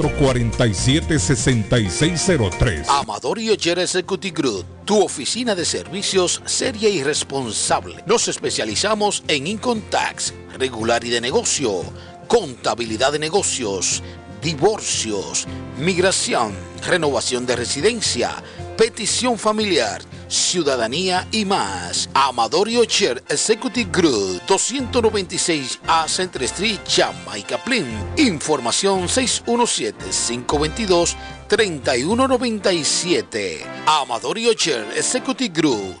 617-447-6603. Amador y Oyer Executive Group, tu oficina de servicios seria y responsable. Nos especializamos en income tax, regular y de negocio, contabilidad de negocios, divorcios, migración, renovación de residencia, petición familiar, ciudadanía y más. Amador y Ocher Executive Group, 296 A Central Street, Jamaica Plain. Información 617-522-3197. Amador y Ocher Executive Group,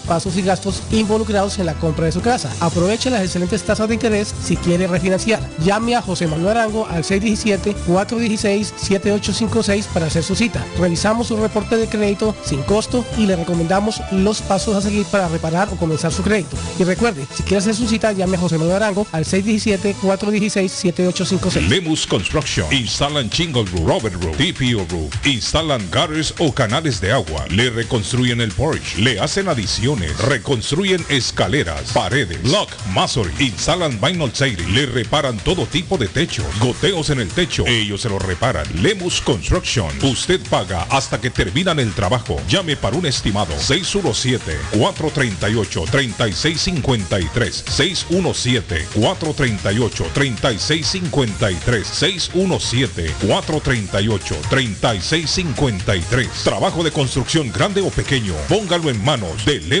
pasos y gastos involucrados en la compra de su casa. Aproveche las excelentes tasas de interés si quiere refinanciar. Llame a José Manuel Arango al 617-416-7856 para hacer su cita. Revisamos su reporte de crédito sin costo y le recomendamos los pasos a seguir para reparar o comenzar su crédito. Y recuerde, si quiere hacer su cita, llame a José Manuel Arango al 617-416-7856. Lemus Construction. Instalan Chingle Roof, Robert Roof, TPO Roof. Instalan gutters o canales de agua. Le reconstruyen el porch. Le hacen Reconstruyen escaleras, paredes, block, masonry. Instalan vinyl siding. Le reparan todo tipo de techo. Goteos en el techo. Ellos se lo reparan. Lemus Construction. Usted paga hasta que terminan el trabajo. Llame para un estimado. 617-438-3653. 617-438-3653. 617-438-3653. Trabajo de construcción grande o pequeño. Póngalo en manos de Lemus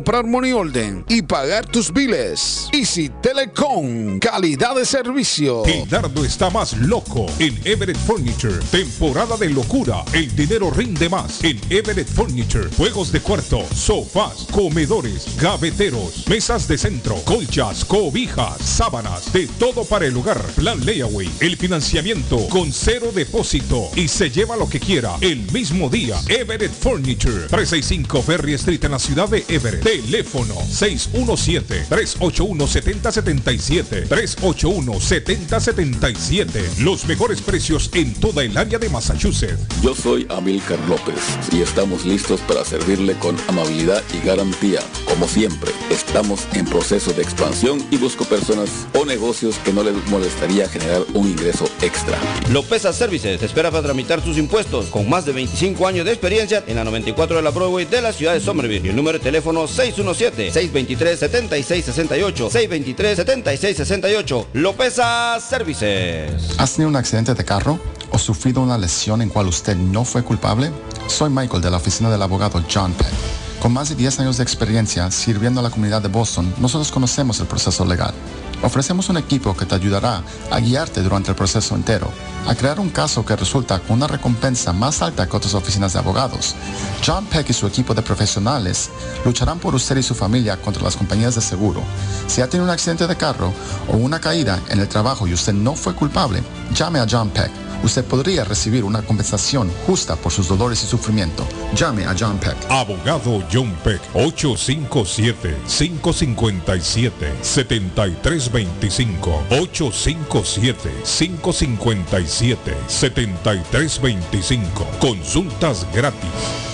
money order y pagar tus biles. Easy Telecom, calidad de servicio. Gildardo está más loco en Everett Furniture. Temporada de locura. El dinero rinde más en Everett Furniture. Juegos de cuarto, sofás, comedores, gaveteros, mesas de centro, colchas, cobijas, sábanas, de todo para el hogar. Plan Layaway. El financiamiento con cero depósito y se lleva lo que quiera el mismo día. Everett Furniture. 365 Ferry Street en la ciudad de Everett. Teléfono 617-381-7077. 381-7077. Los mejores precios en toda el área de Massachusetts. Yo soy Amilcar López y estamos listos para servirle con amabilidad y garantía. Como siempre, estamos en proceso de expansión y busco personas o negocios que no les molestaría generar un ingreso extra. Lopeza Services espera para tramitar sus impuestos con más de 25 años de experiencia en la 94 de la Broadway de la ciudad de Somerville. Y el número de teléfono 617-623-7668. 623-7668. Lopeza Services. ¿Has tenido un accidente de carro o sufrido una lesión en cual usted no fue culpable? Soy Michael de la oficina del abogado John Peck. Con más de 10 años de experiencia sirviendo a la comunidad de Boston, nosotros conocemos el proceso legal. Ofrecemos un equipo que te ayudará a guiarte durante el proceso entero, a crear un caso que resulta con una recompensa más alta que otras oficinas de abogados. John Peck y su equipo de profesionales lucharán por usted y su familia contra las compañías de seguro. Si ha tenido un accidente de carro o una caída en el trabajo y usted no fue culpable, llame a John Peck. Usted podría recibir una compensación justa por sus dolores y sufrimiento. Llame a John Peck. Abogado John Peck, 857-557-7325. 857-557-7325. Consultas gratis.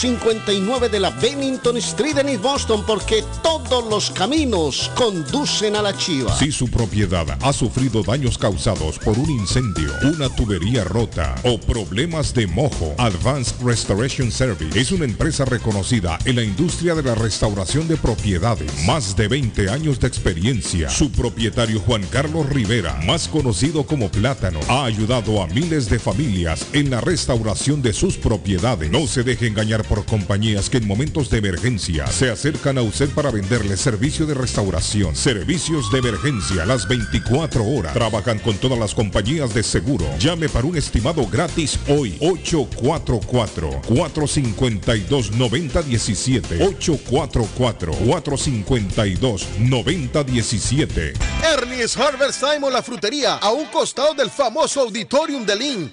259 de la Bennington Street en East Boston porque todos los caminos conducen a la chiva. Si su propiedad ha sufrido daños causados por un incendio, una tubería rota o problemas de mojo, Advanced Restoration Service es una empresa reconocida en la industria de la restauración de propiedades. Más de 20 años de experiencia. Su propietario Juan Carlos Rivera, más conocido como Plátano, ha ayudado a miles de familias en la restauración de sus propiedades. No se deje engañar por compañías que en momentos de emergencia se acercan a usted para venderle servicio de restauración. Servicios de emergencia las 24 horas. Trabajan con todas las compañías de seguro. Llame para un estimado gratis hoy. 844-452-9017. 844-452-9017. Ernie's Harvest Time o la frutería, a un costado del famoso Auditorium de Lynn.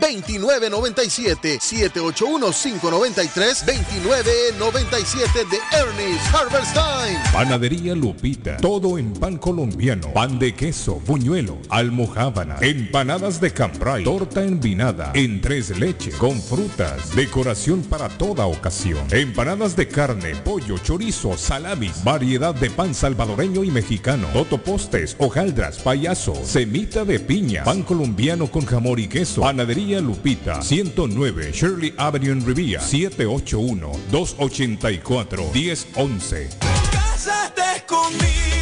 2997 781-593-2997 de Ernest Harvest Time. Panadería Lupita. Todo en pan colombiano. Pan de queso, buñuelo, almojábana, empanadas de cambray, torta envinada, en tres leches, con frutas, decoración para toda ocasión. Empanadas de carne, pollo, chorizo, salamis, variedad de pan salvadoreño y mexicano, totopostes, hojaldras, payaso, semita de piña, pan colombiano con jamón y queso. Panadería Lupita, 109 Shirley Avenue en Rivia, 781-284-1011. Cásate conmigo.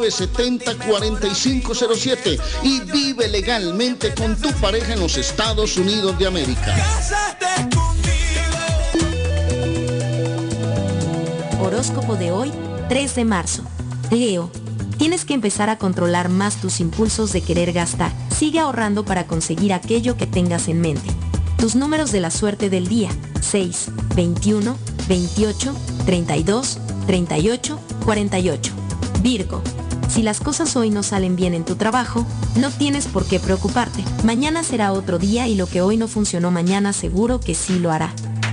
617-970-4507 y vive legalmente con tu pareja en los Estados Unidos de América. Horóscopo de hoy, 3 de marzo. Leo, tienes que empezar a controlar más tus impulsos de querer gastar. Sigue ahorrando para conseguir aquello que tengas en mente. Tus números de la suerte del día, 6, 21, 28, 32, 38, 48. Virgo, si las cosas hoy no salen bien en tu trabajo, no tienes por qué preocuparte. Mañana será otro día y lo que hoy no funcionó mañana seguro que sí lo hará.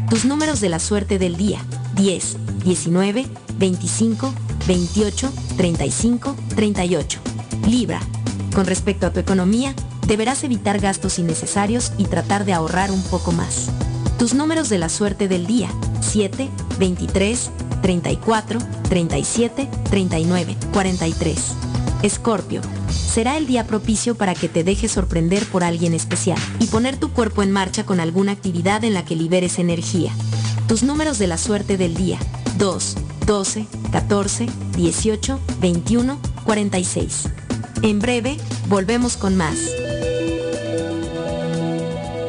Tus números de la suerte del día, 10, 19, 25, 28, 35, 38. Libra. Con respecto a tu economía, deberás evitar gastos innecesarios y tratar de ahorrar un poco más. Tus números de la suerte del día, 7, 23, 34, 37, 39, 43. Escorpio. Será el día propicio para que te dejes sorprender por alguien especial y poner tu cuerpo en marcha con alguna actividad en la que liberes energía. Tus números de la suerte del día. 2, 12, 14, 18, 21, 46. En breve, volvemos con más.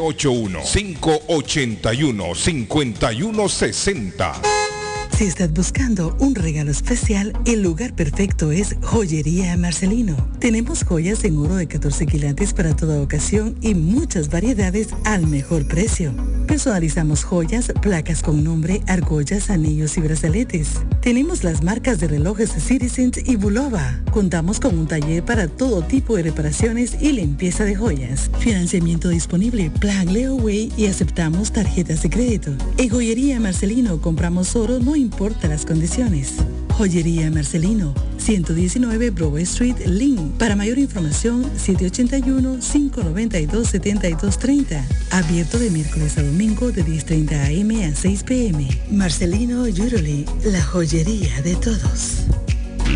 781-581-5160. Si estás buscando un regalo especial, el lugar perfecto es Joyería Marcelino. Tenemos joyas en oro de 14 quilates para toda ocasión y muchas variedades al mejor precio. Personalizamos joyas, placas con nombre, argollas, anillos y brazaletes. Tenemos las marcas de relojes Citizens y Bulova. Contamos con un taller para todo tipo de reparaciones y limpieza de joyas. Financiamiento disponible, plan Leeway y aceptamos tarjetas de crédito. En Joyería Marcelino compramos oro, no importa las condiciones. Joyería Marcelino, 119 Broadway Street, Lynn. Para mayor información, 781-592-7230. Abierto de miércoles a domingo de 10.30 am a 6 pm. Marcelino Jewelry, la joyería de todos.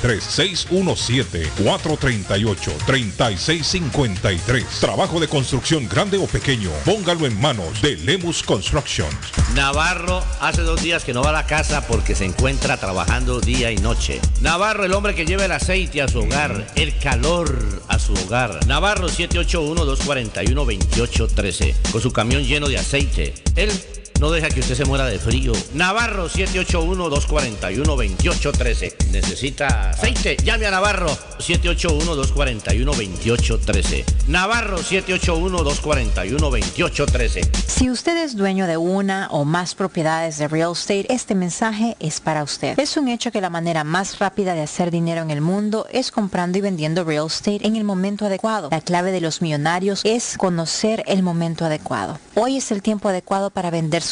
617-438-3653. Trabajo de construcción grande o pequeño, póngalo en manos de Lemus Construction. Navarro hace dos días que no va a la casa porque se encuentra trabajando día y noche. Navarro, el hombre que lleva el aceite a su hogar, el calor a su hogar. Navarro 781-241-2813, con su camión lleno de aceite. Él no deja que usted se muera de frío. Navarro 781-241-2813. Necesita aceite. Llame a Navarro 781-241-2813. Navarro 781-241-2813. Si usted es dueño de una o más propiedades de real estate, este mensaje es para usted. Es un hecho que la manera más rápida de hacer dinero en el mundo es comprando y vendiendo real estate en el momento adecuado. La clave de los millonarios es conocer el momento adecuado. Hoy es el tiempo adecuado para vender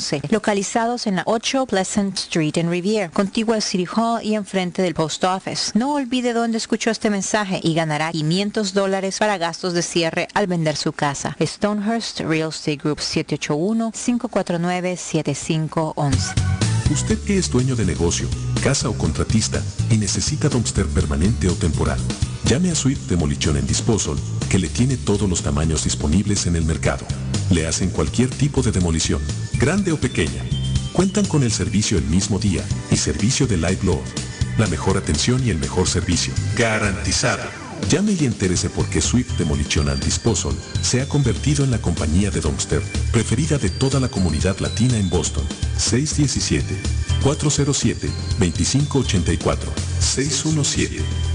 localizados en la 8 Pleasant Street en Rivier, contigua al City Hall y enfrente del Post Office. No olvide dónde escuchó este mensaje y ganará 500 dólares para gastos de cierre al vender su casa. Stonehurst Real Estate Group 781-549-7511. Usted que es dueño de negocio, casa o contratista y necesita dumpster permanente o temporal, llame a Swift Demolition and Disposal que le tiene todos los tamaños disponibles en el mercado. Le hacen cualquier tipo de demolición, grande o pequeña. Cuentan con el servicio el mismo día y servicio de live load. La mejor atención y el mejor servicio. Garantizado. Llame y entérese por qué Swift Demolition and Disposal se ha convertido en la compañía de dumpster preferida de toda la comunidad latina en Boston. 617-407-2584.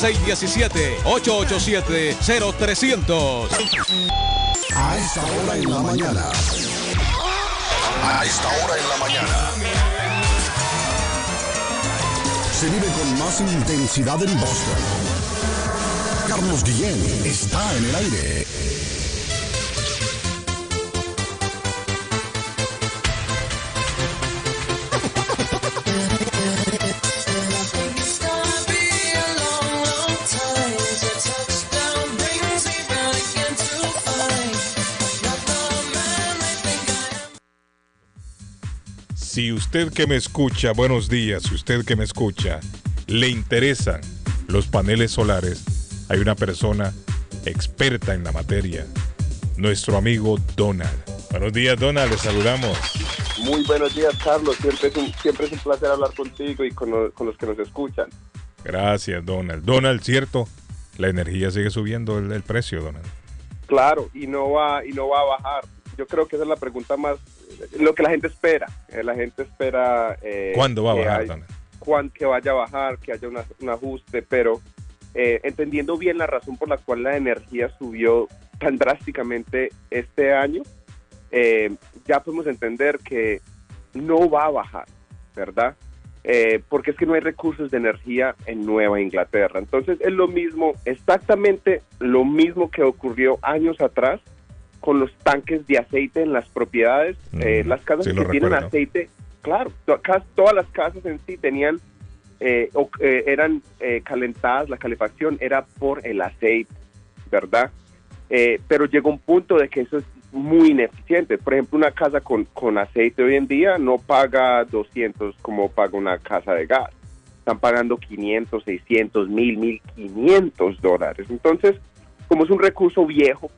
617-887-0300. A esta hora en la mañana. A esta hora en la mañana. Se vive con más intensidad en Boston. Carlos Guillén está en el aire. Si usted que me escucha, buenos días, si usted que me escucha, le interesan los paneles solares, hay una persona experta en la materia, nuestro amigo Donald. Buenos días, Donald, le saludamos. Muy buenos días, Carlos. Siempre es un, siempre es un placer hablar contigo y con, lo- con los que nos escuchan. Gracias, Donald. Donald, cierto, la energía sigue subiendo el, el precio, Donald. Claro, y no va y no va a bajar. Yo creo que esa es la pregunta más lo que la gente espera. Eh, La gente espera eh, ¿Cuándo va a bajar, hay- cuán- que vaya a bajar, que haya una- un ajuste, pero eh, entendiendo bien la razón por la cual la energía subió tan drásticamente este año, eh, ya podemos entender que no va a bajar, ¿verdad? Eh, porque es que no hay recursos de energía en Nueva Inglaterra. Entonces es lo mismo, exactamente lo mismo que ocurrió años atrás con los tanques de aceite en las propiedades. Eh, las casas sí que tienen recuerdo. aceite, claro, to- cas- todas las casas en sí tenían, eh, o- eh, eran eh, calentadas, la calefacción era por el aceite, ¿verdad? Eh, pero llegó un punto de que eso es muy ineficiente. Por ejemplo, una casa con, con aceite hoy en día no paga 200 como paga una casa de gas. Están pagando 500, 600, 1000, 1500 dólares. Entonces, como es un recurso viejo,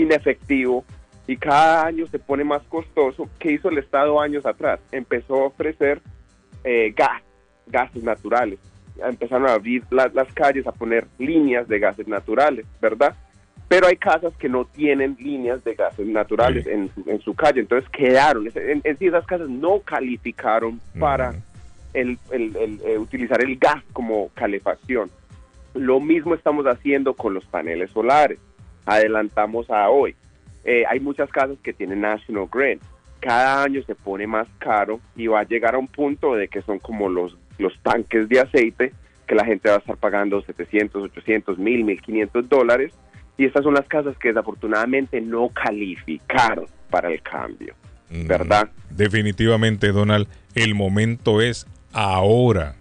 inefectivo y cada año se pone más costoso, ¿qué hizo el Estado años atrás? Empezó a ofrecer eh, gas, gases naturales. Empezaron a abrir la- las calles, a poner líneas de gases naturales, ¿verdad? Pero hay casas que no tienen líneas de gases naturales en, su, en su calle, entonces quedaron. En, en sí esas casas no calificaron para el, el- el, eh, utilizar el gas como calefacción. Lo mismo estamos haciendo con los paneles solares. Adelantamos a hoy. Eh, hay muchas casas que tienen National Grid. Cada año se pone más caro y va a llegar a un punto de que son como los, los tanques de aceite que la gente va a estar pagando 700, 800, 1000, 1500 dólares. Y estas son las casas que desafortunadamente no calificaron para el cambio. ¿Verdad? Definitivamente, Donald, el momento es ahora.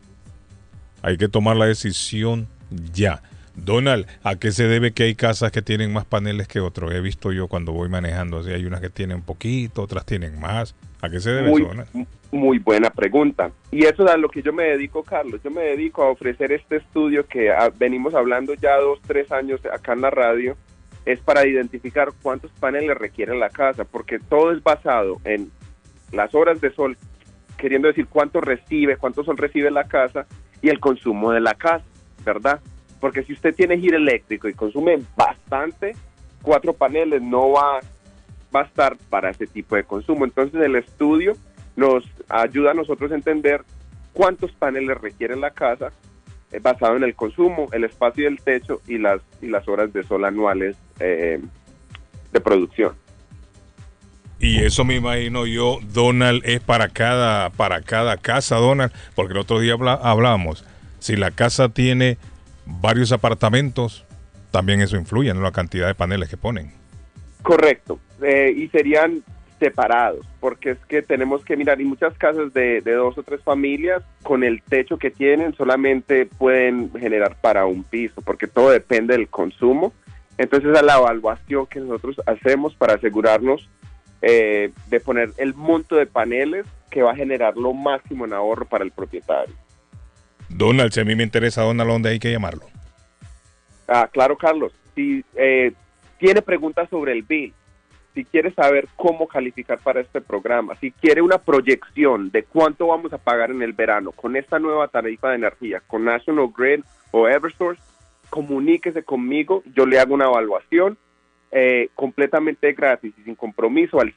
Hay que tomar la decisión ya. Donald, ¿a qué se debe que hay casas que tienen más paneles que otros? He visto yo cuando voy manejando, así hay unas que tienen poquito, otras tienen más. ¿A qué se debe Muy, eso, Donald? muy buena pregunta. Y eso es a lo que yo me dedico, Carlos. Yo me dedico a ofrecer este estudio que ah, venimos hablando ya dos, tres años acá en la radio. Es para identificar cuántos paneles requiere la casa, porque todo es basado en las horas de sol, queriendo decir cuánto recibe, cuánto sol recibe la casa y el consumo de la casa, ¿verdad? Porque si usted tiene giro eléctrico y consume bastante, cuatro paneles no va a estar para ese tipo de consumo. Entonces el estudio nos ayuda a nosotros a entender cuántos paneles requiere la casa eh, basado en el consumo, el espacio del techo y las, y las horas de sol anuales eh, de producción. Y eso me imagino yo, Donald, es para cada, para cada casa, Donald, porque el otro día habla- hablamos, si la casa tiene varios apartamentos, también eso influye en la cantidad de paneles que ponen. Correcto, eh, y serían separados, porque es que tenemos que mirar, y muchas casas de, dos o tres familias, con el techo que tienen, solamente pueden generar para un piso, porque todo depende del consumo. Entonces, es la evaluación que nosotros hacemos para asegurarnos eh, de poner el monto de paneles que va a generar lo máximo en ahorro para el propietario. Donald, si a mí me interesa Donald, ¿dónde hay que llamarlo? Ah, claro, Carlos. Si eh, tiene preguntas sobre el bill, si quiere saber cómo calificar para este programa, si quiere una proyección de cuánto vamos a pagar en el verano con esta nueva tarifa de energía, con National Grid o Eversource, comuníquese conmigo, yo le hago una evaluación eh, completamente gratis y sin compromiso al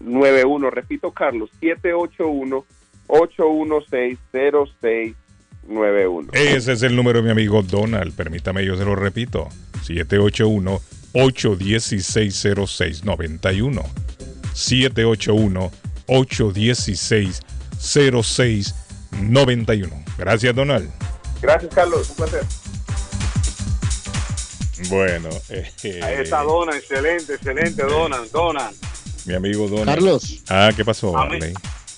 781-816-0691. Repito, Carlos, 781-816-0691. Ese es el número de mi amigo Donald. Permítame, yo se lo repito. 781-816-0691. 781-816-0691. Gracias, Donald. Gracias, Carlos. Un placer. Bueno, eh, Ahí está Dona, excelente, excelente, Dona, Dona. Mi amigo Donald. Carlos. Ah, ¿qué pasó, Marley?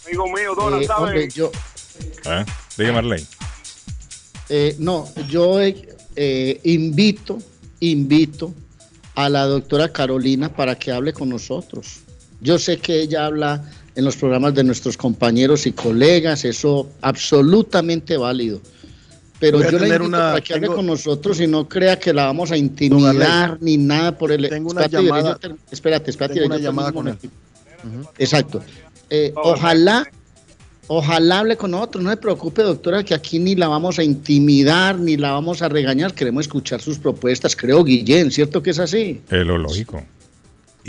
Amigo mío, Dona, Eh, ¿sabes? hombre, yo, Ah, Diga, Marley. eh, no, yo eh, invito, invito a la doctora Carolina para que hable con nosotros. Yo sé que ella habla en los programas de nuestros compañeros y colegas, eso absolutamente válido. Pero yo le invito una- para que hable con nosotros y no crea que la vamos a intimidar ni nada por el... Tengo una Espérate, llamada- yo espérate, espérate. tengo una llamada con él. Exacto. Eh, ojalá, ojalá hable con nosotros. No se preocupe, doctora, que aquí ni la vamos a intimidar ni la vamos a regañar. Queremos escuchar sus propuestas. Creo, Guillén, ¿cierto que es así? Es lo lógico.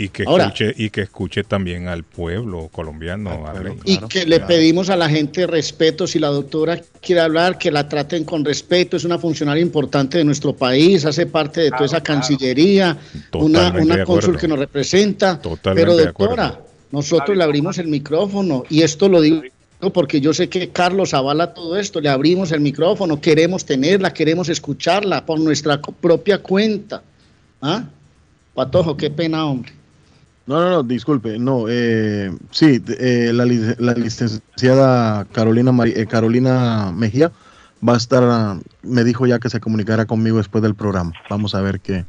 Y que, Ahora- escuche, y que escuche también al pueblo colombiano. Arley. Y que le pedimos a la gente respeto, si la doctora quiere hablar, que la traten con respeto, es una funcionaria importante de nuestro país, hace parte de toda esa Cancillería, una, Totalmente una cónsul que nos representa. Totalmente Pero doctora, nosotros le abrimos el micrófono y esto lo digo porque yo sé que Carlos avala todo esto, le abrimos el micrófono, queremos tenerla, queremos escucharla por nuestra propia cuenta. ¿Ah? Patojo, qué pena, hombre. No, no, no, disculpe, no, eh, sí, eh, la, lic- la licenciada Carolina, Mari- eh, Carolina Mejía va a estar, ah, me dijo ya que se comunicará conmigo después del programa. Vamos a ver qué,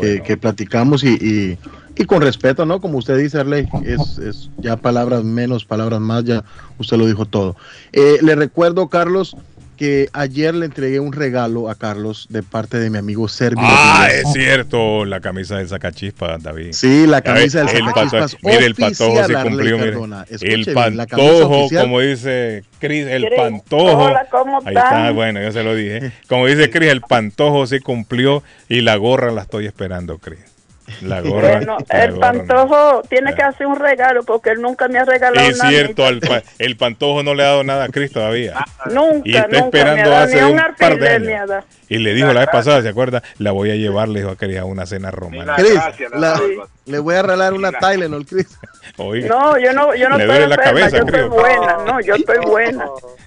qué, qué platicamos y, y, y con respeto, ¿no? Como usted dice, Arley, es, es ya palabras menos, palabras más, ya usted lo dijo todo. Le recuerdo, Carlos, que ayer le entregué un regalo a Carlos de parte de mi amigo Servio. Ah, es cierto, la camisa del sacachispas, David. Sí, la camisa del El sacachispas Mire, el patojo sí Arley cumplió, El bien, la camisa pantojo, como dice Cris, el pantojo. hola, ¿cómo Ahí está, bueno, yo se lo dije. Como dice Cris, el pantojo sí cumplió y la gorra la estoy esperando, Cris. La gorra. Bueno, la el gorra no. pantojo tiene que hacer un regalo porque él nunca me ha regalado Es nada. cierto, al pa- el pantojo no le ha dado nada a Cris todavía. Nunca, Y está nunca esperando hace un un par de años. Y le dijo la vez pasada, ¿se acuerda? La voy a llevar, le dijo a Cris a una cena romana. Cris, la- le voy a regalar una Tylenol, Cris. Oiga. No, yo no, yo no Le estoy duele la enferma, cabeza, yo estoy creo. buena, no, yo estoy buena.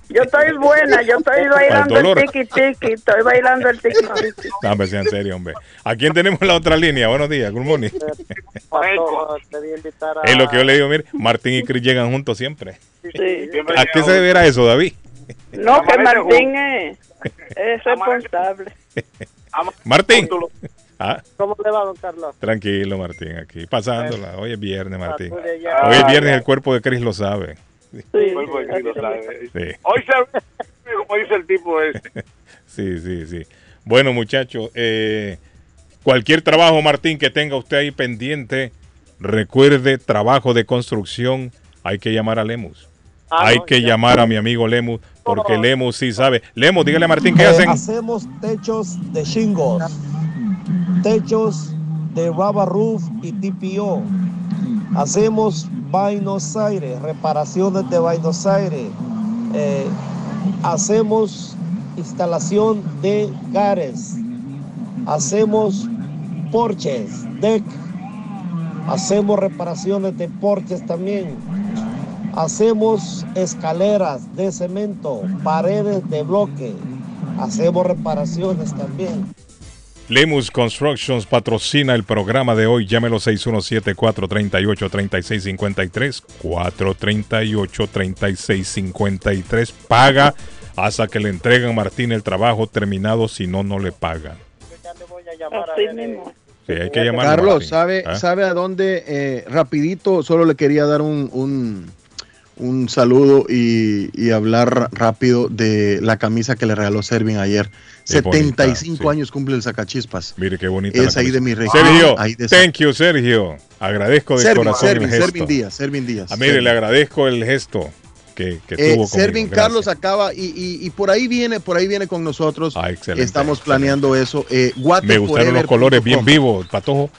Yo estoy buena, yo estoy bailando el dolor. tiki tiki, estoy bailando el tiki tiki. No, hombre, sea en serio, hombre. ¿A quién tenemos en la otra línea? Buenos días, good morning. Es lo que yo le digo, mire, Martín y Chris llegan juntos siempre. Sí. ¿A qué se deberá eso, David? No, que Martín es, es responsable. Martín. Ah, ¿Cómo le va, don Carlos? tranquilo, Martín, aquí pasándola. Hoy es viernes, Martín. Sacude ya. Hoy es viernes, el cuerpo de Chris lo sabe. Muy buen lo sabe. Sí. Hoy se como dice el tipo ese. Sí, sí, sí. Bueno, muchachos, eh, cualquier trabajo, Martín, que tenga usted ahí pendiente, recuerde, trabajo de construcción, hay que llamar a Lemus. Ah, hay no, que ya. llamar a mi amigo Lemus, porque Lemus sí sabe. Lemus, dígale a Martín qué Eh, hacen. Hacemos techos de shingles, techos de rubber roof y TPO. Hacemos Buenos Aires, reparaciones de Buenos Aires. Eh, hacemos instalación de gares. Hacemos porches, deck. Hacemos reparaciones de porches también. Hacemos escaleras de cemento, paredes de bloque. Hacemos reparaciones también. Lemus Constructions patrocina el programa de hoy. Llámelo 617-438-3653. 438-3653. Paga hasta que le entregan Martín el trabajo terminado. Si no, no le pagan. Así mismo. Sí, hay que llamar Carlos, ¿sabe, ¿Ah? ¿sabe a dónde? Eh, rapidito, solo le quería dar un, un, un saludo y, y hablar rápido de la camisa que le regaló Servin ayer. Bonita, 75 años cumple el sacachispas. Mire qué bonita. Es la ahí de mi región. Sergio, ahí de thank you, Sergio. Agradezco de Servin, corazón Servin, el gesto. Servin Díaz, Servin Díaz. Ah, mire, Servin. le agradezco el gesto que, que Eh, tuvo. Servin. Carlos acaba y, y- y por ahí viene, por ahí viene con nosotros. Ah, excelente, Estamos planeando eso. Eh, Me gustaron los colores bien vivos, Patojo.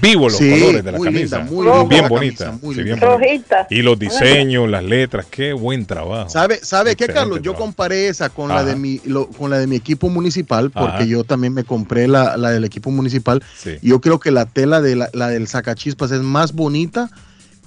Vivos los Sí, colores de la muy camisa. linda, muy bien bonita. camisa, muy sí, bien bonita. Rojita. Y los diseños, las letras, qué buen trabajo. ¿Sabe, sabe qué, Carlos? Yo comparé esa con la, de mi, lo- con la de mi equipo municipal, porque Ajá. yo también me compré la, la del equipo municipal. Sí. Yo creo que la tela de la, la del sacachispas es más bonita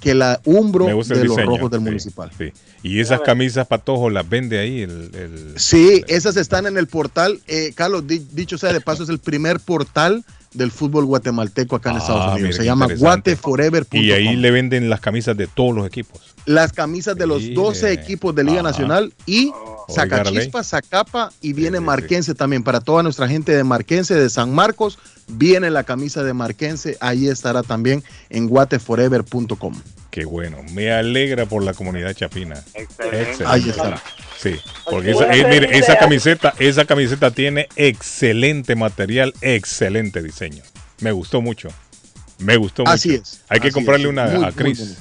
que la umbro de los rojos del sí, municipal. sí. Y esas camisas, Patojo, las vende ahí el... el- Sí, esas están en el portal. Eh, Carlos, di- dicho sea de paso, es el primer portal del fútbol guatemalteco acá en Ah, Estados Unidos. mire, Se llama guateforever.com. Y ahí le venden las camisas de todos los equipos. las camisas de los Sí. 12 equipos de Liga Ajá. Nacional y Arley. Sacachispa, Zacapa y viene Marquense también. Para toda nuestra gente de Marquense, de San Marcos, Viene la camisa de Marquense, ahí estará también en guateforever.com. Qué bueno, me alegra por la comunidad chapina. Excelente. Ahí está. Sí, porque esa, eh, mire, esa camiseta, esa camiseta tiene excelente material, excelente diseño. Me gustó mucho. Me gustó mucho. Así es. Hay que comprarle es. una Muy, a Chris.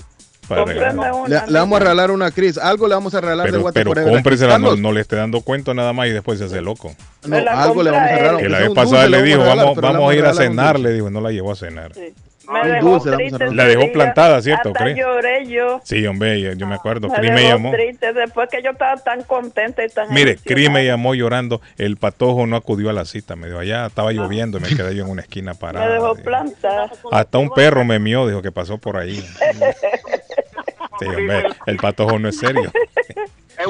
para Le, le vamos a regalar una Cris. Algo le vamos a regalar de Pero, Guate pero cómpresela, no, le esté dando cuento nada más y después se hace loco. no, algo le vamos a regalar. Que la vez pasada le dijo, vamos, vamos a ir a cenar, le dijo, no la llevó a cenar. Me dejó triste La dejó plantada, ¿cierto, Hasta lloré yo. Sí, hombre, yo, yo me acuerdo. Me Cris me dejó llamó. triste después que yo estaba tan contenta y tan Mire, Cris me llamó llorando. El patojo no acudió a la cita. Me dijo, allá estaba lloviendo y me quedé yo en una esquina Me parada. dejó dijo. plantada. Hasta un perro me mió, dijo que pasó por ahí. Sí, hombre, el patojo no es serio.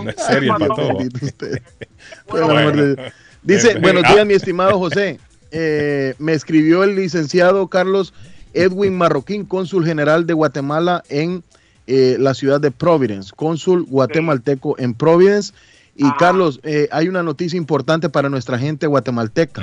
No es serio el patojo. Dios. Dice, buenos ah. días, mi estimado José. Eh, me escribió el licenciado Carlos Edwin Marroquín, cónsul general de Guatemala en eh, la ciudad de Providence, cónsul guatemalteco en Providence. Y Carlos, eh, hay una noticia importante para nuestra gente guatemalteca.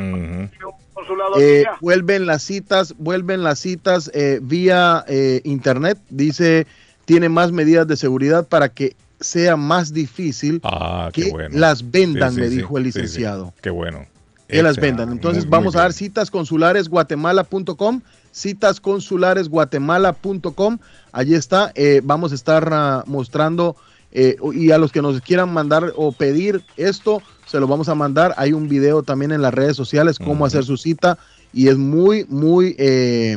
Eh, vuelven las citas, vuelven las citas eh, vía eh, internet. Dice, tiene más medidas de seguridad para que sea más difícil Ah, que bueno. las vendan, Sí, sí, me sí, dijo el sí, sí. licenciado. Qué bueno. Que las vendan. Entonces Muy, vamos muy a dar bien. Citas consulares guatemala.com, citas consulares guatemala.com. Allí está. eh, vamos a estar ah, mostrando eh, y a los que nos quieran mandar o pedir esto, se lo vamos a mandar. Hay un video también en las redes sociales cómo hacer su cita y es muy, muy eh,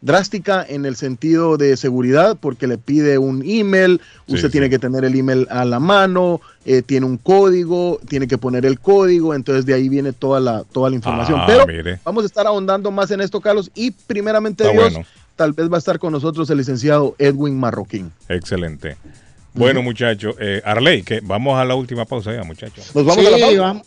drástica en el sentido de seguridad porque le pide un email, usted sí. tiene que tener el email a la mano, eh, tiene un código, tiene que poner el código, entonces de ahí viene toda la, toda la información. Ah, Pero mire. vamos a estar ahondando más en esto, Carlos, y primeramente Está Dios, bueno. tal vez va a estar con nosotros el licenciado Edwin Marroquín. Excelente. Bueno, muchachos, eh, Arley, que vamos a la última pausa ya, muchachos. Nos vamos Sí, a la pausa. vam-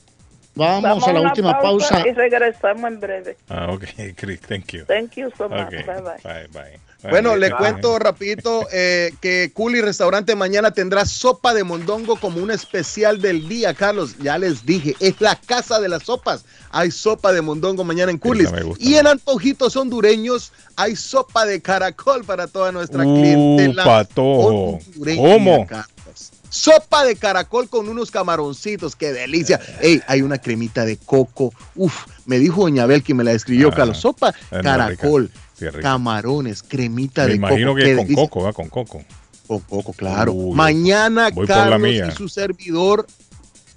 vamos, a la última pausa. y regresamos en breve. Ah, ok, Chris, thank you. Thank you so much. Bye bye. bye, bye. Bueno, le cuento rapidito eh, que Culi Restaurante mañana tendrá sopa de mondongo como un especial del día, Carlos. Ya les dije, es la casa de las sopas. Hay sopa de mondongo mañana en Culis. Y en Antojitos Hondureños hay sopa de caracol para toda nuestra Uh, clientela. patojo. ¿Cómo? Carlos. Sopa de caracol con unos camaroncitos, qué delicia. Ey, hay una cremita de coco. Uf, me dijo Doña Bel que me la escribió, Ah, Carlos. Sopa, caracol. Sí, camarones, cremita Me de imagino coco. que qué con delicia. coco, ¿va? Con coco. Con coco, claro. Uy, Mañana Carlos y su servidor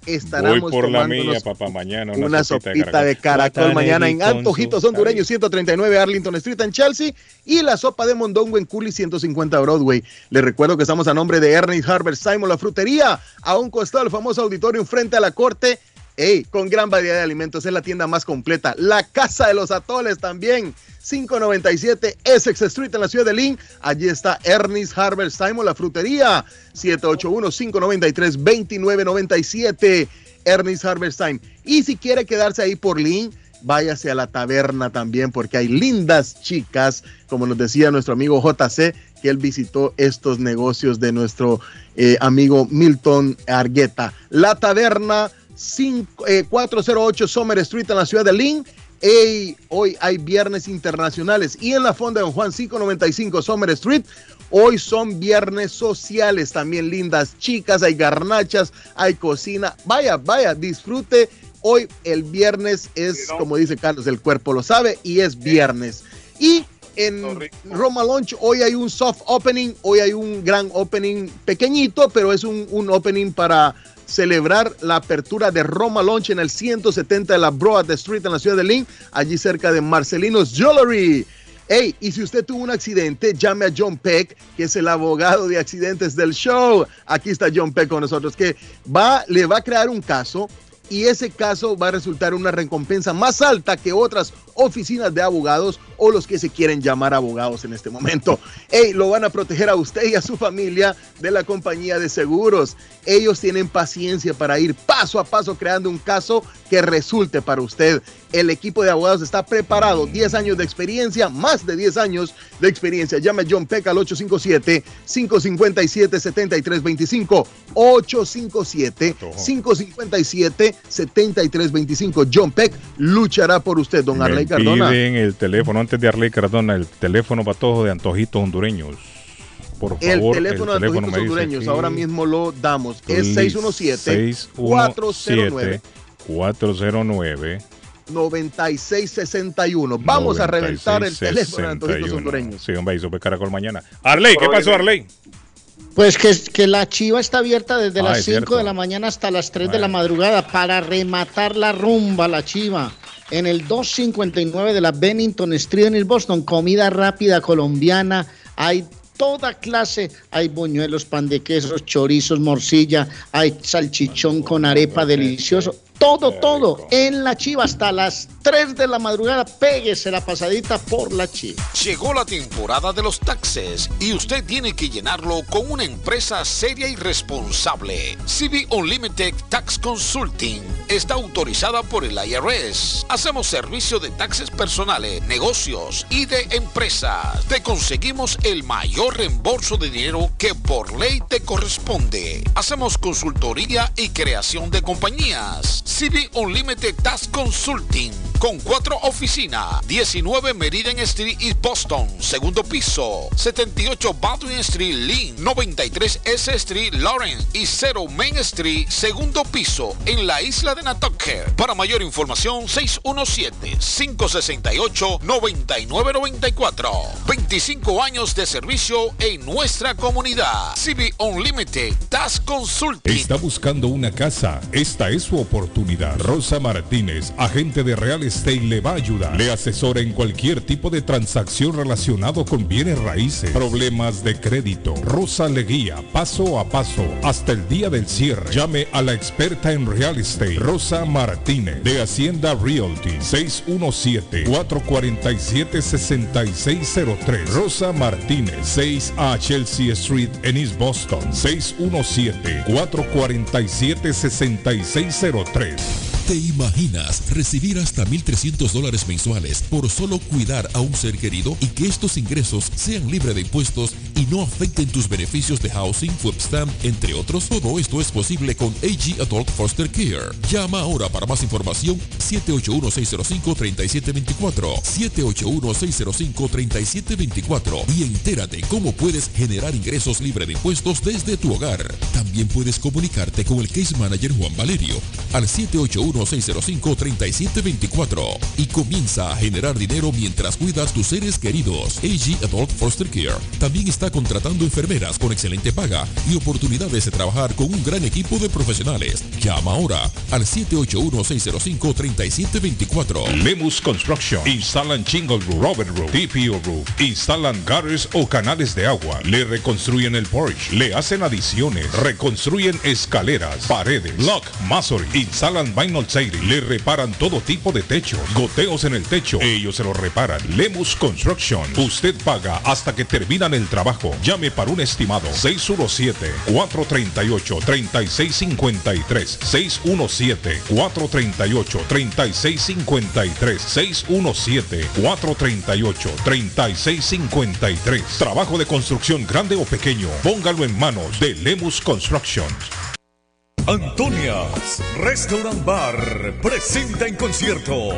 Voy estaremos por la mía, papá, mañana. una, sopita, de caracol, mañana en Antojitos Hondureños 139 Arlington Street en Chelsea y la sopa de mondongo en Cooley 150 Broadway. Les recuerdo que estamos a nombre de Ernest Harbert Simon La Frutería, a un costado del famoso auditorio frente a la corte. Ey, con gran variedad de alimentos, es la tienda más completa. La Casa de los Atoles también. 597 Essex Street en la ciudad de Lynn. Allí está Ernest Harbert Simon, la frutería. 781-593-2997. Ernest Harbert Simon. Y si quiere quedarse ahí por Lynn, váyase a la taberna también, porque hay lindas chicas, como nos decía nuestro amigo JC, que él visitó estos negocios de nuestro eh, amigo Milton Argueta. La taberna 5, eh, 408 Summer Street en la ciudad de Lynn. Ey, hoy hay viernes internacionales y en la Fonda de Don Juan 595 Summer Street. Hoy son viernes sociales, también lindas chicas, hay garnachas, hay cocina. Vaya, vaya, disfrute. Hoy el viernes es, como dice Carlos, el cuerpo lo sabe y es viernes. Y en Roma Launch hoy hay un soft opening, hoy hay un gran opening pequeñito, pero es un, un opening para celebrar la apertura de Roma Launch en el 170 de la Broad Street en la ciudad de Lynn, allí cerca de Marcelinos Jewelry. Hey, y si usted tuvo un accidente, llame a John Peck, que es el abogado de accidentes del show. Aquí está John Peck con nosotros, que va, le va a crear un caso y ese caso va a resultar una recompensa más alta que otras oficinas de abogados o los que se quieren llamar abogados en este momento. Hey, lo van a proteger a usted y a su familia de la compañía de seguros. Ellos tienen paciencia para ir paso a paso creando un caso que resulte para usted. El equipo de abogados está preparado, 10 años de experiencia, más de 10 años de experiencia. Llame a John Peck al 857-557-7325. 857-557-7325. John Peck luchará por usted, don Arley. Cardona. El teléfono, antes de Arley Cardona, el teléfono para todos de antojitos hondureños. Por El favor, teléfono de Antojitos dice hondureños, ahora mismo lo damos. Es Liz, 617-409. 409 9661. Vamos a reventar el teléfono de Antojitos Hondureños. Sí, hombre, hizo Caracol mañana. Arley, ¿qué pasó, Arley? Pues que, que la chiva está abierta desde Ah, las es 5 cierto. de la mañana hasta las 3 de la madrugada para rematar la rumba, la chiva. En el 259 de la Bennington Street en el Boston, comida rápida colombiana. Hay toda clase, hay buñuelos, pan de quesos, chorizos, morcilla, hay salchichón con arepa delicioso. Todo, todo en la chiva hasta las 3 de la madrugada. Péguese la pasadita por la chiva. Llegó la temporada de los taxes y usted tiene que llenarlo con una empresa seria y responsable. CB Unlimited Tax Consulting está autorizada por el IRS. Hacemos servicio de taxes personales, negocios y de empresas. Te conseguimos el mayor reembolso de dinero que por ley te corresponde. Hacemos consultoría y creación de compañías. CB Unlimited Tax Consulting con cuatro oficinas, 19 Meridian Street East Boston, segundo piso, 78 Baldwin Street Lynn, 93 S Street Lawrence y 0 Main Street, segundo piso, en la isla de Nantucket. Para mayor información, 617-568-9994. 25 años de servicio en nuestra comunidad. CB Unlimited Tax Consulting. Está buscando una casa. Esta es su oportunidad. Rosa Martínez, agente de Real Estate, le va a ayudar. Le asesora en cualquier tipo de transacción relacionado con bienes raíces, problemas de crédito. Rosa le guía paso a paso hasta el día del cierre. Llame a la experta en Real Estate, Rosa Martínez, de Hacienda Realty, 617-447-6603. Rosa Martínez, 6 a Chelsea Street en East Boston, 617-447-6603. ¿Te imaginas recibir hasta 1.300 dólares mensuales por solo cuidar a un ser querido y que estos ingresos sean libres de impuestos y no afecten tus beneficios de housing, food stamp, entre otros? Todo esto es posible con AG Adult Foster Care. Llama ahora para más información 781-605-3724, 781-605-3724 y entérate cómo puedes generar ingresos libres de impuestos desde tu hogar. También puedes comunicarte con el Case Manager Juan Valerio al 781-605-3724 y comienza a generar dinero mientras cuidas tus seres queridos. AG Adult Foster Care también está contratando enfermeras con excelente paga y oportunidades de trabajar con un gran equipo de profesionales. Llama ahora al 781-605-3724. Lemus Construction. Instalan Shingle Roof, Robert Roof, TPO Roof. Instalan gutters o canales de agua. Le reconstruyen el porch. Le hacen adiciones. Reconstruyen escaleras, paredes, block, masonry. Instalan vinyl siding. Le reparan todo tipo de techos. Goteos en el techo. Ellos se lo reparan. Lemus Construction. Usted paga hasta que terminan el trabajo. Llame para un estimado. 617-438-3653. 617-438-3653. 617-438-3653. Trabajo de construcción grande o pequeño. Póngalo en manos de Lemus Construction. Antonias Restaurant Bar presenta en concierto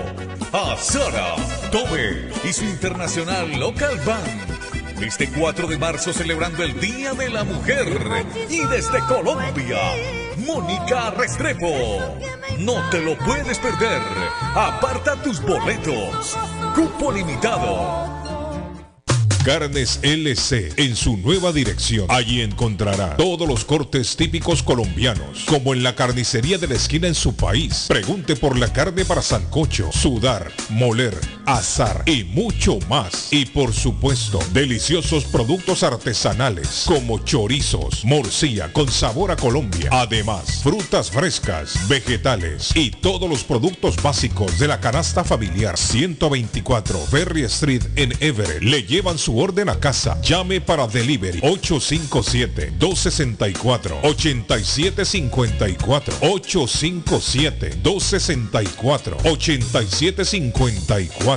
a Sara, Tobe y su internacional local band. Este 4 de marzo celebrando el Día de la Mujer y desde Colombia, Mónica Restrepo. No te lo puedes perder. Aparta tus boletos. Cupo limitado. Carnes LC en su nueva dirección. Allí encontrará todos los cortes típicos colombianos, como en la carnicería de la esquina en su país. Pregunte por la carne para sancocho, sudar, moler, asar y mucho más. Y por supuesto, deliciosos productos artesanales como chorizos, morcilla con sabor a Colombia. Además, frutas frescas, vegetales y todos los productos básicos de la canasta familiar. 124 Ferry Street en Everett. Le llevan su orden a casa. Llame para delivery 857-264-8754. 857-264-8754.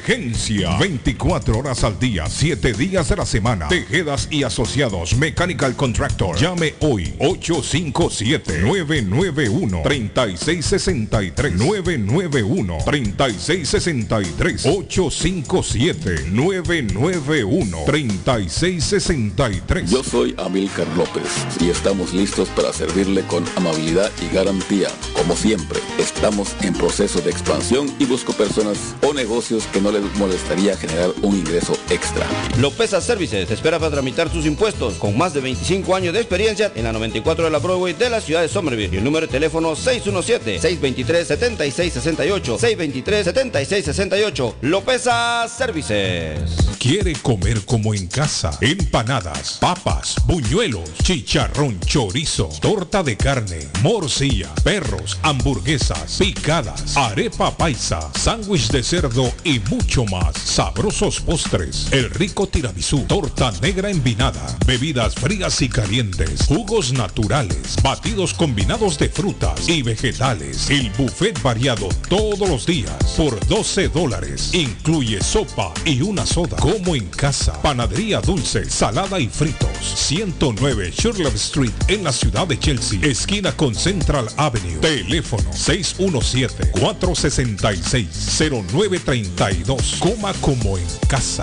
Emergencia. 24 horas al día, 7 días de la semana. Tejedas y asociados. Mechanical Contractor. Llame hoy. 857-991-3663. 991-3663. 857 991-3663. Yo soy Amilcar López y estamos listos para servirle con amabilidad y garantía. Como siempre, estamos en proceso de expansión y busco personas o negocios que no les molestaría generar un ingreso extra. López Services te espera para tramitar sus impuestos con más de 25 años de experiencia en la 94 de la Broadway de la ciudad de Somerville y el número de teléfono 617-623-7668 623-7668 López Services. ¿Quiere comer como en casa? Empanadas, papas, buñuelos, chicharrón, chorizo, torta de carne, morcilla, perros, hamburguesas, picadas, arepa paisa, sándwich de cerdo y mucho más. Sabrosos postres, el rico tiramisú, torta negra envinada, bebidas frías y calientes, jugos naturales, batidos combinados de frutas y vegetales. El buffet variado todos los días por 12 dólares. Incluye sopa y una soda. Como en casa. Panadería dulce, salada y fritos. 109 Sherlock Street en la ciudad de Chelsea. Esquina con Central Avenue. Teléfono 617-466-0932. Coma como en casa.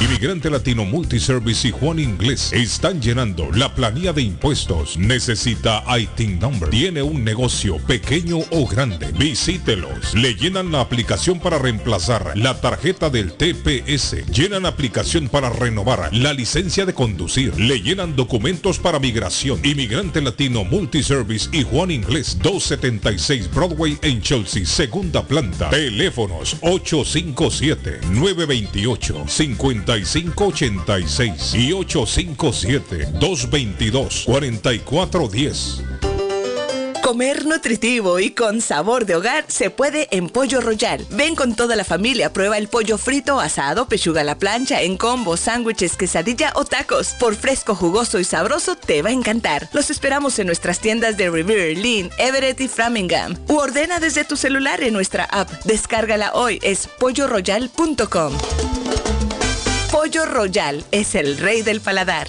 Inmigrante Latino Multiservice y Juan Inglés están llenando la planilla de impuestos. Necesita ITIN Number. Tiene un negocio pequeño o grande. Visítelos. Le llenan la aplicación para reemplazar la tarjeta del TPS. Llenan aplicación para renovar la licencia de conducir. Le llenan documentos para migración. Inmigrante Latino Multiservice y Juan Inglés 276 Broadway en Chelsea, segunda planta. Teléfonos 857 928 50 5586 y 857-222-4410. Comer nutritivo y con sabor de hogar se puede en Pollo Royal. Ven con toda la familia, prueba el pollo frito, asado, pechuga a la plancha, en combo, sándwiches, quesadilla o tacos. Por fresco, jugoso y sabroso te va a encantar. Los esperamos en nuestras tiendas de Revere, Lynn, Everett y Framingham. U ordena desde tu celular en nuestra app. Descárgala hoy, es polloroyal.com. Pollo Royal es el rey del paladar.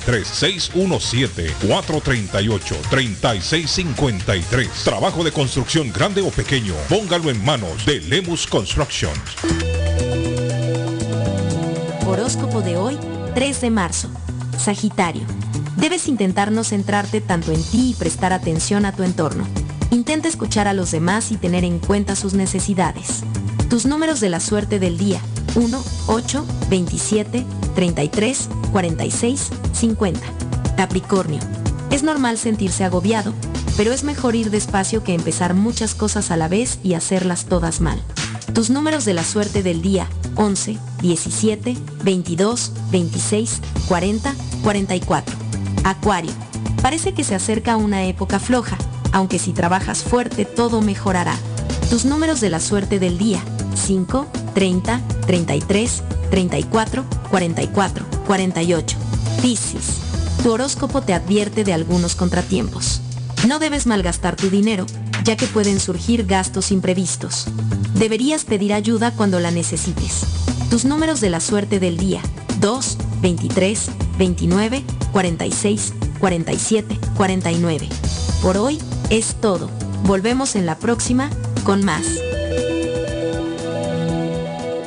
617-438-3653. Trabajo de construcción grande o pequeño. Póngalo en manos de Lemus Construction. Horóscopo de hoy, 3 de marzo. Sagitario. Debes intentar no centrarte tanto en ti y prestar atención a tu entorno. Intenta escuchar a los demás y tener en cuenta sus necesidades. Tus números de la suerte del día. 1, 8, 27, 33, 46, 50. Capricornio. Es normal sentirse agobiado, pero es mejor ir despacio que empezar muchas cosas a la vez y hacerlas todas mal. Tus números de la suerte del día. 11, 17, 22, 26, 40, 44. Acuario. Parece que se acerca una época floja aunque si trabajas fuerte todo mejorará. Tus números de la suerte del día. 5, 30, 33, 34, 44, 48. Piscis. Tu horóscopo te advierte de algunos contratiempos. No debes malgastar tu dinero, ya que pueden surgir gastos imprevistos. Deberías pedir ayuda cuando la necesites. Tus números de la suerte del día. 2, 23, 29, 46, 47, 49. Por hoy, es todo. Volvemos en la próxima con más.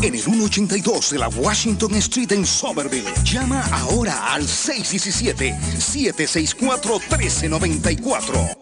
En el 182 de la Washington Street en Somerville. Llama ahora al 617-764-1394.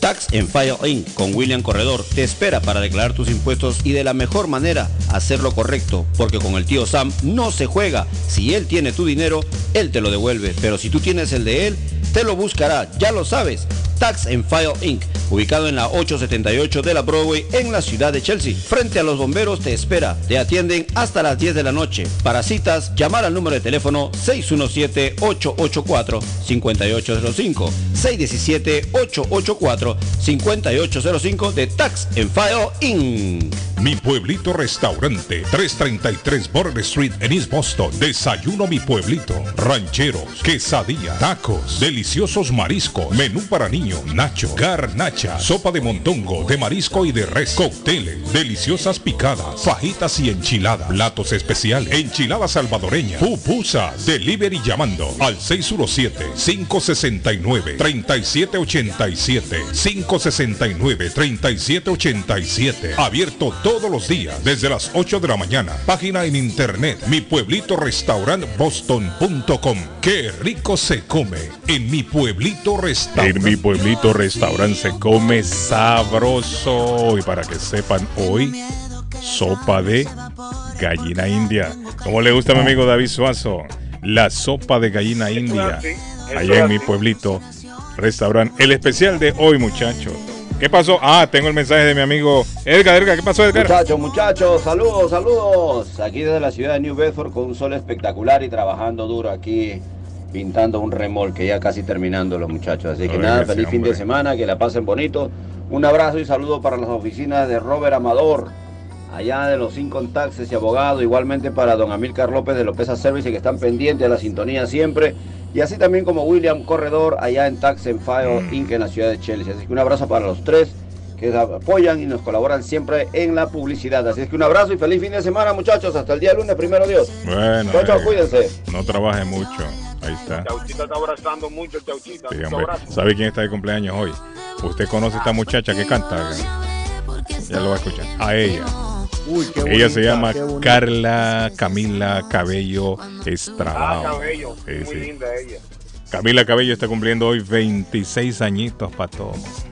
Tax en File Inc. con William Corredor te espera para declarar tus impuestos y de la mejor manera hacerlo correcto, porque con el tío Sam no se juega. Si él tiene tu dinero, él te lo devuelve, pero si tú tienes el de él, te lo buscará, ya lo sabes. Tax en File Inc. ubicado en la 878 de la Broadway en la ciudad de Chelsea. Frente a los bomberos te espera. Te atienden hasta las 10 de la noche. Para citas, llamar al número de teléfono 617-884-5805. 617-884-5805 de Tax en File Inc. Mi Pueblito Restaurante, 333 Border Street en East Boston. Desayuno Mi Pueblito. Rancheros, quesadilla, tacos, deliciosos mariscos, menú para niños, nacho, garnacha, sopa de montongo, de marisco y de res, cócteles, deliciosas picadas, fajitas y enchiladas, platos especiales, enchiladas salvadoreñas, pupusas, delivery llamando al 617-569-3787, 569-3787, abierto todos los días desde las 8 de la mañana. Página en internet, mi pueblito restaurant boston.com. Qué rico se come en mi pueblito restaurante. En mi pueblito restaurante se come sabroso. Y para que sepan, hoy sopa de gallina india. ¿Cómo le gusta a mi amigo David Suazo? La sopa de gallina india. Allá en mi pueblito restaurante. El especial de hoy, muchachos. ¿Qué pasó? Ah, tengo el mensaje de mi amigo Edgar. Edgar, ¿qué pasó, Edgar? Muchachos, muchachos, saludos, saludos. Aquí desde la ciudad de New Bedford con un sol espectacular y trabajando duro aquí pintando un remolque, ya casi terminando los muchachos. Así que nada, feliz fin de semana, que la pasen bonito. Un abrazo y saludo para las oficinas de Robert Amador, allá de los Cinco Taxes y Abogado, igualmente para don Amílcar López de López Service, que están pendientes de la sintonía siempre. Y así también como William Corredor, allá en Tax and Inc. en la ciudad de Chelsea. Así que un abrazo para los tres que apoyan y nos colaboran siempre en la publicidad. Así es que un abrazo y feliz fin de semana, muchachos. Hasta el día lunes, primero Dios. Bueno, chau, eh, cuídense. No trabaje mucho. Ahí está. Chauchita está abrazando mucho, Chauchita. Sí, ¿Sabe quién está de cumpleaños hoy? Usted conoce a esta muchacha que canta. Ya lo va a escuchar. A ella. Uy, qué bonita, Ella se llama Carla Camila Cabello Estrabao. Ah, Cabello. Muy linda ella. Camila Cabello está cumpliendo hoy 26 añitos para todos.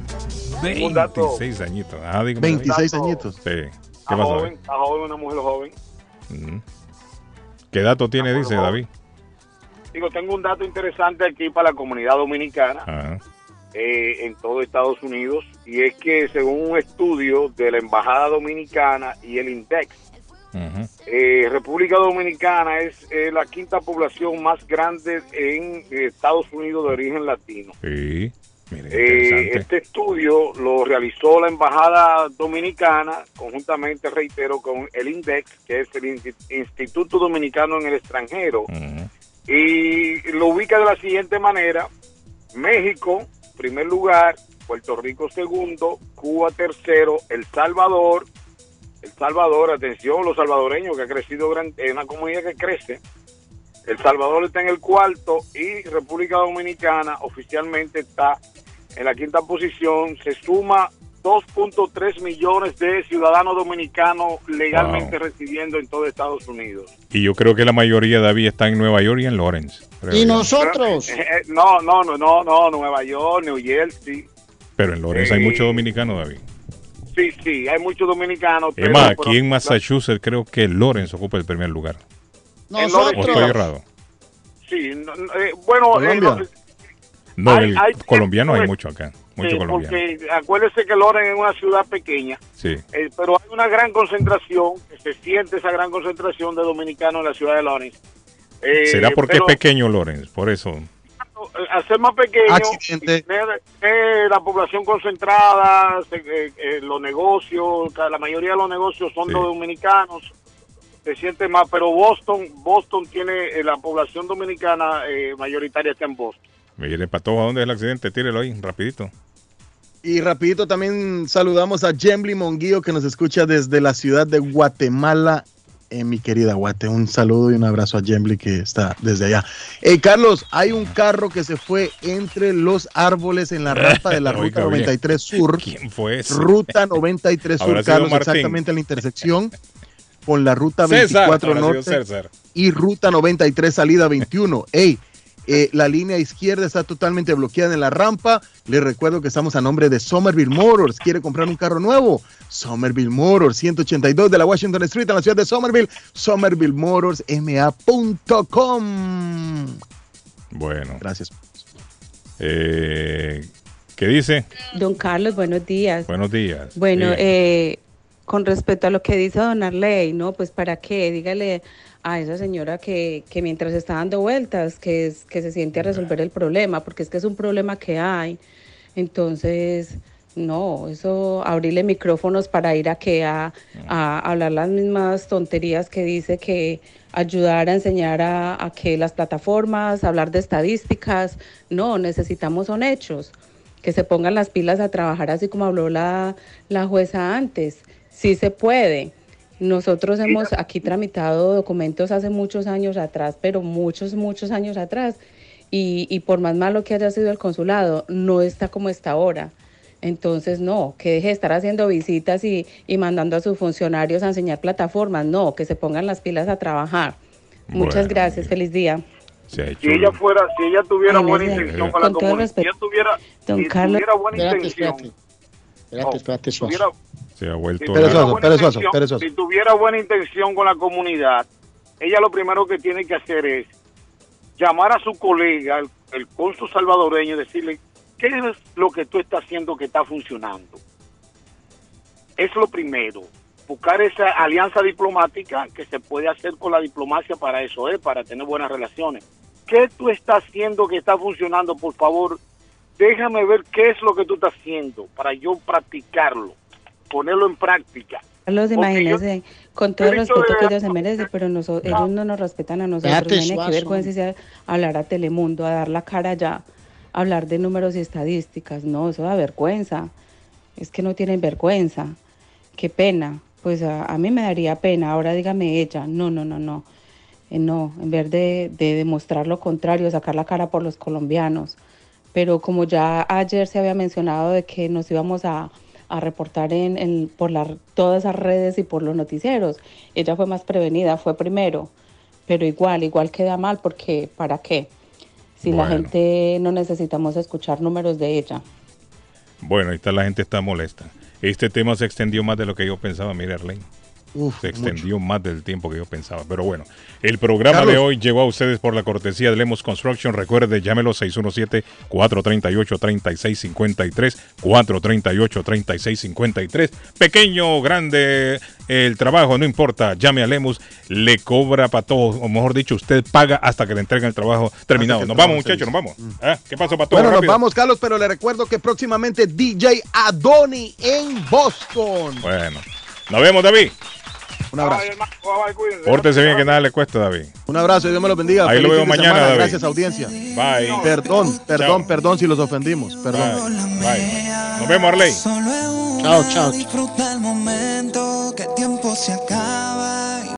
26 añitos. Ah, 26 añitos. Sí. ¿Qué a pasa, joven, una mujer joven. Mm. ¿Qué dato tiene, dice. David? Digo, tengo un dato interesante aquí para la comunidad dominicana ah. eh, en todo Estados Unidos y es que según un estudio de la Embajada Dominicana y el INDEX, eh, República Dominicana es eh, la quinta población más grande en eh, Estados Unidos de origen latino. Sí. Eh, este estudio lo realizó la Embajada Dominicana, conjuntamente, reitero, con el INDEX, que es el Insti- Instituto Dominicano en el extranjero, y lo ubica de la siguiente manera. México, primer lugar, Puerto Rico segundo, Cuba tercero, El Salvador, El Salvador, atención, los salvadoreños que ha crecido, gran- es una comunidad que crece. El Salvador está en el cuarto y República Dominicana oficialmente está en la quinta posición. Se suma 2.3 millones de ciudadanos dominicanos legalmente residiendo en todo Estados Unidos. Y yo creo que la mayoría, David, está en Nueva York y en Lawrence. Y yo. nosotros. Eh, eh, no, no, no, no, no, Nueva York, New Jersey. Pero en Lawrence hay Eh, muchos dominicanos, David. Sí, sí, hay muchos dominicanos. Es más, pero- aquí en Massachusetts creo que Lawrence ocupa el primer lugar. ¿O Nosotros. estoy errado? Sí, no, eh, bueno, eh, Colombia. No, Hay- el hay- colombiano hay pues, mucho acá. Mucho sí, colombiano. porque acuérdese que Loren es una ciudad pequeña, Sí. eh, pero hay una gran concentración, que se siente esa gran concentración de dominicanos en la ciudad de Lawrence. Eh, ¿Será porque pero, es pequeño Lawrence? Por eso. Al ser más pequeño, tener, eh, la población concentrada, eh, eh, los negocios, la mayoría de los negocios son Sí. de dominicanos, se siente más, pero Boston, Boston tiene eh, la población dominicana eh, mayoritaria está en Boston. Mire, Patojo, ¿a dónde es el accidente? Tírelo ahí, rapidito. Y rapidito también saludamos a Jembly Monguillo que nos escucha desde la ciudad de Guatemala. Eh, mi querida Guate, un saludo y un abrazo a Jembly que está desde allá. Eh, Carlos, hay un carro que se fue entre los árboles en la rampa de la ruta bien. 93 Sur. ¿Quién fue ese? Ruta 93 Habrá Sur, Carlos, Martín. exactamente en la intersección con la ruta César, 24 habrá sido Norte César. y ruta 93 salida 21. Ey, eh, la línea izquierda está totalmente bloqueada en la rampa. Les recuerdo que estamos a nombre de Somerville Motors. ¿Quiere comprar un carro nuevo? Somerville Motors, 182 de la Washington Street en la ciudad de Somerville. SomervilleMotorsMA.com. Bueno. Gracias. Eh, ¿Qué dice? Don Carlos, buenos días. Buenos días. Bueno, eh, con respecto a lo que dice Don Arley, ¿no? Pues para qué, dígale a esa señora que, que mientras está dando vueltas, que, es, que se siente a resolver el problema, porque es que es un problema que hay. Entonces, no, eso, abrirle micrófonos para ir a que a, a hablar las mismas tonterías que dice que ayudar a enseñar a, a que las plataformas, hablar de estadísticas, no, necesitamos son hechos que se pongan las pilas a trabajar así como habló la, la jueza antes. Sí se puede. Nosotros hemos aquí tramitado documentos hace muchos años atrás, pero muchos, muchos años atrás. Y, y por más malo que haya sido el consulado, no está como está ahora. Entonces, no, que deje de estar haciendo visitas y, y mandando a sus funcionarios a enseñar plataformas. No, que se pongan las pilas a trabajar. Muchas Bueno, gracias. Feliz día. Se ha hecho Si ella fuera, si ella tuviera buena intención con la comunidad, si ella tuviera, Don si Carlos. tuviera buena Espérate, intención, espérate. Espérate, espérate, suazo. Se ha si vuelto. tuviera Perezoso, buena perezoso, intención- perezoso. si tuviera buena intención con la comunidad, ella lo primero que tiene que hacer es llamar a su colega, el, el cónsul salvadoreño, y decirle qué es lo que tú estás haciendo que está funcionando. Es lo primero. Buscar esa alianza diplomática que se puede hacer con la diplomacia para eso, es para tener buenas relaciones. ¿Qué tú estás haciendo que está funcionando? Por favor, déjame ver qué es lo que tú estás haciendo para yo practicarlo, ponerlo en práctica. Carlos, imagínese, con todo el respeto que ellos se merecen, pero noso- ellos no nos respetan a nosotros. Qué Suazo. vergüenza sea hablar a Telemundo, a dar la cara ya, hablar de números y estadísticas. No, eso da vergüenza. Es que no tienen vergüenza. Qué pena. Pues a, a mí me daría pena. Ahora dígame ella. No, no, no, no. Eh, no, en vez de, de demostrar lo contrario, sacar la cara por los colombianos. Pero como ya ayer se había mencionado de que nos íbamos a, a reportar en, en- por la- todas esas redes y por los noticieros, ella fue más prevenida, fue primero. Pero igual, igual queda mal porque ¿para qué? Si la gente no necesitamos escuchar números de ella. Bueno, ahí está la gente está molesta. Este tema se extendió más de lo que yo pensaba, mire Arlene. Se extendió más del tiempo que yo pensaba. Pero bueno, el programa Carlos. de hoy llegó a ustedes por la cortesía de Lemos Construction. Recuerde, llámelo 617-438-3653. 438-3653. Pequeño, grande, el trabajo, no importa. Llame a Lemos, le cobra para todo. O mejor dicho, usted paga hasta que le entreguen el trabajo terminado. el Nos vamos, trabajo muchachos, nos vamos. Ah, ¿Qué pasó para todo? Bueno, nos vamos, Carlos, pero le recuerdo que próximamente DJ Adoni en Boston. Bueno, nos vemos, David. Un abrazo. Pórtese bien que nada le cuesta, David. Un abrazo y Dios me lo bendiga. Ahí lo veo mañana. David. Gracias, audiencia. Bye. Perdón, perdón, perdón si los ofendimos. Perdón. Bye. Nos vemos, Arley. Chao, chao. Disfruta el momento, que el tiempo se acaba.